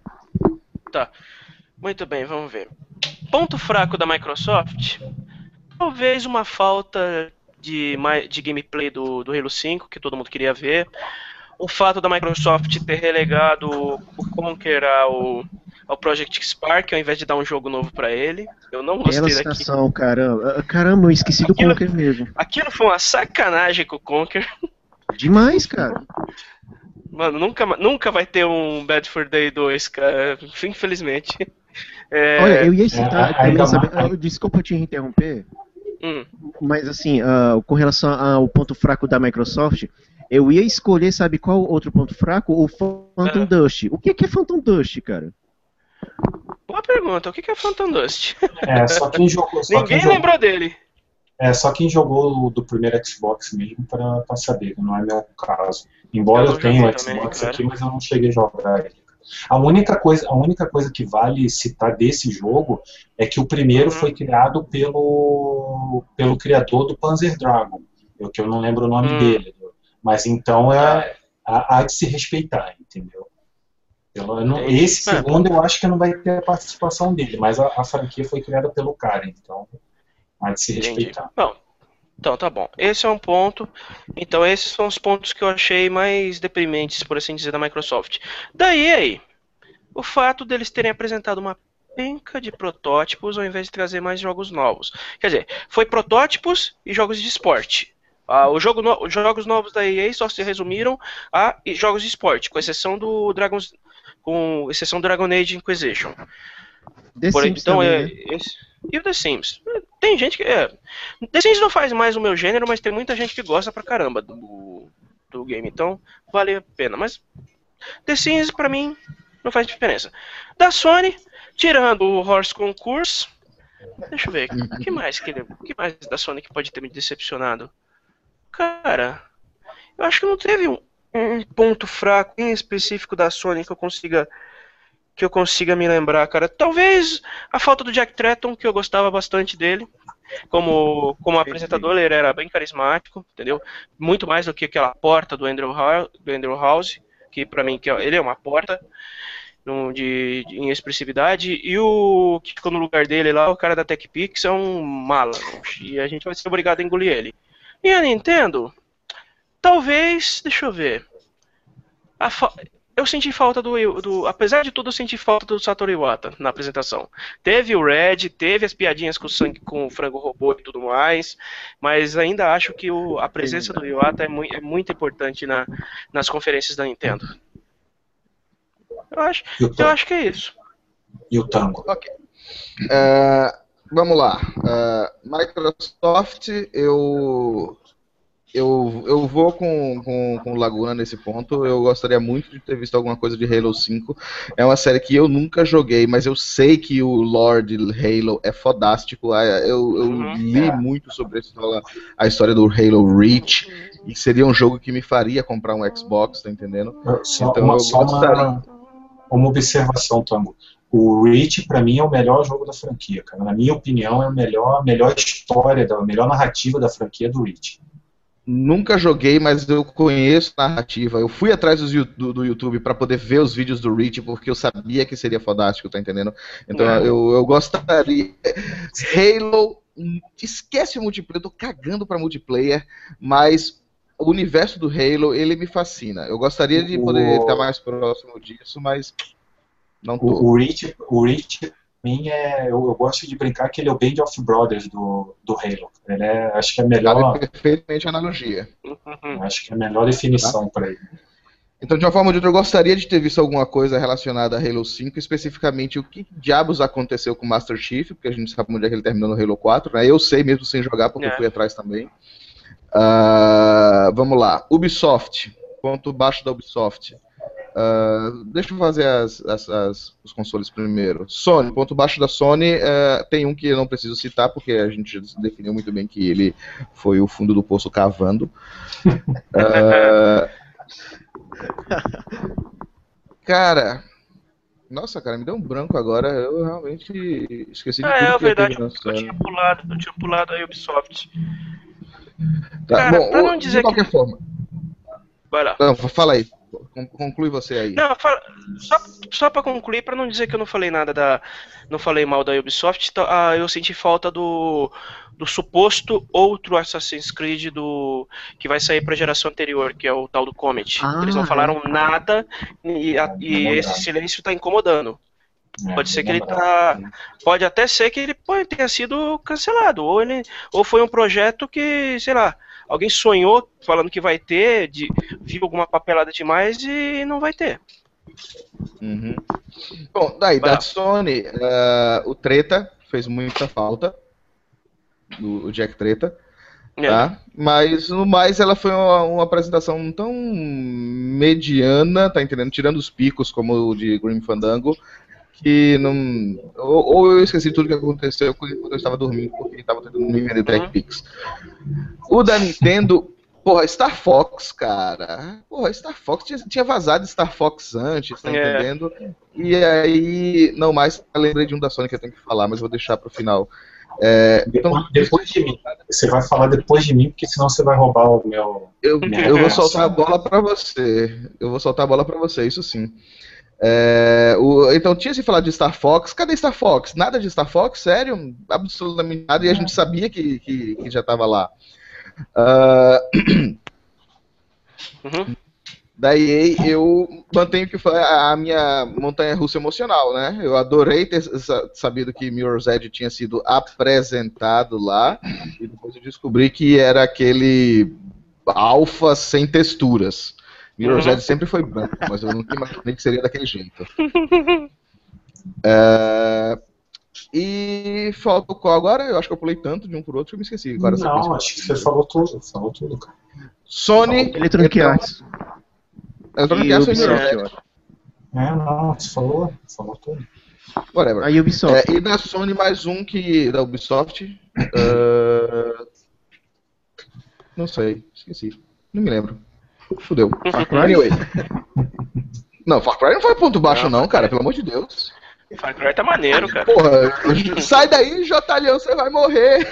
Muito bem, vamos ver. Ponto fraco da Microsoft? Talvez uma falta de, de gameplay do, do Halo 5, que todo mundo queria ver. O fato da Microsoft ter relegado o Conquer ao, ao Project Spark, ao invés de dar um jogo novo pra ele. Eu não Bela gostei daquilo. situação, caramba. Ah, Caramba, eu esqueci do Aquilo- Conker mesmo. Aquilo foi uma sacanagem com o Conquer. Demais, cara. Mano, nunca, nunca vai ter um Bad for Day 2, cara. Infelizmente. É, Olha, eu ia citar é, também, ainda sabe, mais- ah, desculpa te interromper, hum, mas assim, ah, com relação ao ponto fraco da Microsoft, eu ia escolher, sabe qual outro ponto fraco? O Phantom É. Dust. O que que é Phantom Dust, cara? Boa pergunta, o que é Phantom Dust? É, só quem jogou. Só Ninguém quem jogou, lembrou dele. é, só quem jogou o do primeiro Xbox mesmo pra, pra saber, não é meu caso. Embora Eu eu, tenha o também, Xbox cara. aqui, mas eu não cheguei a jogar ele. A única, coisa, a única coisa que vale citar desse jogo é que o primeiro Uhum. foi criado pelo, pelo criador do Panzer Dragon, eu, que eu não lembro o nome Hum. dele. Mas então é, há, há de se respeitar, entendeu? Não- Entendi. esse segundo eu acho que não vai ter a participação dele, mas a, a franquia foi criada pelo cara, então há de se Entendi. respeitar. Bom, então tá bom. Esse é um ponto. Então esses são os pontos que eu achei mais deprimentes, por assim dizer, da Microsoft. Daí aí, o fato deles terem apresentado uma penca de protótipos ao invés de trazer mais jogos novos. Quer dizer, foi protótipos e jogos de esporte. Ah, o jogo no- os jogos novos da EA só se resumiram a jogos de esporte, com exceção do Dragons, com exceção do Dragon Age Inquisition. The Por- Sims então também, é né? esse- e o The Sims. Tem gente que é. The Sims não faz mais o meu gênero, mas tem muita gente que gosta pra caramba do, do game, então vale a pena. Mas The Sims pra mim não faz diferença. Da Sony, tirando o Horse Concourse, deixa eu ver, o que mais que ele, que mais da Sony que pode ter me decepcionado? Cara, eu acho que não teve um, um ponto fraco em específico da Sony que eu consiga que eu consiga me lembrar, cara. Talvez a falta do Jack Tretton, que eu gostava bastante dele. Como, como apresentador, ele era bem carismático, entendeu? Muito mais do que aquela porta do Andrew, House, do Andrew House que pra mim que é- ele é uma porta de, de inexpressividade. E o que ficou no lugar dele lá, o cara da TechPix, é um mala. E a gente vai ser obrigado a engolir ele. E a Nintendo? Talvez, deixa eu ver. A fa- eu senti falta do, do. Apesar de tudo, eu senti falta do Satoru Iwata na apresentação. Teve o Red, teve as piadinhas com o, sangue, com o frango robô e tudo mais, mas ainda acho que o- a presença do Iwata é, mui- é muito importante na, nas conferências da Nintendo. Eu acho, eu acho que é isso. E o tango? É, vamos lá. É, Microsoft, eu. Eu, eu vou com, com, com Laguna nesse ponto. Eu gostaria muito de ter visto alguma coisa de Halo 5. É uma série que eu nunca joguei, mas eu sei que o Lord Halo é fodástico. Ah, Eu, eu Uhum. li muito sobre isso, a história do Halo Reach. E seria um jogo que me faria comprar um Xbox, tá entendendo? Só, Então, uma, eu gostaria- uma, uma observação, Tango. O Reach, pra mim, é o melhor jogo da franquia, cara. Na minha opinião, é o melhor, a melhor história, da- a melhor narrativa da franquia do Reach. Nunca joguei, mas eu conheço a narrativa. Eu fui atrás do, do YouTube pra poder ver os vídeos do Reach, porque eu sabia que seria fodástico, tá entendendo? Então É. eu, eu gostaria. Halo, esquece o multiplayer, eu tô cagando pra multiplayer, mas o universo do Halo, ele me fascina. Eu gostaria de poder O- estar mais próximo disso, mas não tô. O, o Reach, o pra mim, é, eu, eu gosto de brincar que ele é o Band of Brothers do, do Halo. Ele é, acho que é a melhor, Cabe perfeitamente a analogia. Uhum. acho que é a melhor definição pra ele. Então, de uma forma ou de outra, eu gostaria de ter visto alguma coisa relacionada a Halo 5, especificamente o que diabos aconteceu com o Master Chief, porque a gente sabe onde é que ele terminou no Halo 4, né? Eu sei mesmo sem jogar, porque É. eu fui atrás também. Ah, vamos lá. Ubisoft. Ponto baixo da Ubisoft. Ah, deixa eu fazer as- as- as- os consoles primeiro. Sony, ponto baixo da Sony, ah, tem um que eu não preciso citar, porque a gente definiu muito bem que ele foi o fundo do poço cavando. <laughs> Ah, cara, nossa, cara, me deu um branco agora. Eu realmente esqueci de Ah, tudo é que ia verdade, eu Sony. tinha pulado, eu tinha pulado a Ubisoft. Tá, Cara, bom, pra não dizer de qualquer forma. Vai lá. Não, fala aí. Con- Conclui você aí. Não, só, só pra concluir, pra não dizer que eu não falei nada da. Não falei mal da Ubisoft, tá, ah, eu senti falta do, do suposto outro Assassin's Creed do que vai sair pra geração anterior, que é o tal do Comet. Ah, Eles não é. falaram nada e, a- e Incomodado. esse silêncio tá incomodando. É, Pode ser que ele tá. Pode até ser que ele pode tenha sido cancelado. Ou, ele, ou foi um projeto que, sei lá, alguém sonhou falando que vai ter, de, viu alguma papelada demais e não vai ter. Uhum. Bom, daí, Vai da lá. Sony, eh, o Treta fez muita falta. O, Jack Treta. É. Tá? Mas no mais ela foi uma, uma apresentação tão mediana, tá entendendo? Tirando os picos como o de Grim Fandango, que não. Ou, ou eu esqueci tudo que aconteceu quando eu estava dormindo, porque estava tentando me vender Tech Pix. O da Nintendo, porra, Star Fox, cara. Porra, Star Fox tinha, tinha vazado Star Fox antes, tá É. entendendo? E aí, não mais, eu lembrei de um da Sony que eu tenho que falar, mas vou deixar pro final. É, então, Depois, de mim. Você vai falar depois de mim, porque senão você vai roubar o meu. Eu, eu vou <laughs> soltar a bola pra você. Eu vou soltar a bola pra você, isso sim. É, o- então tinha se falado de Star Fox. Cadê Star Fox? Nada de Star Fox? Sério? Absolutamente nada. E a gente sabia que, que, que já tava lá. Ah, <coughs> Uhum. da EA, eu mantenho que foi a minha montanha russa emocional, né? Eu adorei ter sa- sabido que Mirror's Edge tinha sido apresentado lá, e depois eu descobri que era aquele alfa sem texturas. Mirror's Uhum. Edge sempre foi branco, mas eu nunca imaginei que seria daquele jeito. <laughs> É, E falta o qual agora? Eu acho que eu pulei tanto de um por outro que eu me esqueci. Agora não, acho que você falou tudo. Falou tudo, cara. Sony, Electronic Arts Electronic e Arts e. É, não, você falou, falou tudo. whatever. A Ubisoft. É, e da Sony mais um que. da Ubisoft. <laughs> ah, não sei, esqueci. Não me lembro. Fudeu. Far Cry? Anyway. Não, Far Cry não foi ponto baixo, não, cara, pelo amor de Deus. Far Cry tá maneiro, cara. Porra, sai daí, Jotalhão, você vai morrer.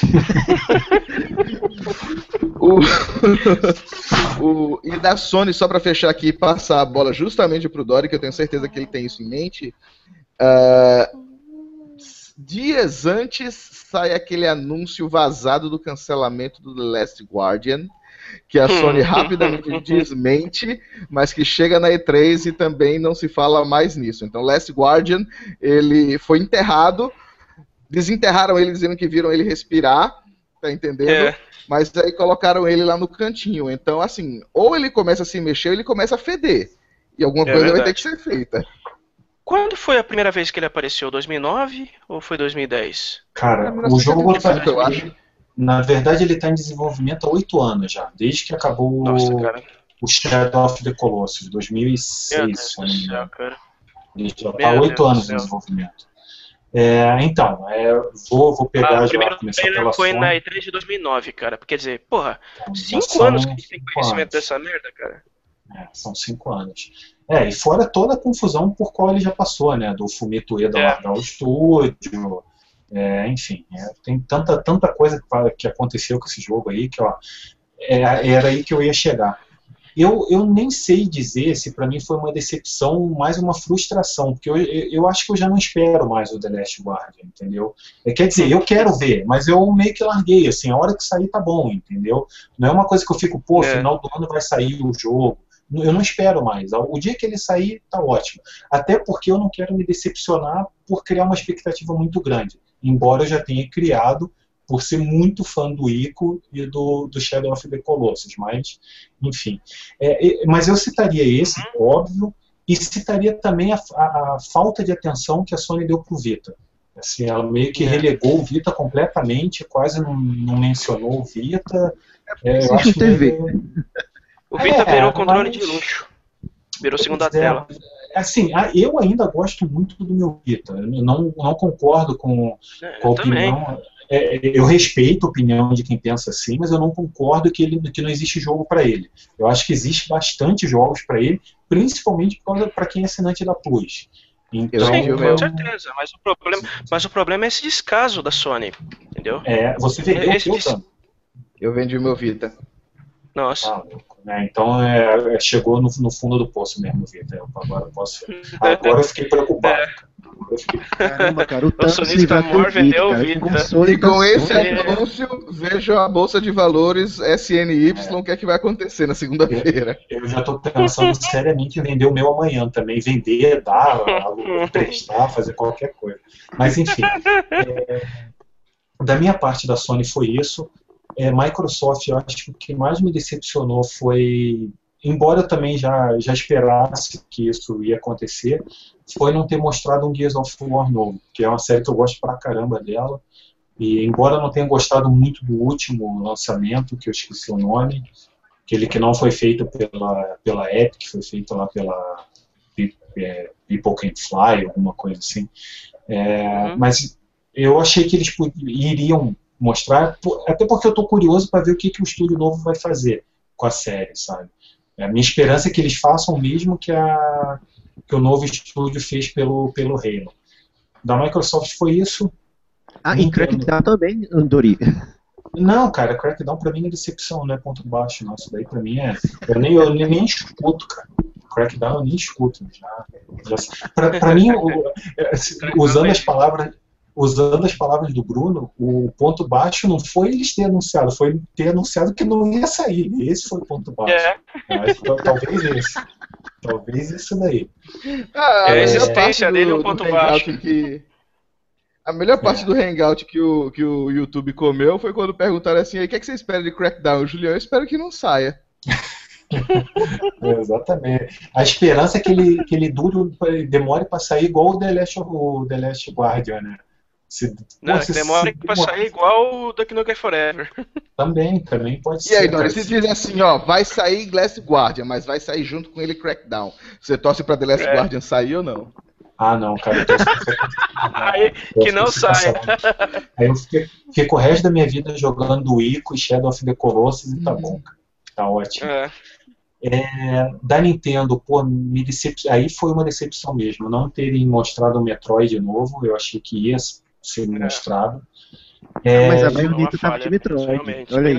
<laughs> o, <laughs> o- e da Sony, só pra fechar aqui e passar a bola justamente pro Dory, que eu tenho certeza que ele tem isso em mente. ah, dias antes sai aquele anúncio vazado do cancelamento do The Last Guardian, que a Sony <laughs> rapidamente desmente, mas que chega na E3 e também não se fala mais nisso. Então, Last Guardian, ele foi enterrado, desenterraram ele dizendo que viram ele respirar, tá entendendo? É. Mas aí colocaram ele lá no cantinho. Então, assim, ou ele começa a se mexer, ou ele começa a feder. E alguma É coisa vai ter verdade. que ser feita. Quando foi a primeira vez que ele apareceu? 2009 ou foi 2010? Cara, É, o jogo 1975, tá, eu acho. Na verdade, ele está em desenvolvimento há oito anos já, desde que acabou Nossa, o Shadow of the Colossus, Meu 2006, Deus se não me engano. já está há oito anos em desenvolvimento. É, então, é, vou, vou pegar Ah, já, primeiro começar pela foi Sony. na E3 de 2009, cara. Quer dizer, porra, Já cinco anos que a gente tem conhecimento anos. dessa merda, cara. É, são cinco anos. É, e fora toda a confusão por qual ele já passou, né? Do Fumito Ueda É. largar o estúdio, é, enfim, é, tem tanta, tanta coisa que, que aconteceu com esse jogo aí que, ó, é, era aí que eu ia chegar. Eu, eu nem sei dizer se para mim foi uma decepção, mais uma frustração, porque eu, eu, eu acho que eu já não espero mais o The Last Guardian, entendeu? É, quer dizer, eu quero ver, mas eu meio que larguei, assim, a hora que sair tá bom, entendeu? Não é uma coisa que eu fico, pô, É. final do ano vai sair o jogo. Eu não espero mais. O dia que ele sair, tá ótimo. Até porque eu não quero me decepcionar por criar uma expectativa muito grande. Embora eu já tenha criado por ser muito fã do Ico e do, do Shadow of the Colossus. Mas, enfim. É, é, mas eu citaria esse, óbvio, e citaria também a, a- a falta de atenção que a Sony deu pro Vita. Assim, ela meio que É. relegou o Vita completamente, quase não, não mencionou o Vita. É, eu Existe acho TV. que- O Vita É, virou controle mas- de luxo. Virou segunda é. tela. Assim, eu ainda gosto muito do meu Vita. Eu não, não concordo com, É, com a eu também. opinião. É, eu respeito a opinião de quem pensa assim, mas eu não concordo que, ele, que não existe jogo para ele. Eu acho que existe bastante jogos para ele, principalmente para quem é assinante da Plus. Então, Sim, Sim, eu- com certeza. Mas o, problema, mas o problema é esse descaso da Sony. Entendeu? é, você vendeu Esse- o esse- teu tanto. Eu vendi o meu Vita. Nossa. Ah, né? Então é, é, chegou no, no fundo do poço mesmo, Vita. Eu, agora, eu posso, <laughs> agora eu fiquei preocupado. É. eu fiquei Caramba, cara, o Thanos sonista livrou Vita, vendeu o cara. E com esse. É. anúncio, vejo a Bolsa de Valores SNY, o que é que vai acontecer na segunda-feira. Eu já estou pensando seriamente em vender o meu amanhã também. Vender, dar, emprestar, <laughs> fazer qualquer coisa. Mas enfim. é, da minha parte da Sony foi isso. É, Microsoft, eu acho que o que mais me decepcionou foi. Embora eu também já, já esperasse que isso ia acontecer, foi não ter mostrado um Gears of War novo, que é uma série que eu gosto pra caramba dela. E embora eu não tenha gostado muito do último lançamento, que eu esqueci o nome, aquele que não foi feito pela, pela Epic, foi feito lá pela é, People Can Fly, alguma coisa assim. É, uhum. Mas eu achei que eles iriam mostrar, até porque eu estou curioso para ver o que, que o estúdio novo vai fazer com a série, sabe? A minha esperança é que eles façam o mesmo que, a, que o novo estúdio fez pelo, pelo Halo. Da Microsoft foi isso. Ah, e Crackdown também, Dori. Não, cara, Crackdown pra mim é decepção, não é ponto baixo, não. Isso daí pra mim é. Eu nem, eu nem, nem escuto, cara. Crackdown eu nem escuto. Já, já... Pra, pra mim, é, usando as palavras. Usando as palavras do Bruno, o ponto baixo não foi eles ter anunciado, foi ter anunciado que não ia sair. Esse foi o ponto baixo. É. Mas, talvez esse. Talvez isso daí. Ah, é, a existência dele é um ponto baixo. Que, a melhor parte é. do Hangout que o, que o YouTube comeu foi quando perguntaram assim: o que, é que você espera de Crackdown? Julião, eu espero que não saia. <laughs> é, exatamente. A esperança é que ele, que ele dure, demore para sair igual o The Last, o The Last Guardian, né? Se, não, pô, se, demora para sair igual o Duck Nukem Forever. <laughs> Também, também pode e ser. E aí, Dori, se diz assim, ó, vai sair Glass Guardian, mas vai sair junto com ele Crackdown. Você torce pra The Last é. Guardian sair ou não? Ah, não, cara. Aí, que não sai. Aí eu fico, o resto da minha vida jogando Ico e Shadow of the Colossus e tá bom, cara. Tá ótimo. É. É, da Nintendo, pô, me decep... aí foi uma decepção mesmo. Não terem mostrado o Metroid novo, eu achei que ia ser é. mostrado. É, mas a Bayonetta tava de Metroid. Olha aí.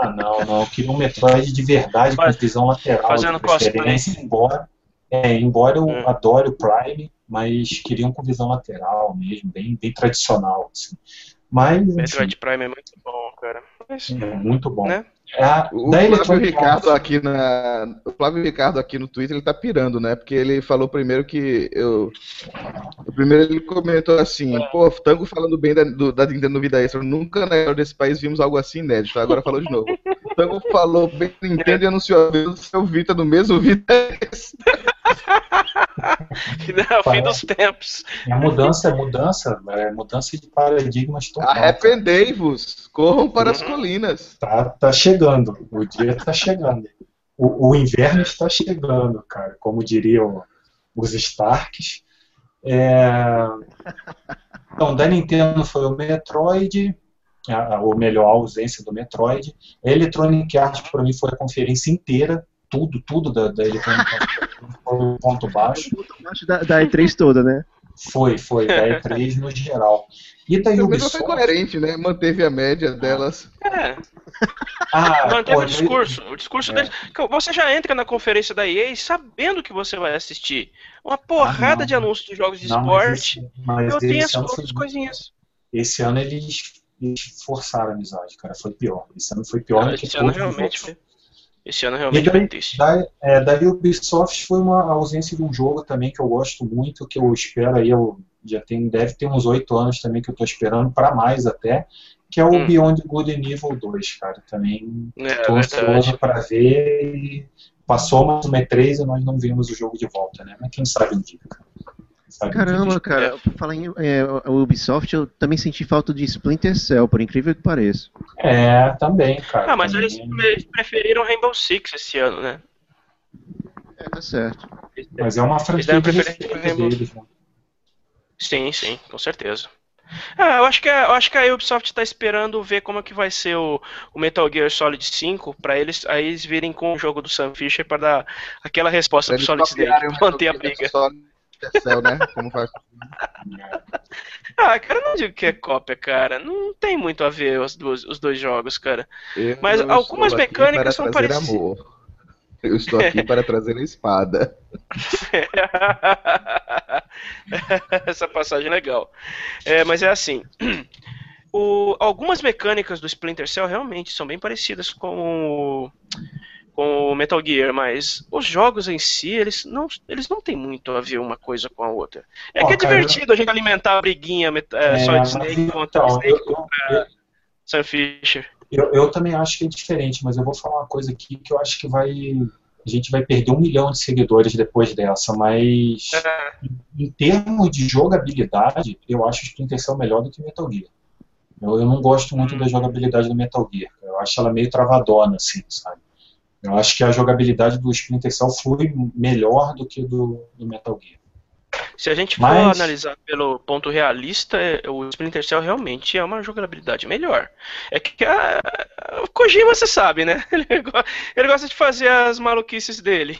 Ah, não, não. Eu queria um Metroid de verdade, com visão lateral. Fazendo cosplay. Embora, é, embora eu hum. adore o Prime, mas queriam com visão lateral mesmo, bem, bem tradicional. Assim. Mas, Metroid Prime é muito bom, cara. Mas, é muito bom. Né? É, o Flávio Ricardo aqui na, o Flávio Ricardo aqui no Twitter ele tá pirando, né? Porque ele falou primeiro que eu, primeiro ele comentou assim, pô, Tango falando bem da, do, da Nintendo Vida Extra, nunca na história desse país vimos algo assim inédito. Agora falou de novo. <laughs> Tango falou bem da Nintendo e anunciou o seu Vita no mesmo Vita Extra. <laughs> é o fim dos tempos. É mudança, é mudança, é mudança de paradigmas total. Arrependei-vos, corram para uhum. as colinas. Tá, tá chegando, o dia está chegando. O, o, inverno está chegando, cara, como diriam os Starks. É... Então, da Nintendo foi o Metroid, ou melhor, a ausência do Metroid. A Electronic Arts, para mim, foi a conferência inteira tudo, tudo da, da Electronic foi o ponto baixo. O ponto baixo da, da E3 toda, né? Foi, foi, da E3 <laughs> no geral. E da Ubisoft... foi coerente, né? Manteve a média delas. É. Ah, Manteve pô, o discurso. O discurso é. deles. Você já entra na conferência da EA sabendo que você vai assistir. Uma porrada ah, de anúncios de jogos de não, esporte. Mas esse, mas eu tenho as outras coisinhas. Esse ano eles, eles forçaram a amizade, cara. Foi pior. Esse ano foi pior do que Esse ano realmente foi. Esse ano realmente foi triste. Da, é, da Ubisoft foi uma ausência de um jogo também que eu gosto muito, que eu espero aí, eu já tenho, deve ter uns oito anos também que eu estou esperando, para mais até, que é o hum. Beyond Good and Evil 2, cara. Também estou é, ansioso para ver. Passou mais uma E3 e nós não vimos o jogo de volta, né? Mas quem sabe um dia, cara. Caramba, cara, pra falar em é, Ubisoft, eu também senti falta de Splinter Cell, por incrível que pareça. É, também, cara. Ah, mas também. eles preferiram Rainbow Six esse ano, né? É, tá certo. Mas é uma franquia deles, né? Sim, sim, com certeza. Ah, eu acho que a, eu acho que a Ubisoft está esperando ver como é que vai ser o, o Metal Gear Solid 5 para eles aí eles virem com o jogo do Sam Fisher para dar aquela resposta pro Solid Snake, <laughs> manter a briga. Cell, né? Como faz. <laughs> ah, cara, não digo que é cópia, cara. Não tem muito a ver os dois, os dois jogos, cara. Eu Mas algumas mecânicas são parecidas. Amor. Eu estou aqui para trazer a espada. <laughs> Essa passagem é legal. É, mas é assim. <clears throat> O, algumas mecânicas do Splinter Cell realmente são bem parecidas com o, com o Metal Gear, mas os jogos em si, eles não, eles não têm muito a ver uma coisa com a outra. É oh, que é cara, divertido eu... a gente alimentar a briguinha é, é, Solid Snake contra então, Snake eu, contra eu, Sam Fisher. Eu, eu também acho que é diferente, mas eu vou falar uma coisa aqui que eu acho que vai. A gente vai perder um milhão de seguidores depois dessa, mas é. em, termos de jogabilidade, eu acho o Splinter Cell melhor do que Metal Gear. Eu, eu não gosto muito da jogabilidade do Metal Gear. Eu acho ela meio travadona, assim, sabe? Eu acho que a jogabilidade do Splinter Cell flui melhor do que do, do Metal Gear. Se a gente for Mas- analisar pelo ponto realista, é- o Splinter Cell realmente é uma jogabilidade melhor. É que a, o Kojima, você sabe, né? <laughs> Ele gosta de fazer as maluquices dele.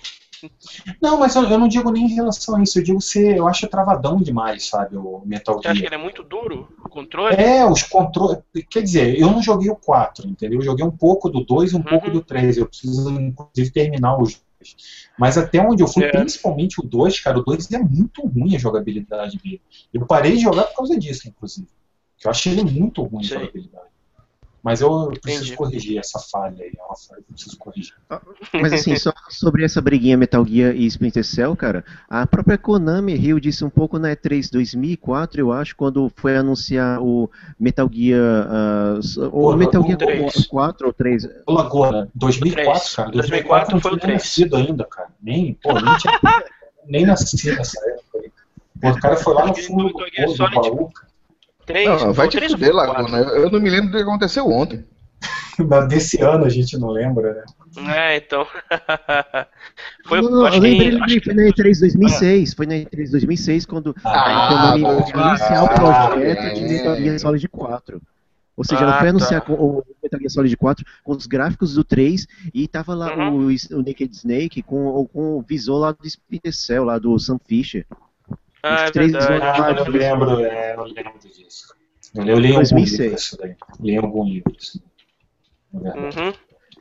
Não, mas eu, eu não digo nem em relação a isso. Eu digo se eu acho travadão demais, sabe, o Metal Você acha que Gear. ele é muito duro, o controle? É, os controles. Quer dizer, eu não joguei o 4, entendeu? Eu joguei um pouco do 2 e um Uhum. pouco do 3. Eu preciso, inclusive, terminar os dois. Mas até onde eu fui, É. principalmente o 2, cara, o 2 é muito ruim a jogabilidade dele. Eu parei de jogar por causa disso, inclusive. Eu achei ele muito ruim a Sei. jogabilidade. Mas eu preciso Entendi. corrigir essa falha aí. É uma falha que eu preciso corrigir. Mas assim, <laughs> só sobre essa briguinha Metal Gear e Splinter Cell, cara, a própria Konami Rio disse um pouco na E3 2004, eu acho, quando foi anunciar o Metal Gear, ah, o Pô, Metal o Gear três. 4 ou 3. Ô, Laguna, 2004, três. cara. 2004 não foi o tinha nem três. nascido ainda, cara. Nem, pô, nem, tinha, nem nasci nessa época. Pô, o cara foi lá no fundo do, Metal Gear do Solid. baú, cara. Três, Não, vai foi te fuder? Laguna. Eu não me lembro do que aconteceu ontem. <laughs> Desse ano a gente não lembra, né? É, então. <laughs> foi, não, não, acho eu que- lembrei, acho que- foi na E3 2006, foi na E3 2006 quando Ah, a Konami bom. foi anunciar o Ah, projeto é. de Metal Gear Solid 4. Ou seja, ela Ah, foi tá. anunciar o Metal Gear Solid 4 com os gráficos do 3 e tava lá Uhum. o, o Naked Snake com, com o visor lá do Splinter Cell, lá do Sam Fisher. Ah, é verdade. Ah, eu lembro, é, eu lembro disso. Eu, li em algum 2006. livro isso daí. Li em algum livro isso. É verdade. Uhum.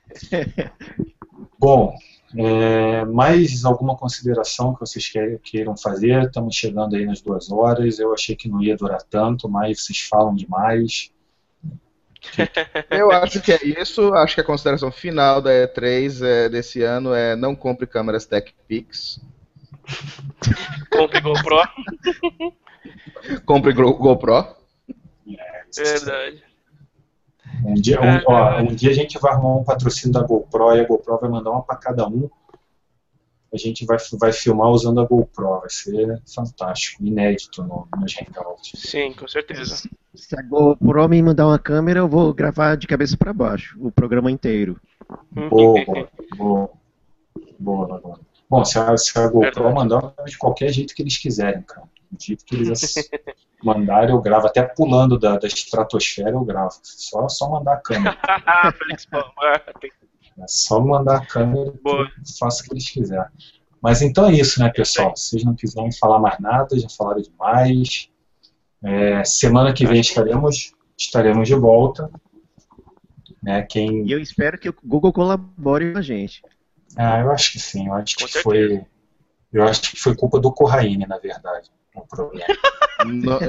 <laughs> Bom, é, mais alguma consideração que vocês querem- queiram fazer? Estamos chegando aí nas duas horas. Eu achei que não ia durar tanto, mas vocês falam demais. <laughs> Eu acho que é isso. Acho que a consideração final da E3 é, desse ano é não compre câmeras TechPix. Compre GoPro. Compre Go- GoPro. Verdade. Um dia, um, ó, um dia a gente vai arrumar um patrocínio da GoPro e a GoPro vai mandar uma para cada um. A gente vai, vai filmar usando a GoPro. Vai ser fantástico, inédito no, nos Hangouts. Sim, com certeza. Se a GoPro me mandar uma câmera, eu vou gravar de cabeça para baixo, o programa inteiro. Boa, boa, boa. Boa, Laguna. Bom, se a, se a GoPro Verdade. mandar de qualquer jeito que eles quiserem, cara. Do jeito que eles <laughs> mandarem, eu gravo. Até pulando da, da estratosfera, eu gravo. Só, só mandar a câmera. <laughs> Ah, tem- É só mandar a câmera eu faço o que eles quiserem. Mas então é isso, né, pessoal? Se vocês não quiserem falar mais nada, já falaram demais. É, semana que vem estaremos, estaremos de volta. Né, quem, E eu espero que o Google colabore com a gente. Ah, eu acho que sim. Eu acho Com que certeza. foi. Eu acho que foi culpa do Corraine, na verdade. O problema. Não,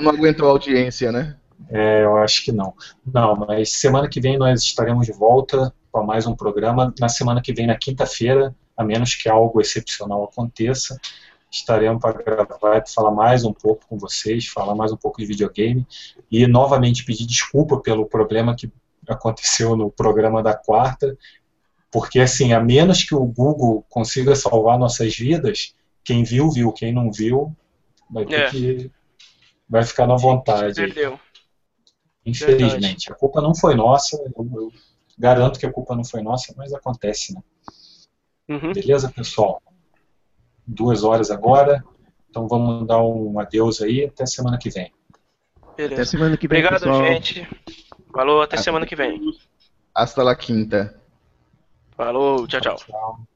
não- aguentou a audiência, né? É, eu acho que não. Não, mas semana que vem nós estaremos de volta para mais um programa. Na semana que vem, na quinta-feira, a menos que algo excepcional aconteça, estaremos para gravar e falar mais um pouco com vocês, falar mais um pouco de videogame e novamente pedir desculpa pelo problema que aconteceu no programa da quarta, porque assim, a menos que o Google consiga salvar nossas vidas, quem viu, viu, quem não viu, vai ter É. que vai ficar na vontade. Perdeu. Infelizmente. A culpa não foi nossa. Eu, eu garanto que a culpa não foi nossa, mas acontece, né? Uhum. Beleza, pessoal? Duas horas agora. Então vamos dar um adeus aí. Até semana que vem. Até Beleza. semana que vem, Obrigado, pessoal. gente. Falou, até semana que vem. Hasta la quinta. Falou, tchau, tchau. Tchau.